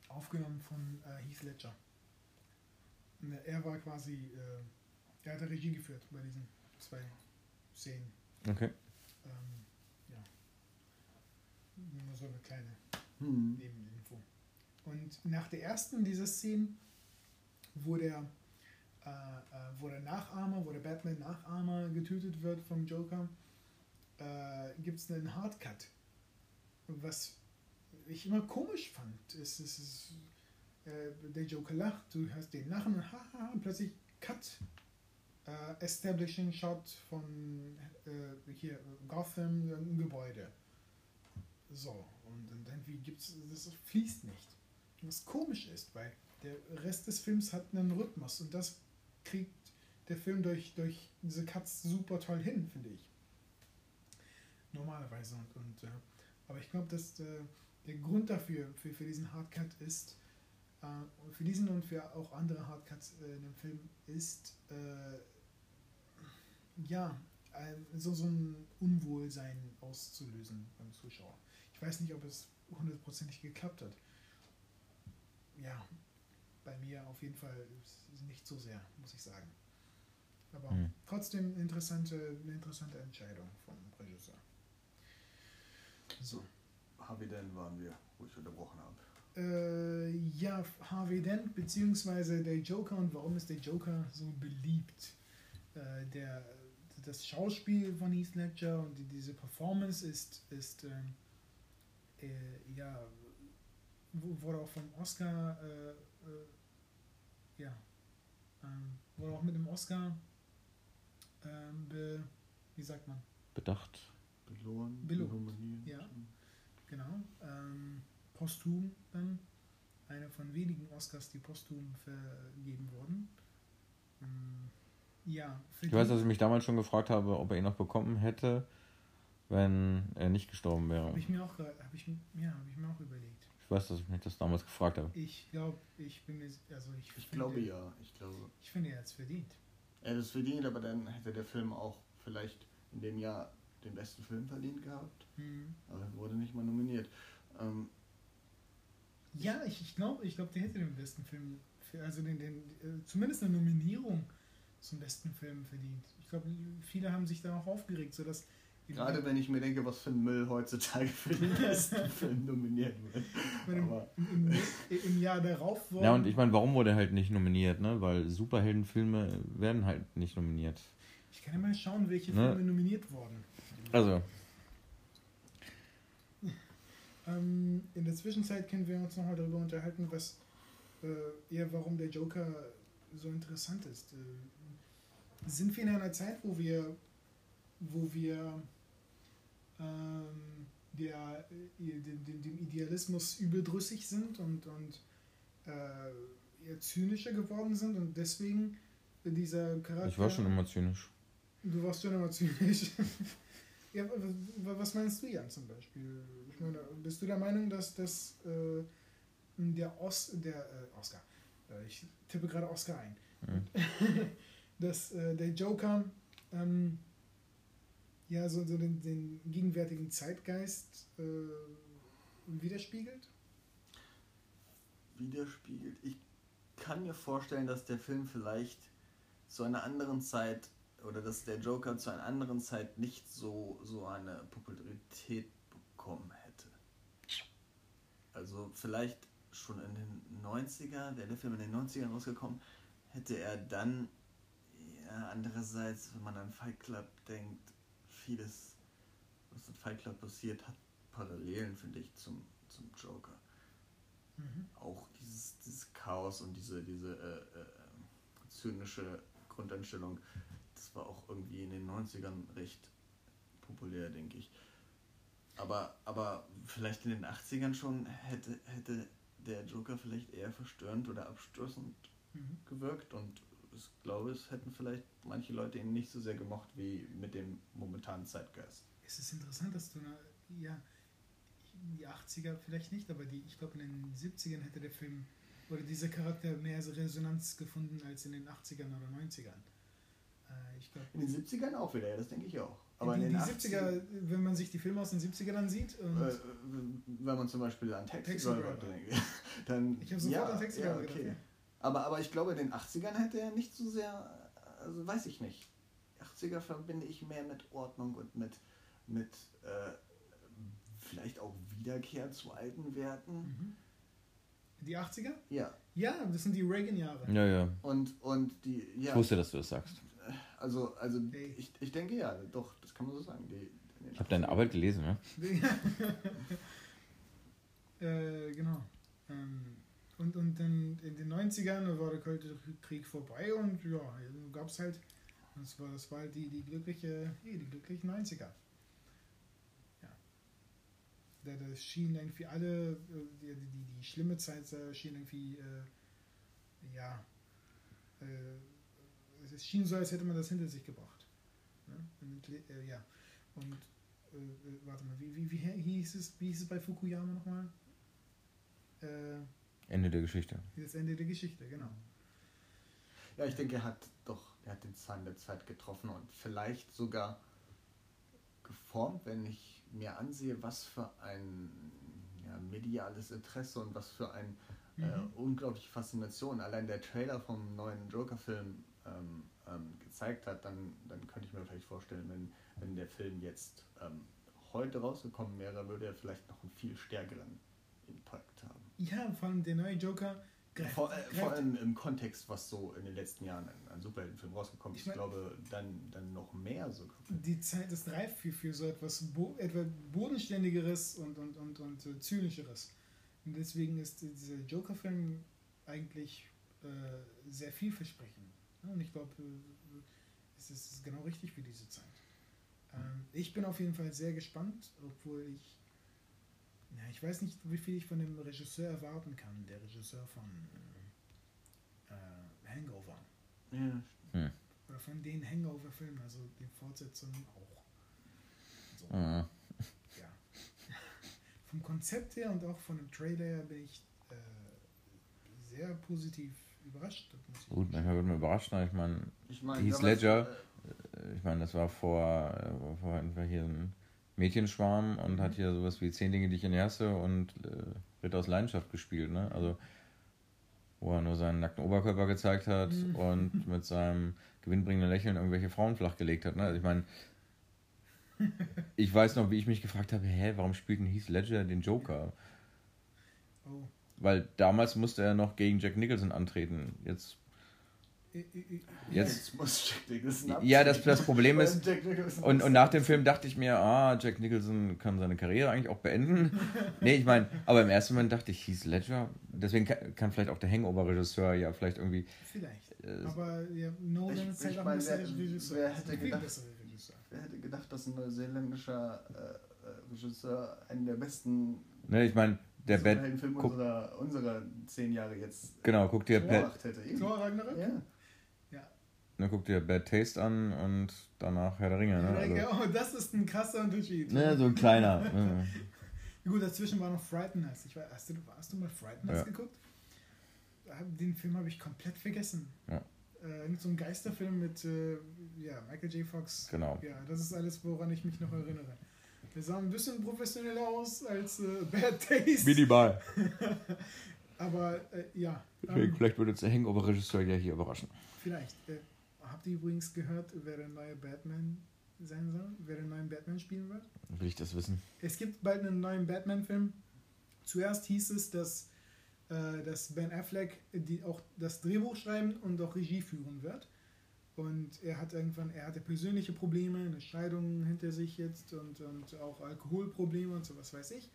Speaker 1: aufgenommen von äh, Heath Ledger. Er war quasi, äh, er hat Regie geführt bei diesen zwei Szenen. Okay. Ähm, ja. Nur so eine kleine hm. Nebeninfo. Und nach der ersten dieser Szenen, wo der, äh, äh, wo der Nachahmer, wo der Batman-Nachahmer getötet wird vom Joker, äh, gibt es einen Hardcut. Was ich immer komisch fand. Es, es ist äh, der Joker lacht, du hörst den lachen und haha, und plötzlich Cut. Äh, Establishing Shot von äh, hier Gotham, ein Gebäude. So, und, und irgendwie gibt's, das fließt nicht. Was komisch ist, weil der Rest des Films hat einen Rhythmus und das kriegt der Film durch, durch diese Cuts super toll hin, finde ich. Normalerweise. Und, und äh, aber ich glaube, dass äh, der Grund dafür, für, für diesen Hardcut ist, äh, für diesen und für auch andere Hardcuts äh, in dem Film ist, äh, ja, so, so ein Unwohlsein auszulösen beim Zuschauer. Ich weiß nicht, ob es hundertprozentig geklappt hat. Ja, bei mir auf jeden Fall nicht so sehr, muss ich sagen. Aber mhm. trotzdem interessante, eine interessante Entscheidung vom Regisseur.
Speaker 3: So. Harvey Dent waren wir, wo ich unterbrochen habe.
Speaker 1: Äh, ja, Harvey Dent beziehungsweise der Joker und warum ist der Joker so beliebt? Äh, der, das Schauspiel von Heath Ledger und die, diese Performance ist, ist ähm, äh, ja, wurde auch vom Oscar, äh, äh, ja, ähm, wurde auch mit dem Oscar, ähm, be, wie sagt man?
Speaker 2: Bedacht.
Speaker 3: Belohnt.
Speaker 1: Belohnt. Ja, genau. Ähm, posthum dann. Einer von wenigen Oscars, die posthum vergeben wurden. Ja,
Speaker 2: ich weiß, dass ich mich damals schon gefragt habe, ob er ihn noch bekommen hätte, wenn er nicht gestorben wäre.
Speaker 1: Habe ich mir auch, hab ich, ja, hab ich mir auch überlegt.
Speaker 2: Ich weiß, dass ich mich das damals gefragt habe.
Speaker 1: Ich glaube, ich bin mir, also ich,
Speaker 3: ich finde, glaube ja, ich glaube.
Speaker 1: Ich finde, er hat es verdient.
Speaker 3: Er hat es verdient, aber dann hätte der Film auch vielleicht in dem Jahr den besten Film verdient gehabt. Mhm. Aber er wurde nicht mal nominiert. Ähm,
Speaker 1: ja, ich, ich glaube, ich glaub, der hätte den besten Film, für, also den, den, äh, zumindest eine Nominierung zum besten Film verdient. Ich glaube, viele haben sich da auch aufgeregt, sodass
Speaker 3: Gerade wenn ich mir denke, was für ein Müll heutzutage für den <laughs> besten Film nominiert wird.
Speaker 1: Im, im, Im, Jahr darauf
Speaker 2: wurde. Ja, und ich meine, warum wurde er halt nicht nominiert? Ne? Weil Superheldenfilme werden halt nicht nominiert.
Speaker 1: Ich kann ja mal schauen, welche ne? Filme nominiert wurden.
Speaker 2: Also.
Speaker 1: Ähm, in der Zwischenzeit können wir uns nochmal darüber unterhalten, was äh, eher warum der Joker so interessant ist. Äh, sind wir in einer Zeit, wo wir, wo wir ähm, der, äh, dem, dem, Idealismus überdrüssig sind und, und äh, eher zynischer geworden sind und deswegen dieser Charakter.
Speaker 2: Ich war schon immer zynisch.
Speaker 1: Du warst schon immer zynisch. <laughs> ja, was meinst du, Jan, zum Beispiel? Ich meine, bist du der Meinung, dass, dass äh, der, Os, der äh, Oscar, äh, ich tippe gerade Oscar ein, mhm. <laughs> dass äh, der Joker ähm, ja, so, so den, den gegenwärtigen Zeitgeist äh, widerspiegelt?
Speaker 3: Widerspiegelt. Ich kann mir vorstellen, dass der Film vielleicht zu einer anderen Zeit oder dass der Joker zu einer anderen Zeit nicht so, so eine Popularität bekommen hätte. Also vielleicht schon in den 90er, wäre der Film in den 90ern rausgekommen, hätte er dann, andererseits, wenn man an Fight Club denkt, vieles, was in Fight Club passiert, hat Parallelen, finde ich, zum, zum Joker. Mhm. Auch dieses, dieses Chaos und diese, diese äh, äh, zynische Grundeinstellung, das war auch irgendwie in den 90ern recht populär, denke ich. Aber, aber vielleicht in den 80ern schon hätte, hätte der Joker vielleicht eher verstörend oder abstoßend mhm. gewirkt und ich glaube, es hätten vielleicht manche Leute ihn nicht so sehr gemocht wie mit dem momentanen Zeitgeist.
Speaker 1: Es ist interessant, dass du, ja, die 80er vielleicht nicht, aber die, ich glaube, in den 70ern hätte der Film oder dieser Charakter mehr Resonanz gefunden als in den 80ern oder 90ern. Äh, ich glaub,
Speaker 3: in den 70ern auch wieder, ja, das denke ich auch.
Speaker 1: Aber die, in den die 70er, wenn man sich die Filme aus den 70ern dann sieht.
Speaker 3: Äh, wenn man zum Beispiel an Taxi, Taxi Driver denkt, <laughs> dann.
Speaker 1: Ich habe sofort ja, an Taxi Driver ja, okay. gedacht. Ja.
Speaker 3: Aber, aber ich glaube, in den 80ern hätte er nicht so sehr, also weiß ich nicht. 80er verbinde ich mehr mit Ordnung und mit, mit äh, vielleicht auch Wiederkehr zu alten Werten. Mhm.
Speaker 1: Die 80er?
Speaker 3: Ja.
Speaker 1: Ja, das sind die Reagan-Jahre.
Speaker 2: Ja, ja.
Speaker 3: Und, und die, ja.
Speaker 2: Ich wusste, dass du das sagst.
Speaker 3: Also, also hey. ich, ich denke ja, doch, das kann man so sagen. Die,
Speaker 2: ich habe deine Arbeit gelesen, ne? <laughs>
Speaker 1: äh, genau. Ähm, und, und dann in den 90ern war der Kalte Krieg vorbei und ja, gab es halt, das war, das war halt die, die glückliche, die glücklichen 90er. Ja. Das schien irgendwie alle, äh, die, die, die schlimme Zeit schien irgendwie, äh, ja, äh, es schien so, als hätte man das hinter sich gebracht. Ne? Und, äh, ja. Und äh, warte mal, wie, wie, wie, hieß es, wie hieß es bei Fukuyama nochmal? Äh,
Speaker 2: Ende der Geschichte.
Speaker 1: Das Ende der Geschichte, genau.
Speaker 3: Ja, ich denke, er hat doch, er hat den Zahn der Zeit getroffen und vielleicht sogar geformt, wenn ich mir ansehe, was für ein ja, mediales Interesse und was für eine äh, mhm. äh, unglaubliche Faszination allein der Trailer vom neuen Joker-Film ähm, ähm, gezeigt hat, dann, dann könnte ich mir vielleicht vorstellen, wenn, wenn der Film jetzt ähm, heute rausgekommen wäre, würde er vielleicht noch einen viel stärkeren Impact haben.
Speaker 1: Ja, vor allem der neue Joker.
Speaker 3: Greift, vor, äh, vor, allem im Kontext, was so in den letzten Jahren an, an Superheldenfilm rausgekommen ist, ich, mein, glaube, dann, dann noch mehr sogar.
Speaker 1: Die Zeit ist reif für, für so etwas bo etwa bodenständigeres und, und, und, und äh, zynischeres. Und deswegen ist dieser Joker-Film eigentlich äh, sehr vielversprechend. Und ich glaube, äh, es ist genau richtig für diese Zeit. Ähm, ich bin auf jeden Fall sehr gespannt, obwohl ich ja, ich weiß nicht, wie viel ich von dem Regisseur erwarten kann, der Regisseur von äh, äh Hangover. Ja. Hm. Oder von den Hangover-Filmen, also die Fortsetzungen auch. So. Mhm. Ja. <laughs> Vom Konzept her und auch von dem Trailer her bin ich äh, sehr positiv überrascht.
Speaker 2: Gut, manchmal wird man überrascht. Ich meine, ich mein, Heath Ledger, äh, ich meine, das war vor, äh, vor hier ein Mädchenschwarm und hat hier sowas wie Zehn Dinge, die ich in hasse und äh, Ritter aus Leidenschaft gespielt, ne? Also, wo er nur seinen nackten Oberkörper gezeigt hat mhm. und <laughs> mit seinem gewinnbringenden Lächeln irgendwelche Frauen flachgelegt hat, ne? Also, ich meine, ich weiß noch, wie ich mich gefragt habe, hä, warum spielt denn Heath Ledger den Joker? Oh. Weil damals musste er noch gegen Jack Nicholson antreten. Jetzt Jetzt, muss Jack Nicholson abziehen. Ja, das, das Problem ist, und, und nach dem Film dachte ich mir, ah, Jack Nicholson kann seine Karriere eigentlich auch beenden. <laughs> nee, ich meine, aber im ersten Moment dachte ich, Heath Ledger, deswegen kann, kann vielleicht auch der Hangover-Regisseur ja vielleicht irgendwie... Vielleicht, äh, aber ja, Nolan ist halt auch ein besserer Regisseur. Wer hätte, gedacht, wer hätte gedacht, dass ein neuseeländischer äh, äh, Regisseur einen der besten... Ne, ich meine, der Bad... Film unserer, unserer zehn Jahre jetzt... Genau, guck dir... Bad, Thor Ragnarök? Ja. Ne, guck dir Bad Taste an und danach Herr der Ringe. Ne?
Speaker 1: Also, oh, das ist ein krasser Unterschied.
Speaker 2: Ne, so ein kleiner. <laughs> ne.
Speaker 1: Gut, dazwischen war noch Frighteners. Ich weiß, hast, du, hast du mal Frighteners ja. geguckt? Den Film habe ich komplett vergessen. Ja. Äh, so ein Geisterfilm mit äh, ja, Michael J. Fox. Genau. Ja, das ist alles, woran ich mich noch erinnere. Der sah ein bisschen professioneller aus als äh, <laughs> Bad Taste. Minimal. <laughs> Aber äh, ja.
Speaker 2: Ähm, Vielleicht würde uns der Hangover-Regisseur ja hier überraschen.
Speaker 1: Vielleicht. Habt ihr übrigens gehört, wer der neue Batman sein soll? Wer den neuen Batman spielen wird?
Speaker 2: Will ich das wissen?
Speaker 1: Es gibt bald einen neuen Batman-Film. Zuerst hieß es, dass, äh, dass Ben Affleck die, auch das Drehbuch schreiben und auch Regie führen wird. Und er hat irgendwann, er hatte persönliche Probleme, eine Scheidung hinter sich jetzt und, und auch Alkoholprobleme und so was weiß ich.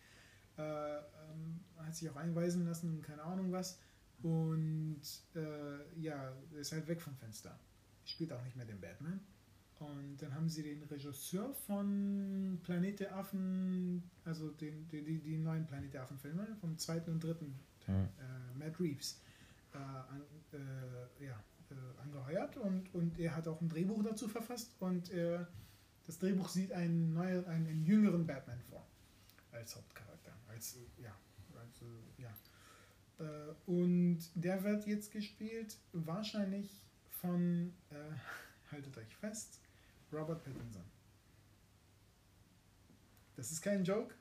Speaker 1: Äh, ähm, hat sich auch einweisen lassen und keine Ahnung was. Und äh, ja, ist halt weg vom Fenster spielt auch nicht mehr den Batman. Und dann haben sie den Regisseur von Planet der Affen, also den, die, die, die neuen Planet der Affen-Filme, vom zweiten und dritten mhm. äh, Matt Reeves, äh, an, äh, ja, äh, angeheuert und, und er hat auch ein Drehbuch dazu verfasst und das Drehbuch sieht einen, neuen, einen, einen, jüngeren Batman vor als Hauptcharakter. Als, ja, als, ja. Äh, und der wird jetzt gespielt, wahrscheinlich von, äh, <laughs> haltet euch fest, Robert Pattinson. Das ist kein Joke.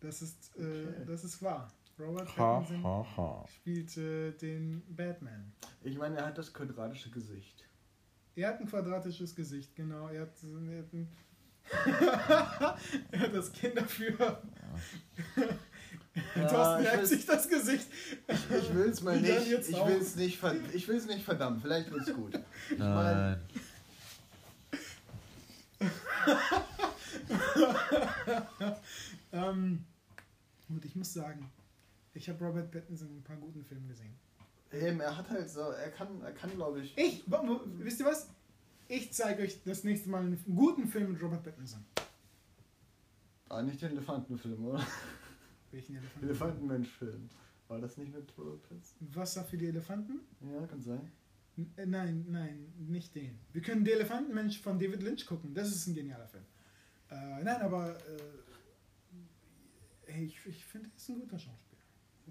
Speaker 1: Das ist, äh, okay. das ist wahr. Robert Pattinson ha, ha, ha. spielt äh, den Batman.
Speaker 3: Ich meine, er hat das quadratische Gesicht.
Speaker 1: Er hat ein quadratisches Gesicht, genau. Er hat, er hat, ein <laughs> er hat das Kind dafür. Ja, <laughs> <laughs> Thorsten merkt sich das Gesicht.
Speaker 3: Ich, ich will es mal nicht. Ich will es nicht, ich will's nicht verdammt. Vielleicht wird es gut. Ich Nein. <laughs>
Speaker 1: ähm, gut, ich muss sagen, ich habe Robert Pattinson in ein paar guten Filmen gesehen.
Speaker 3: Eben, er hat halt so, er kann, er kann glaube ich.
Speaker 1: Ich, wisst ihr was? Ich zeige euch das nächste Mal einen guten Film mit Robert Pattinson.
Speaker 3: Ah, nicht den Elefantenfilm, oder? Welchen Elefanten? Elefantenmensch-Film. War das nicht mit Robert
Speaker 1: Pattinson? Wasser für die Elefanten?
Speaker 3: Ja, kann sein.
Speaker 1: N äh, nein, nein, nicht den. Wir können den Elefantenmensch von David Lynch gucken. Das ist ein genialer Film. Äh, nein, aber äh, ich, ich finde, er ist ein guter Schauspieler.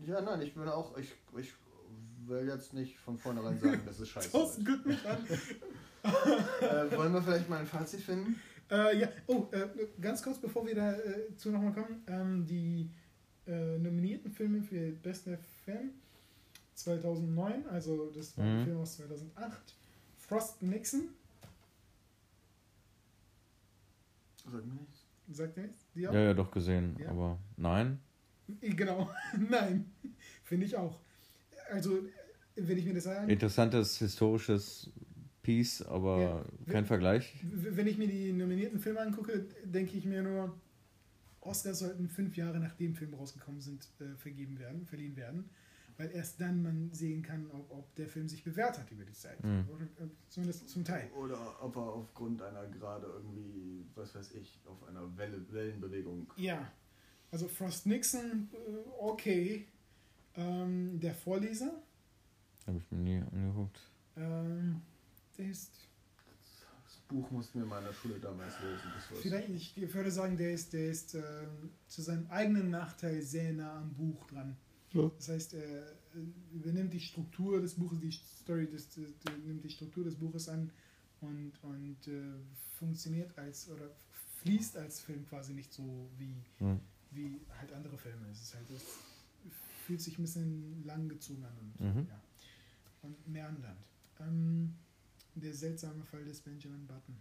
Speaker 3: Ja, nein, ich bin auch, ich, ich will jetzt nicht von vornherein sagen, das ist scheiße.
Speaker 1: Thorsten guckt mich an. <laughs>
Speaker 3: äh, wollen wir vielleicht mal ein Fazit finden?
Speaker 1: Äh, ja, oh, äh, ganz kurz, bevor wir dazu nochmal kommen, ähm, die äh, nominierten Filme für besten Film 2009, also das war
Speaker 2: Mhm.
Speaker 1: ein Film aus 2008, Frost Nixon,
Speaker 3: Sag mir nichts.
Speaker 1: sagt ihr nichts? Die
Speaker 2: Ja,
Speaker 1: auch?
Speaker 2: ja, doch gesehen,
Speaker 1: Ja.
Speaker 2: aber nein.
Speaker 1: Genau, <laughs> nein, finde ich auch. Also, wenn ich mir das sage,
Speaker 2: Interessantes historisches Piece, aber
Speaker 1: Ja.
Speaker 2: kein Vergleich.
Speaker 1: w- wenn ich mir die nominierten Filme angucke, denke ich mir nur, Oscars sollten fünf Jahre nachdem Filme rausgekommen sind, äh, vergeben werden, verliehen werden, weil erst dann man sehen kann, ob, ob der Film sich bewährt hat über die Zeit.
Speaker 2: Mhm.
Speaker 1: Oder, äh, zumindest zum Teil.
Speaker 3: Oder ob er aufgrund einer gerade irgendwie, was weiß ich, auf einer Welle, Wellenbewegung.
Speaker 1: Ja, also Frost Nixon, äh, okay. Ähm, der Vorleser,
Speaker 2: Habe ich mir nie angeguckt.
Speaker 1: ähm, der ist,
Speaker 3: Das Buch mussten wir in meiner Schule damals lesen.
Speaker 1: Vielleicht, ich würde sagen, der ist, der ist ähm, zu seinem eigenen Nachteil sehr nah am Buch dran.
Speaker 2: Ja.
Speaker 1: Das heißt, er äh, übernimmt die Struktur des Buches, die Story des, des, nimmt die Struktur des Buches an und, und äh, funktioniert als oder fließt als Film quasi nicht so wie,
Speaker 2: Hm.
Speaker 1: wie halt andere Filme. Es ist halt, es fühlt sich ein bisschen langgezogen an und,
Speaker 2: Mhm.
Speaker 1: ja, und meandernd. Ähm, der seltsame Fall des Benjamin Button.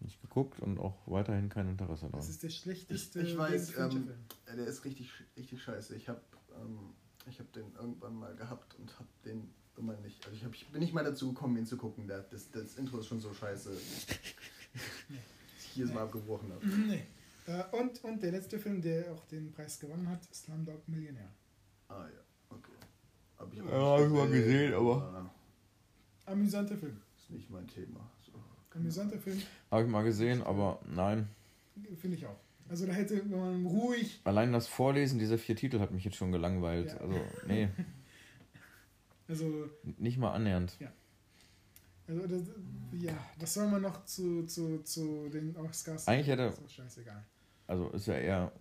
Speaker 2: Nicht geguckt und auch weiterhin kein Interesse daran.
Speaker 1: Das ist der schlechteste
Speaker 3: Ich- ich weiß, ähm,
Speaker 1: Film.
Speaker 3: Ja, der ist richtig, richtig scheiße. Ich habe ähm, ich hab den irgendwann mal gehabt und habe den immer nicht. Also ich, hab, ich bin nicht mal dazu gekommen, ihn zu gucken. Der, das, das Intro ist schon so scheiße.
Speaker 1: Nee. <laughs>
Speaker 3: dass ich jedes Mal abgebrochen habe.
Speaker 1: Nee. Äh, und, und der letzte Film, der auch den Preis gewonnen hat, Slumdog Millionär.
Speaker 3: Ah ja, okay. Hab ich
Speaker 2: Ja,
Speaker 3: nicht
Speaker 2: hab ich mal gesehen, aber-
Speaker 1: Amüsanter Film.
Speaker 3: Ist nicht mein Thema. So.
Speaker 1: Amüsanter Film,
Speaker 2: Habe ich mal gesehen, aber nein.
Speaker 1: finde ich auch. Also da hätte man ruhig.
Speaker 2: Allein das Vorlesen dieser vier Titel hat mich jetzt schon gelangweilt.
Speaker 1: Ja.
Speaker 2: Also, nee, <laughs>
Speaker 1: Also,
Speaker 2: nicht mal annähernd.
Speaker 1: also das, ja, was soll man noch zu, zu, zu den Oscars sagen?
Speaker 2: Eigentlich hätte-
Speaker 1: auch scheißegal.
Speaker 2: Also ist ja eher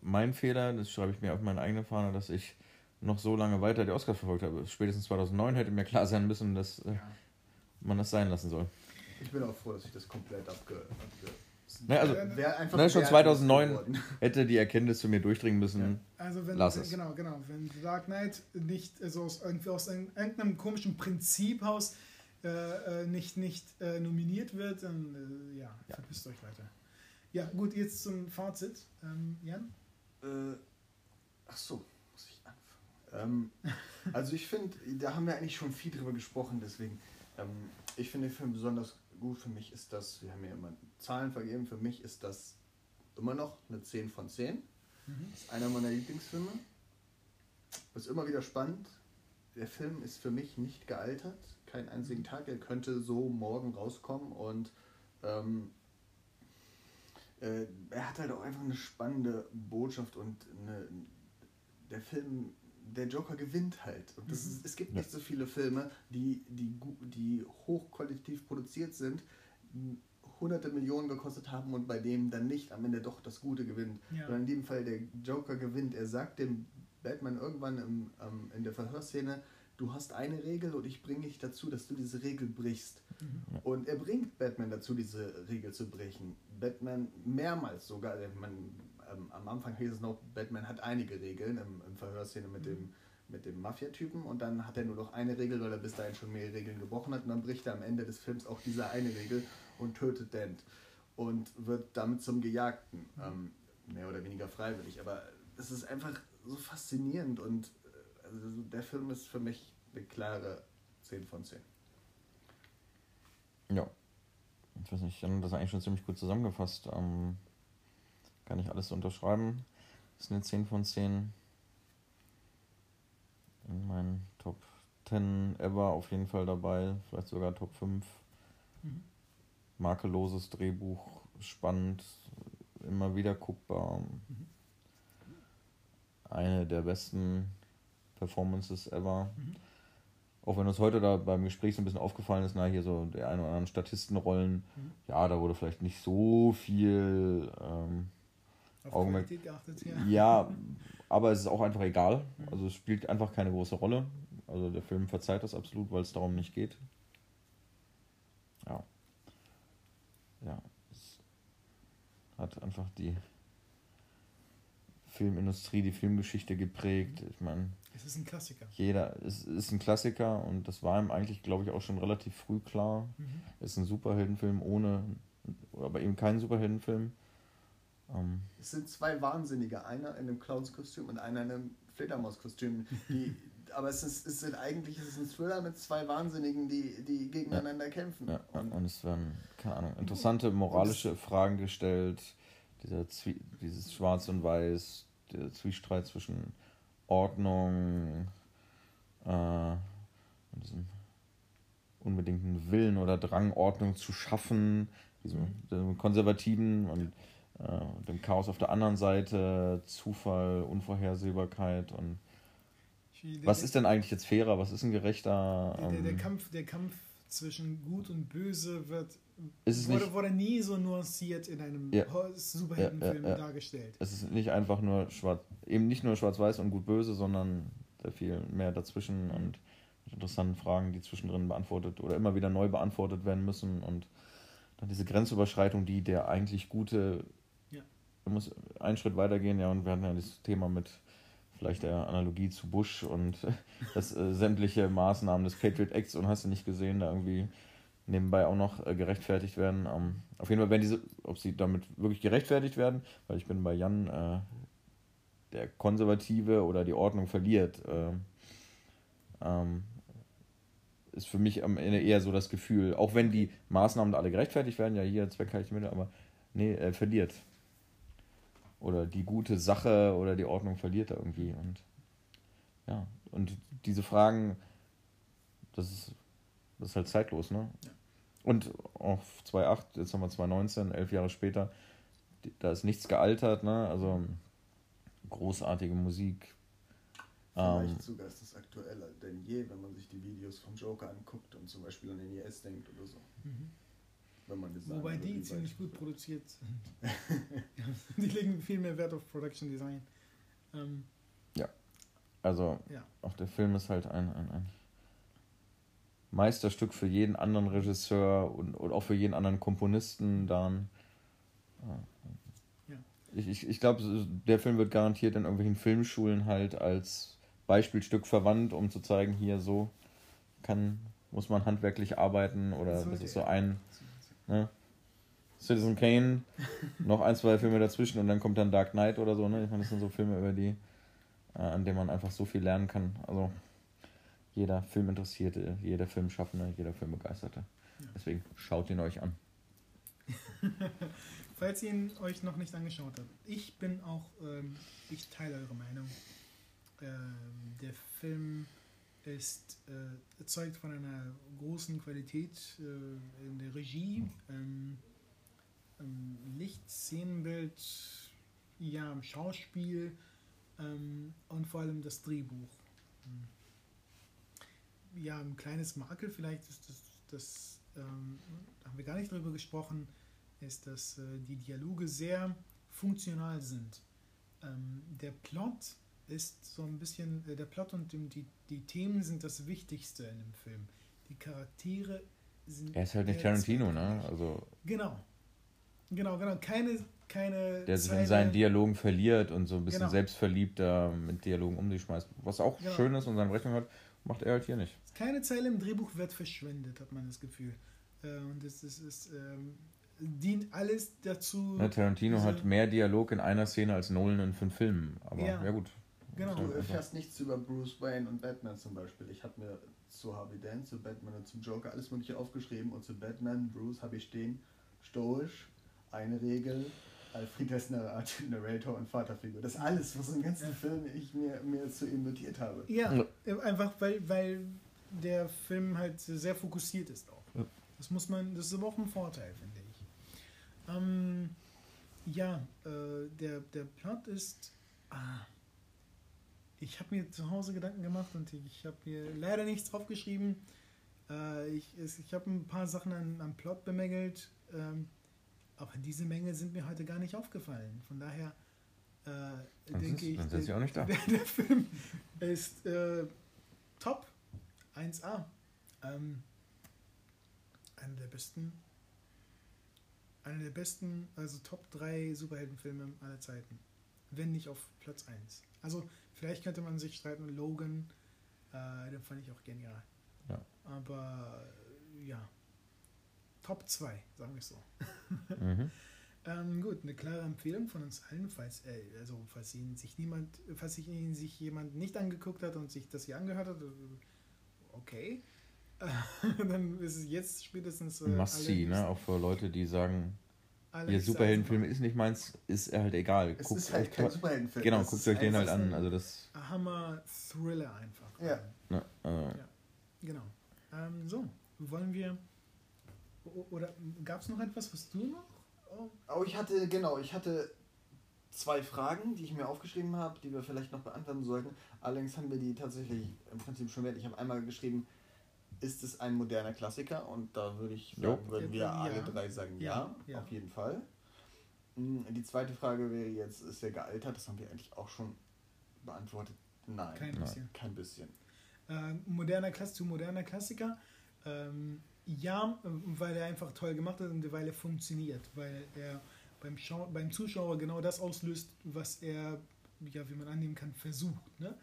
Speaker 2: mein Fehler, das schreibe ich mir auf meine eigene Fahne, dass ich noch so lange weiter die Oscars verfolgt habe. Spätestens 2009 hätte mir klar sein müssen, dass äh,
Speaker 1: Ja.
Speaker 2: man das sein lassen soll.
Speaker 3: Ich bin auch froh, dass ich das komplett abge. abge
Speaker 2: Ne, also, ne, schon
Speaker 3: wertlos
Speaker 2: 2009
Speaker 3: geworden. <laughs>
Speaker 2: hätte die Erkenntnis zu mir durchdringen müssen.
Speaker 3: Ja.
Speaker 1: Also wenn
Speaker 2: Lass es.
Speaker 1: genau, genau, wenn Dark Knight nicht also aus, irgendwie aus einem, irgendeinem komischen Prinzip aus äh, äh, nicht, nicht äh, nominiert wird, dann äh, ja,
Speaker 2: Ja.
Speaker 1: verpisst euch weiter. Ja, gut, jetzt zum Fazit. Ähm, Jan?
Speaker 3: Äh, ach so. Ähm, also ich finde, da haben wir eigentlich schon viel drüber gesprochen, deswegen, ähm, ich finde den Film besonders gut. Für mich ist das, wir haben ja immer Zahlen vergeben, für mich ist das immer noch eine 10 von 10. Das ist einer meiner Lieblingsfilme. Ist immer wieder spannend. Der Film ist für mich nicht gealtert. Keinen einzigen Tag. Er könnte so morgen rauskommen und ähm, äh, er hat halt auch einfach eine spannende Botschaft und eine, der Film, der Joker gewinnt halt. Und das ist, es gibt
Speaker 2: Ja.
Speaker 3: nicht so viele Filme, die, die, die hochqualitativ produziert sind, hunderte Millionen gekostet haben und bei dem dann nicht am Ende doch das Gute gewinnt.
Speaker 1: Ja.
Speaker 3: Sondern in dem Fall der Joker gewinnt. Er sagt dem Batman irgendwann im, ähm, in der Verhörszene, du hast eine Regel und ich bringe dich dazu, dass du diese Regel brichst.
Speaker 1: Mhm.
Speaker 3: Und er bringt Batman dazu, diese Regel zu brechen. Batman mehrmals sogar. Man, ähm, am Anfang hieß es noch, Batman hat einige Regeln im, im Verhörszene mit dem, mit dem Mafia-Typen und dann hat er nur noch eine Regel, weil er bis dahin schon mehrere Regeln gebrochen hat und dann bricht er am Ende des Films auch diese eine Regel und tötet Dent und wird damit zum Gejagten. Ähm, mehr oder weniger freiwillig, aber es ist einfach so faszinierend und äh, also der Film ist für mich eine klare 10 von 10.
Speaker 2: Ja. Ich weiß nicht, das eigentlich schon ziemlich gut zusammengefasst. Ähm, kann ich alles unterschreiben. Ist eine 10 von 10. In meinen Top 10 ever auf jeden Fall dabei. Vielleicht sogar Top 5.
Speaker 1: Mhm.
Speaker 2: Makelloses Drehbuch, spannend, immer wieder guckbar.
Speaker 1: Mhm.
Speaker 2: Eine der besten Performances ever.
Speaker 1: Mhm.
Speaker 2: Auch wenn uns heute da beim Gespräch so ein bisschen aufgefallen ist, na, hier so der ein oder anderen Statistenrollen, mhm. ja, da wurde vielleicht nicht so viel ähm, Augenmerk. Geachtet, ja. ja, aber es ist auch einfach egal. Also es spielt einfach keine große Rolle. Also der Film verzeiht das absolut, weil es darum nicht geht. Ja. Ja. Es hat einfach die Filmindustrie, die Filmgeschichte geprägt. Ich meine.
Speaker 1: Es ist ein Klassiker.
Speaker 2: Jeder, es ist ein Klassiker und das war ihm eigentlich, glaube ich, auch schon relativ früh klar. Mhm. Es ist ein Superheldenfilm ohne, aber eben kein Superheldenfilm.
Speaker 3: Ähm. Es sind zwei Wahnsinnige, einer in einem Clownskostüm und einer in einem Fledermauskostüm. Die, <laughs> aber es ist, es sind eigentlich es ist ein Thriller mit zwei Wahnsinnigen, die, die gegeneinander
Speaker 2: ja.
Speaker 3: kämpfen.
Speaker 2: Ja, und, und, es werden, keine Ahnung, interessante moralische Fragen gestellt. Dieser Zwie dieses Schwarz und Weiß, der Zwiespalt zwischen Ordnung äh, und diesem unbedingten Willen oder Drang, Ordnung zu schaffen, diesem, diesem konservativen und äh, dem Chaos auf der anderen Seite, Zufall, Unvorhersehbarkeit und was ist denn eigentlich jetzt fairer? Was ist ein gerechter?
Speaker 1: Der, der, der, ähm, Kampf, der Kampf zwischen Gut und Böse wird wurde, wurde nie so nuanciert in einem ja, Superheldenfilm ja, ja, dargestellt.
Speaker 2: Es ist nicht einfach nur schwarz, eben nicht nur schwarz-weiß und gut-böse, sondern sehr viel mehr dazwischen und mit interessanten Fragen, die zwischendrin beantwortet oder immer wieder neu beantwortet werden müssen und dann diese Grenzüberschreitung, die der eigentlich gute, ja. muss einen Schritt weitergehen, ja, und wir hatten ja das Thema mit vielleicht der Analogie zu Bush und <laughs> dass äh, sämtliche Maßnahmen des Patriot Acts und hast du nicht gesehen, da irgendwie nebenbei auch noch äh, gerechtfertigt werden. Ähm, auf jeden Fall, wenn diese, ob sie damit wirklich gerechtfertigt werden, weil ich bin bei Jan, äh, der Konservative oder die Ordnung verliert, äh, ähm, ist für mich am Ende eher so das Gefühl, auch wenn die Maßnahmen alle gerechtfertigt werden, ja hier zweckheilig Mittel, aber nee, er verliert oder die gute Sache oder die Ordnung verliert er irgendwie. Und ja, und diese Fragen, das ist, das ist halt zeitlos, ne? Ja. Und auf 2.8, jetzt haben wir 2.19, elf Jahre später, da ist nichts gealtert, ne? Also großartige Musik.
Speaker 3: Vielleicht ähm, sogar ist das aktueller denn je, wenn man sich die Videos vom Joker anguckt und zum Beispiel an den IS denkt oder so. Mhm
Speaker 1: wenn man das Wobei die ziemlich gut produziert sind. <laughs> <laughs> die legen viel mehr Wert auf Production Design. Ähm,
Speaker 2: ja. Also, ja. auch der Film ist halt ein, ein, ein Meisterstück für jeden anderen Regisseur und, und auch für jeden anderen Komponisten dann. Ja. Ich, ich, ich glaube, der Film wird garantiert in irgendwelchen Filmschulen halt als Beispielstück verwandt, um zu zeigen, hier so kann, muss man handwerklich arbeiten oder das, das ist so ein Ne? Citizen Kane, noch ein, zwei Filme dazwischen und dann kommt dann Dark Knight oder so. Ne? Ich meine, das sind so Filme, über die, äh, an denen man einfach so viel lernen kann. Also jeder Filminteressierte, jeder Filmschaffende, jeder Filmbegeisterte. Deswegen schaut ihn euch an. <laughs>
Speaker 1: Falls ihr ihn euch noch nicht angeschaut habt, ich bin auch, ähm, ich teile eure Meinung. Ähm, der Film ist äh, zeugt von einer großen Qualität äh, in der Regie, ähm, ähm, Licht, Szenenbild, ja, Schauspiel ähm, und vor allem das Drehbuch. Ja, ein kleines Makel vielleicht ist das, das ähm, haben wir gar nicht darüber gesprochen, ist, dass äh, die Dialoge sehr funktional sind. Ähm, der Plot ist so ein bisschen, äh, der Plot und die, die Themen sind das Wichtigste in dem Film. Die Charaktere sind.
Speaker 2: Er ist halt nicht Tarantino, ne? Also.
Speaker 1: Genau. Genau, genau. Keine. keine
Speaker 2: der sich Zeile. in seinen Dialogen verliert und so ein bisschen genau. selbstverliebter mit Dialogen um sich schmeißt. Was auch genau. schön ist und seine Rechnung hat, macht er halt hier nicht.
Speaker 1: Keine Zeile im Drehbuch wird verschwendet, hat man das Gefühl. Äh, und es ist. ist ähm, dient alles dazu.
Speaker 2: Ja, Tarantino hat mehr Dialog in einer Szene als Nolan in fünf Filmen. Aber ja, ja gut.
Speaker 3: Genau. Du erfährst nichts über Bruce Wayne und Batman zum Beispiel. Ich habe mir zu Harvey Dent, zu Batman und zum Joker alles mögliche aufgeschrieben und zu Batman, Bruce habe ich stehen, stoisch, eine Regel, Alfred ist <laughs> Narrator und Vaterfigur. Das ist alles, was im ganzen ja. Film ich mir, mir zu ihm notiert habe.
Speaker 1: Ja, einfach weil, weil der Film halt sehr fokussiert ist auch. Ja. Das muss man, das ist aber auch ein Vorteil, finde ich. Ähm, ja, äh, der, der Plot ist. Ah, ich habe mir zu Hause Gedanken gemacht und ich habe mir leider nichts draufgeschrieben. Äh, ich ich habe ein paar Sachen am, am Plot bemängelt, ähm, aber diese Menge sind mir heute gar nicht aufgefallen. Von daher äh, denke
Speaker 2: sitzt-
Speaker 1: ich,
Speaker 2: sie auch nicht da.
Speaker 1: Der, <laughs> der Film ist äh, top, 1A. Ähm, einer der besten, einer der besten, also Top 3 Superheldenfilme aller Zeiten. Wenn nicht auf Platz 1. Also vielleicht könnte man sich streiten, Logan, äh, den fand ich auch genial.
Speaker 2: Ja.
Speaker 1: Aber ja, Top 2, sagen wir es so.
Speaker 2: Mhm. <laughs>
Speaker 1: Ähm, gut, eine klare Empfehlung von uns allen, falls, äh, also falls ihn sich niemand, falls sich ihn sich jemand nicht angeguckt hat und sich das hier angehört hat, äh, okay. <laughs> dann ist es jetzt spätestens äh,
Speaker 2: Must see, ne? Auch für Leute, die sagen, ihr
Speaker 1: allerhöchste
Speaker 2: Superheldenfilme ist nicht meins, ist er halt egal.
Speaker 3: Es
Speaker 2: Guckt
Speaker 3: ist halt
Speaker 2: euch
Speaker 3: kein Superheldenfilm.
Speaker 2: Genau, guckt euch den halt an.
Speaker 3: ein-
Speaker 2: Also das.
Speaker 1: Hammer-Thriller einfach.
Speaker 3: Ja.
Speaker 2: ne, äh,
Speaker 1: Genau. Ähm, so, wollen wir, oder gab es noch etwas, was du noch? Oh,
Speaker 3: Oh, ich hatte, genau, ich hatte zwei Fragen, die ich mir aufgeschrieben habe, die wir vielleicht noch beantworten sollten. Allerdings haben wir die tatsächlich im Prinzip schon wert. Ich habe einmal geschrieben, ist es ein moderner Klassiker? Und da würde ich
Speaker 2: Jo.
Speaker 3: sagen, würden wir
Speaker 1: Ja.
Speaker 3: alle drei sagen, ja,
Speaker 1: Ja, ja.
Speaker 3: auf jeden Fall. Mm, Die zweite Frage wäre jetzt, ist er gealtert? Das haben wir eigentlich auch schon beantwortet. Nein,
Speaker 1: kein
Speaker 2: Nein.
Speaker 1: bisschen.
Speaker 3: kein bisschen.
Speaker 1: Äh, moderner Klass zu moderner Klassiker. Ähm, ja, weil er einfach toll gemacht hat und weil er funktioniert, weil er beim, Schau beim Zuschauer genau das auslöst, was er, ja, wie man annehmen kann, versucht. Ne?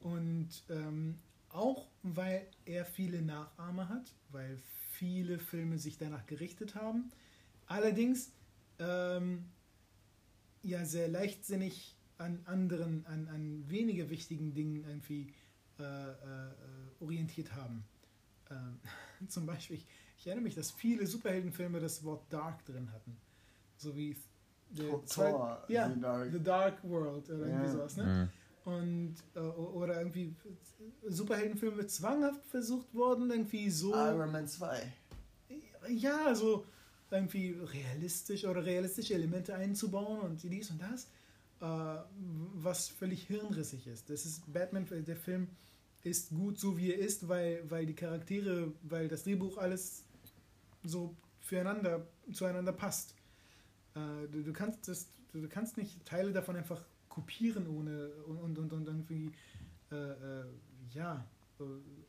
Speaker 1: Und ähm, auch weil er viele Nachahmer hat, weil viele Filme sich danach gerichtet haben. Allerdings ähm, ja sehr leichtsinnig an anderen, an, an weniger wichtigen Dingen irgendwie äh, äh, orientiert haben. Ähm, <laughs> zum Beispiel, ich, ich erinnere mich, dass viele Superheldenfilme das Wort Dark drin hatten. So wie zwei-
Speaker 3: Thor,
Speaker 1: ja,
Speaker 3: The Dark.
Speaker 1: The Dark World oder irgendwie sowas. Ne?
Speaker 2: mh.
Speaker 1: Und äh, oder irgendwie Superheldenfilme zwanghaft versucht worden, irgendwie so
Speaker 3: Iron Man 2.
Speaker 1: ja, so irgendwie realistisch oder realistische Elemente einzubauen und dies und das, äh, was völlig hirnrissig ist. Das ist Batman, der Film ist gut so wie er ist, weil, weil die Charaktere, weil das Drehbuch alles so füreinander, zueinander passt. Äh, du, du kannst das, du kannst nicht Teile davon einfach kopieren ohne und, und, und irgendwie äh, äh, ja äh,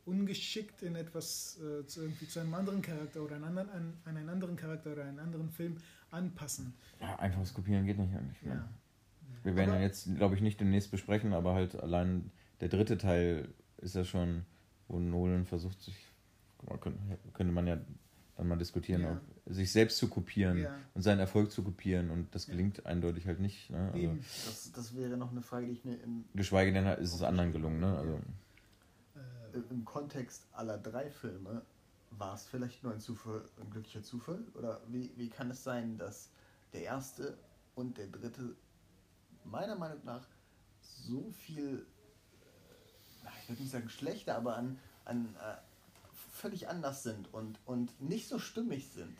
Speaker 1: ungeschickt in etwas äh, zu, irgendwie zu einem anderen Charakter oder einen anderen, an, an einen anderen Charakter oder einen anderen Film anpassen.
Speaker 2: ja, einfaches Kopieren geht nicht eigentlich. Ne?
Speaker 1: Ja.
Speaker 2: Wir werden
Speaker 1: Aber-
Speaker 2: ja jetzt, glaube ich, nicht demnächst besprechen, aber halt allein der dritte Teil ist ja schon, wo Nolan versucht, sich, könnte, könnte man ja dann mal diskutieren,
Speaker 1: Ja.
Speaker 2: ob, sich selbst zu kopieren
Speaker 1: Ja.
Speaker 2: und seinen Erfolg zu kopieren und das
Speaker 1: Ja.
Speaker 2: gelingt eindeutig halt nicht. Ne? Also.
Speaker 3: Das, das wäre noch eine Frage, die ich mir im,
Speaker 2: geschweige denn ist es anderen gelungen. Ne? Also,
Speaker 1: Äh,
Speaker 3: im Kontext aller drei Filme, war es vielleicht nur ein Zufall, ein glücklicher Zufall? Oder wie, wie kann es sein, dass der erste und der dritte meiner Meinung nach so viel, ich würde nicht sagen schlechter, aber an, an äh, völlig anders sind und, und nicht so stimmig sind?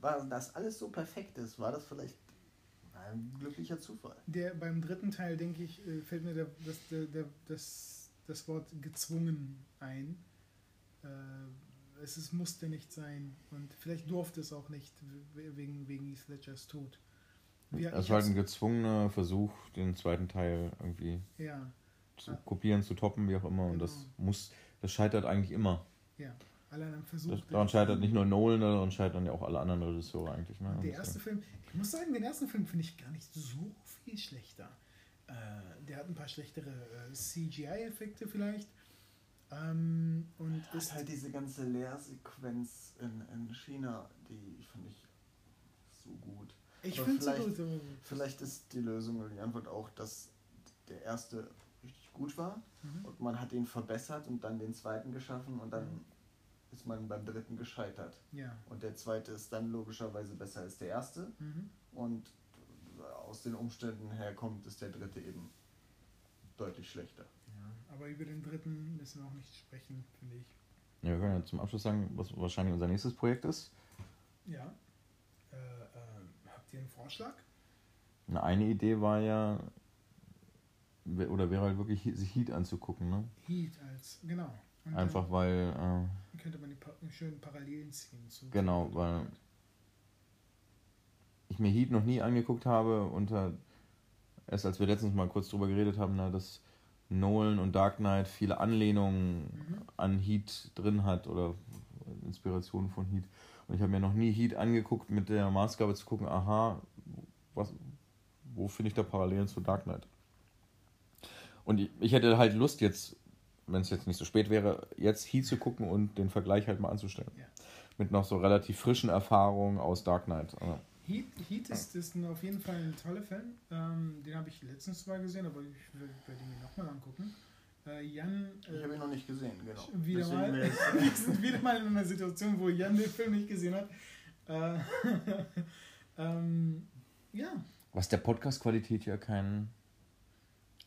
Speaker 3: War das alles so perfekt ist, war das vielleicht ein glücklicher Zufall?
Speaker 1: der, beim dritten Teil, denke ich, äh, fällt mir der, das, der, der, das, das Wort gezwungen ein. Äh, es ist, musste nicht sein und vielleicht durfte es auch nicht we- wegen, wegen Heath Ledgers Tod.
Speaker 2: Es
Speaker 1: ich
Speaker 2: war halt ein gezwungener Versuch, den zweiten Teil irgendwie
Speaker 1: ja,
Speaker 2: zu
Speaker 1: Ja.
Speaker 2: kopieren, zu toppen, wie auch immer. Und das
Speaker 1: Genau.
Speaker 2: muss, das scheitert eigentlich immer.
Speaker 1: ja, allein am Versuch.
Speaker 2: Das,
Speaker 1: der-
Speaker 2: daran scheitert nicht nur Nolan, daran scheitern ja auch alle anderen Regisseure eigentlich. Ne?
Speaker 1: Der erste Film, ich muss sagen, den ersten Film finde ich gar nicht so viel schlechter. Äh, der hat ein paar schlechtere äh, CGI-Effekte vielleicht. Ähm, und
Speaker 3: ist
Speaker 1: ist
Speaker 3: halt diese ganze Lehrsequenz in, in China, die fand ich so gut.
Speaker 1: ich
Speaker 3: aber
Speaker 1: finde so
Speaker 3: vielleicht-
Speaker 1: gut.
Speaker 3: Vielleicht ist die Lösung oder die Antwort auch, dass der erste richtig gut war
Speaker 1: Mhm.
Speaker 3: und man hat ihn verbessert und dann den zweiten geschaffen und dann
Speaker 1: Mhm.
Speaker 3: Ist man beim dritten gescheitert.
Speaker 1: Ja.
Speaker 3: Und der zweite ist dann logischerweise besser als der erste
Speaker 1: Mhm.
Speaker 3: und aus den Umständen her kommt, ist der dritte eben deutlich schlechter.
Speaker 1: ja. Aber über den dritten müssen wir auch nicht sprechen, finde ich.
Speaker 2: Ja, wir können ja zum Abschluss sagen, was wahrscheinlich unser nächstes Projekt ist.
Speaker 1: Ja. Äh, äh, habt ihr einen Vorschlag?
Speaker 2: Eine, eine Idee war ja, oder wäre halt wirklich sich Heat anzugucken, ne?
Speaker 1: Heat als, genau. Und
Speaker 2: Einfach weil, äh,
Speaker 1: könnte man die pa schönen Parallelen ziehen. Zu
Speaker 2: Genau, weil- ich mir Heat noch nie angeguckt habe, unter erst als wir letztens mal kurz drüber geredet haben, ne, dass Nolan und Dark Knight viele Anlehnungen
Speaker 1: Mhm.
Speaker 2: an Heat drin hat oder Inspirationen von Heat. Und ich habe mir noch nie Heat angeguckt mit der Maßgabe zu gucken, aha, was, wo finde ich da Parallelen zu Dark Knight? Und ich, ich hätte halt Lust jetzt, wenn es jetzt nicht so spät wäre, jetzt Heat zu gucken und den Vergleich halt mal anzustellen.
Speaker 1: Ja.
Speaker 2: Mit noch so relativ frischen Erfahrungen aus Dark Knight. Also,
Speaker 1: Heat, Heat ist, ist ein, auf jeden Fall ein toller Film. Ähm, den habe ich letztens zwar gesehen, aber ich werde ihn mir nochmal angucken. Äh, Jan,
Speaker 3: Ich habe ihn
Speaker 1: äh,
Speaker 3: noch nicht gesehen, genau.
Speaker 1: wieder
Speaker 3: Deswegen
Speaker 1: mal. <laughs> wir sind wieder mal in einer Situation, wo Jan den Film nicht gesehen hat. Äh, <laughs> ähm, ja,
Speaker 2: was der Podcast-Qualität ja keinen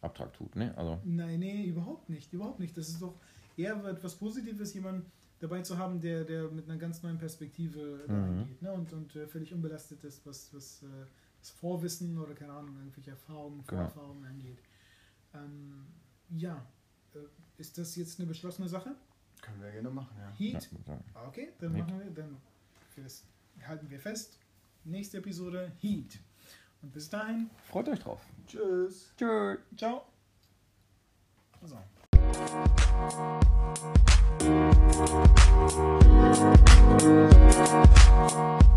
Speaker 2: Abtrag tut, ne? Also,
Speaker 1: Nein, nee, überhaupt nicht. Überhaupt nicht. Das ist doch eher etwas Positives, jemanden dabei zu haben, der, der mit einer ganz neuen Perspektive
Speaker 2: Mhm.
Speaker 1: reingeht ne? und, und äh, völlig unbelastet ist, was, was äh, das Vorwissen oder keine Ahnung, irgendwelche Erfahrungen,
Speaker 2: Genau.
Speaker 1: Vorerfahrungen angeht. Ähm, ja, äh, ist das jetzt eine beschlossene Sache?
Speaker 3: Können wir gerne machen, ja.
Speaker 1: Heat?
Speaker 2: ja,
Speaker 1: Okay, dann
Speaker 2: Heat.
Speaker 1: machen wir, dann für das halten wir fest. Nächste Episode Heat. Und bis dahin,
Speaker 2: freut euch drauf.
Speaker 3: Tschüss.
Speaker 2: Tschüss.
Speaker 1: ciao. So.
Speaker 4: Thank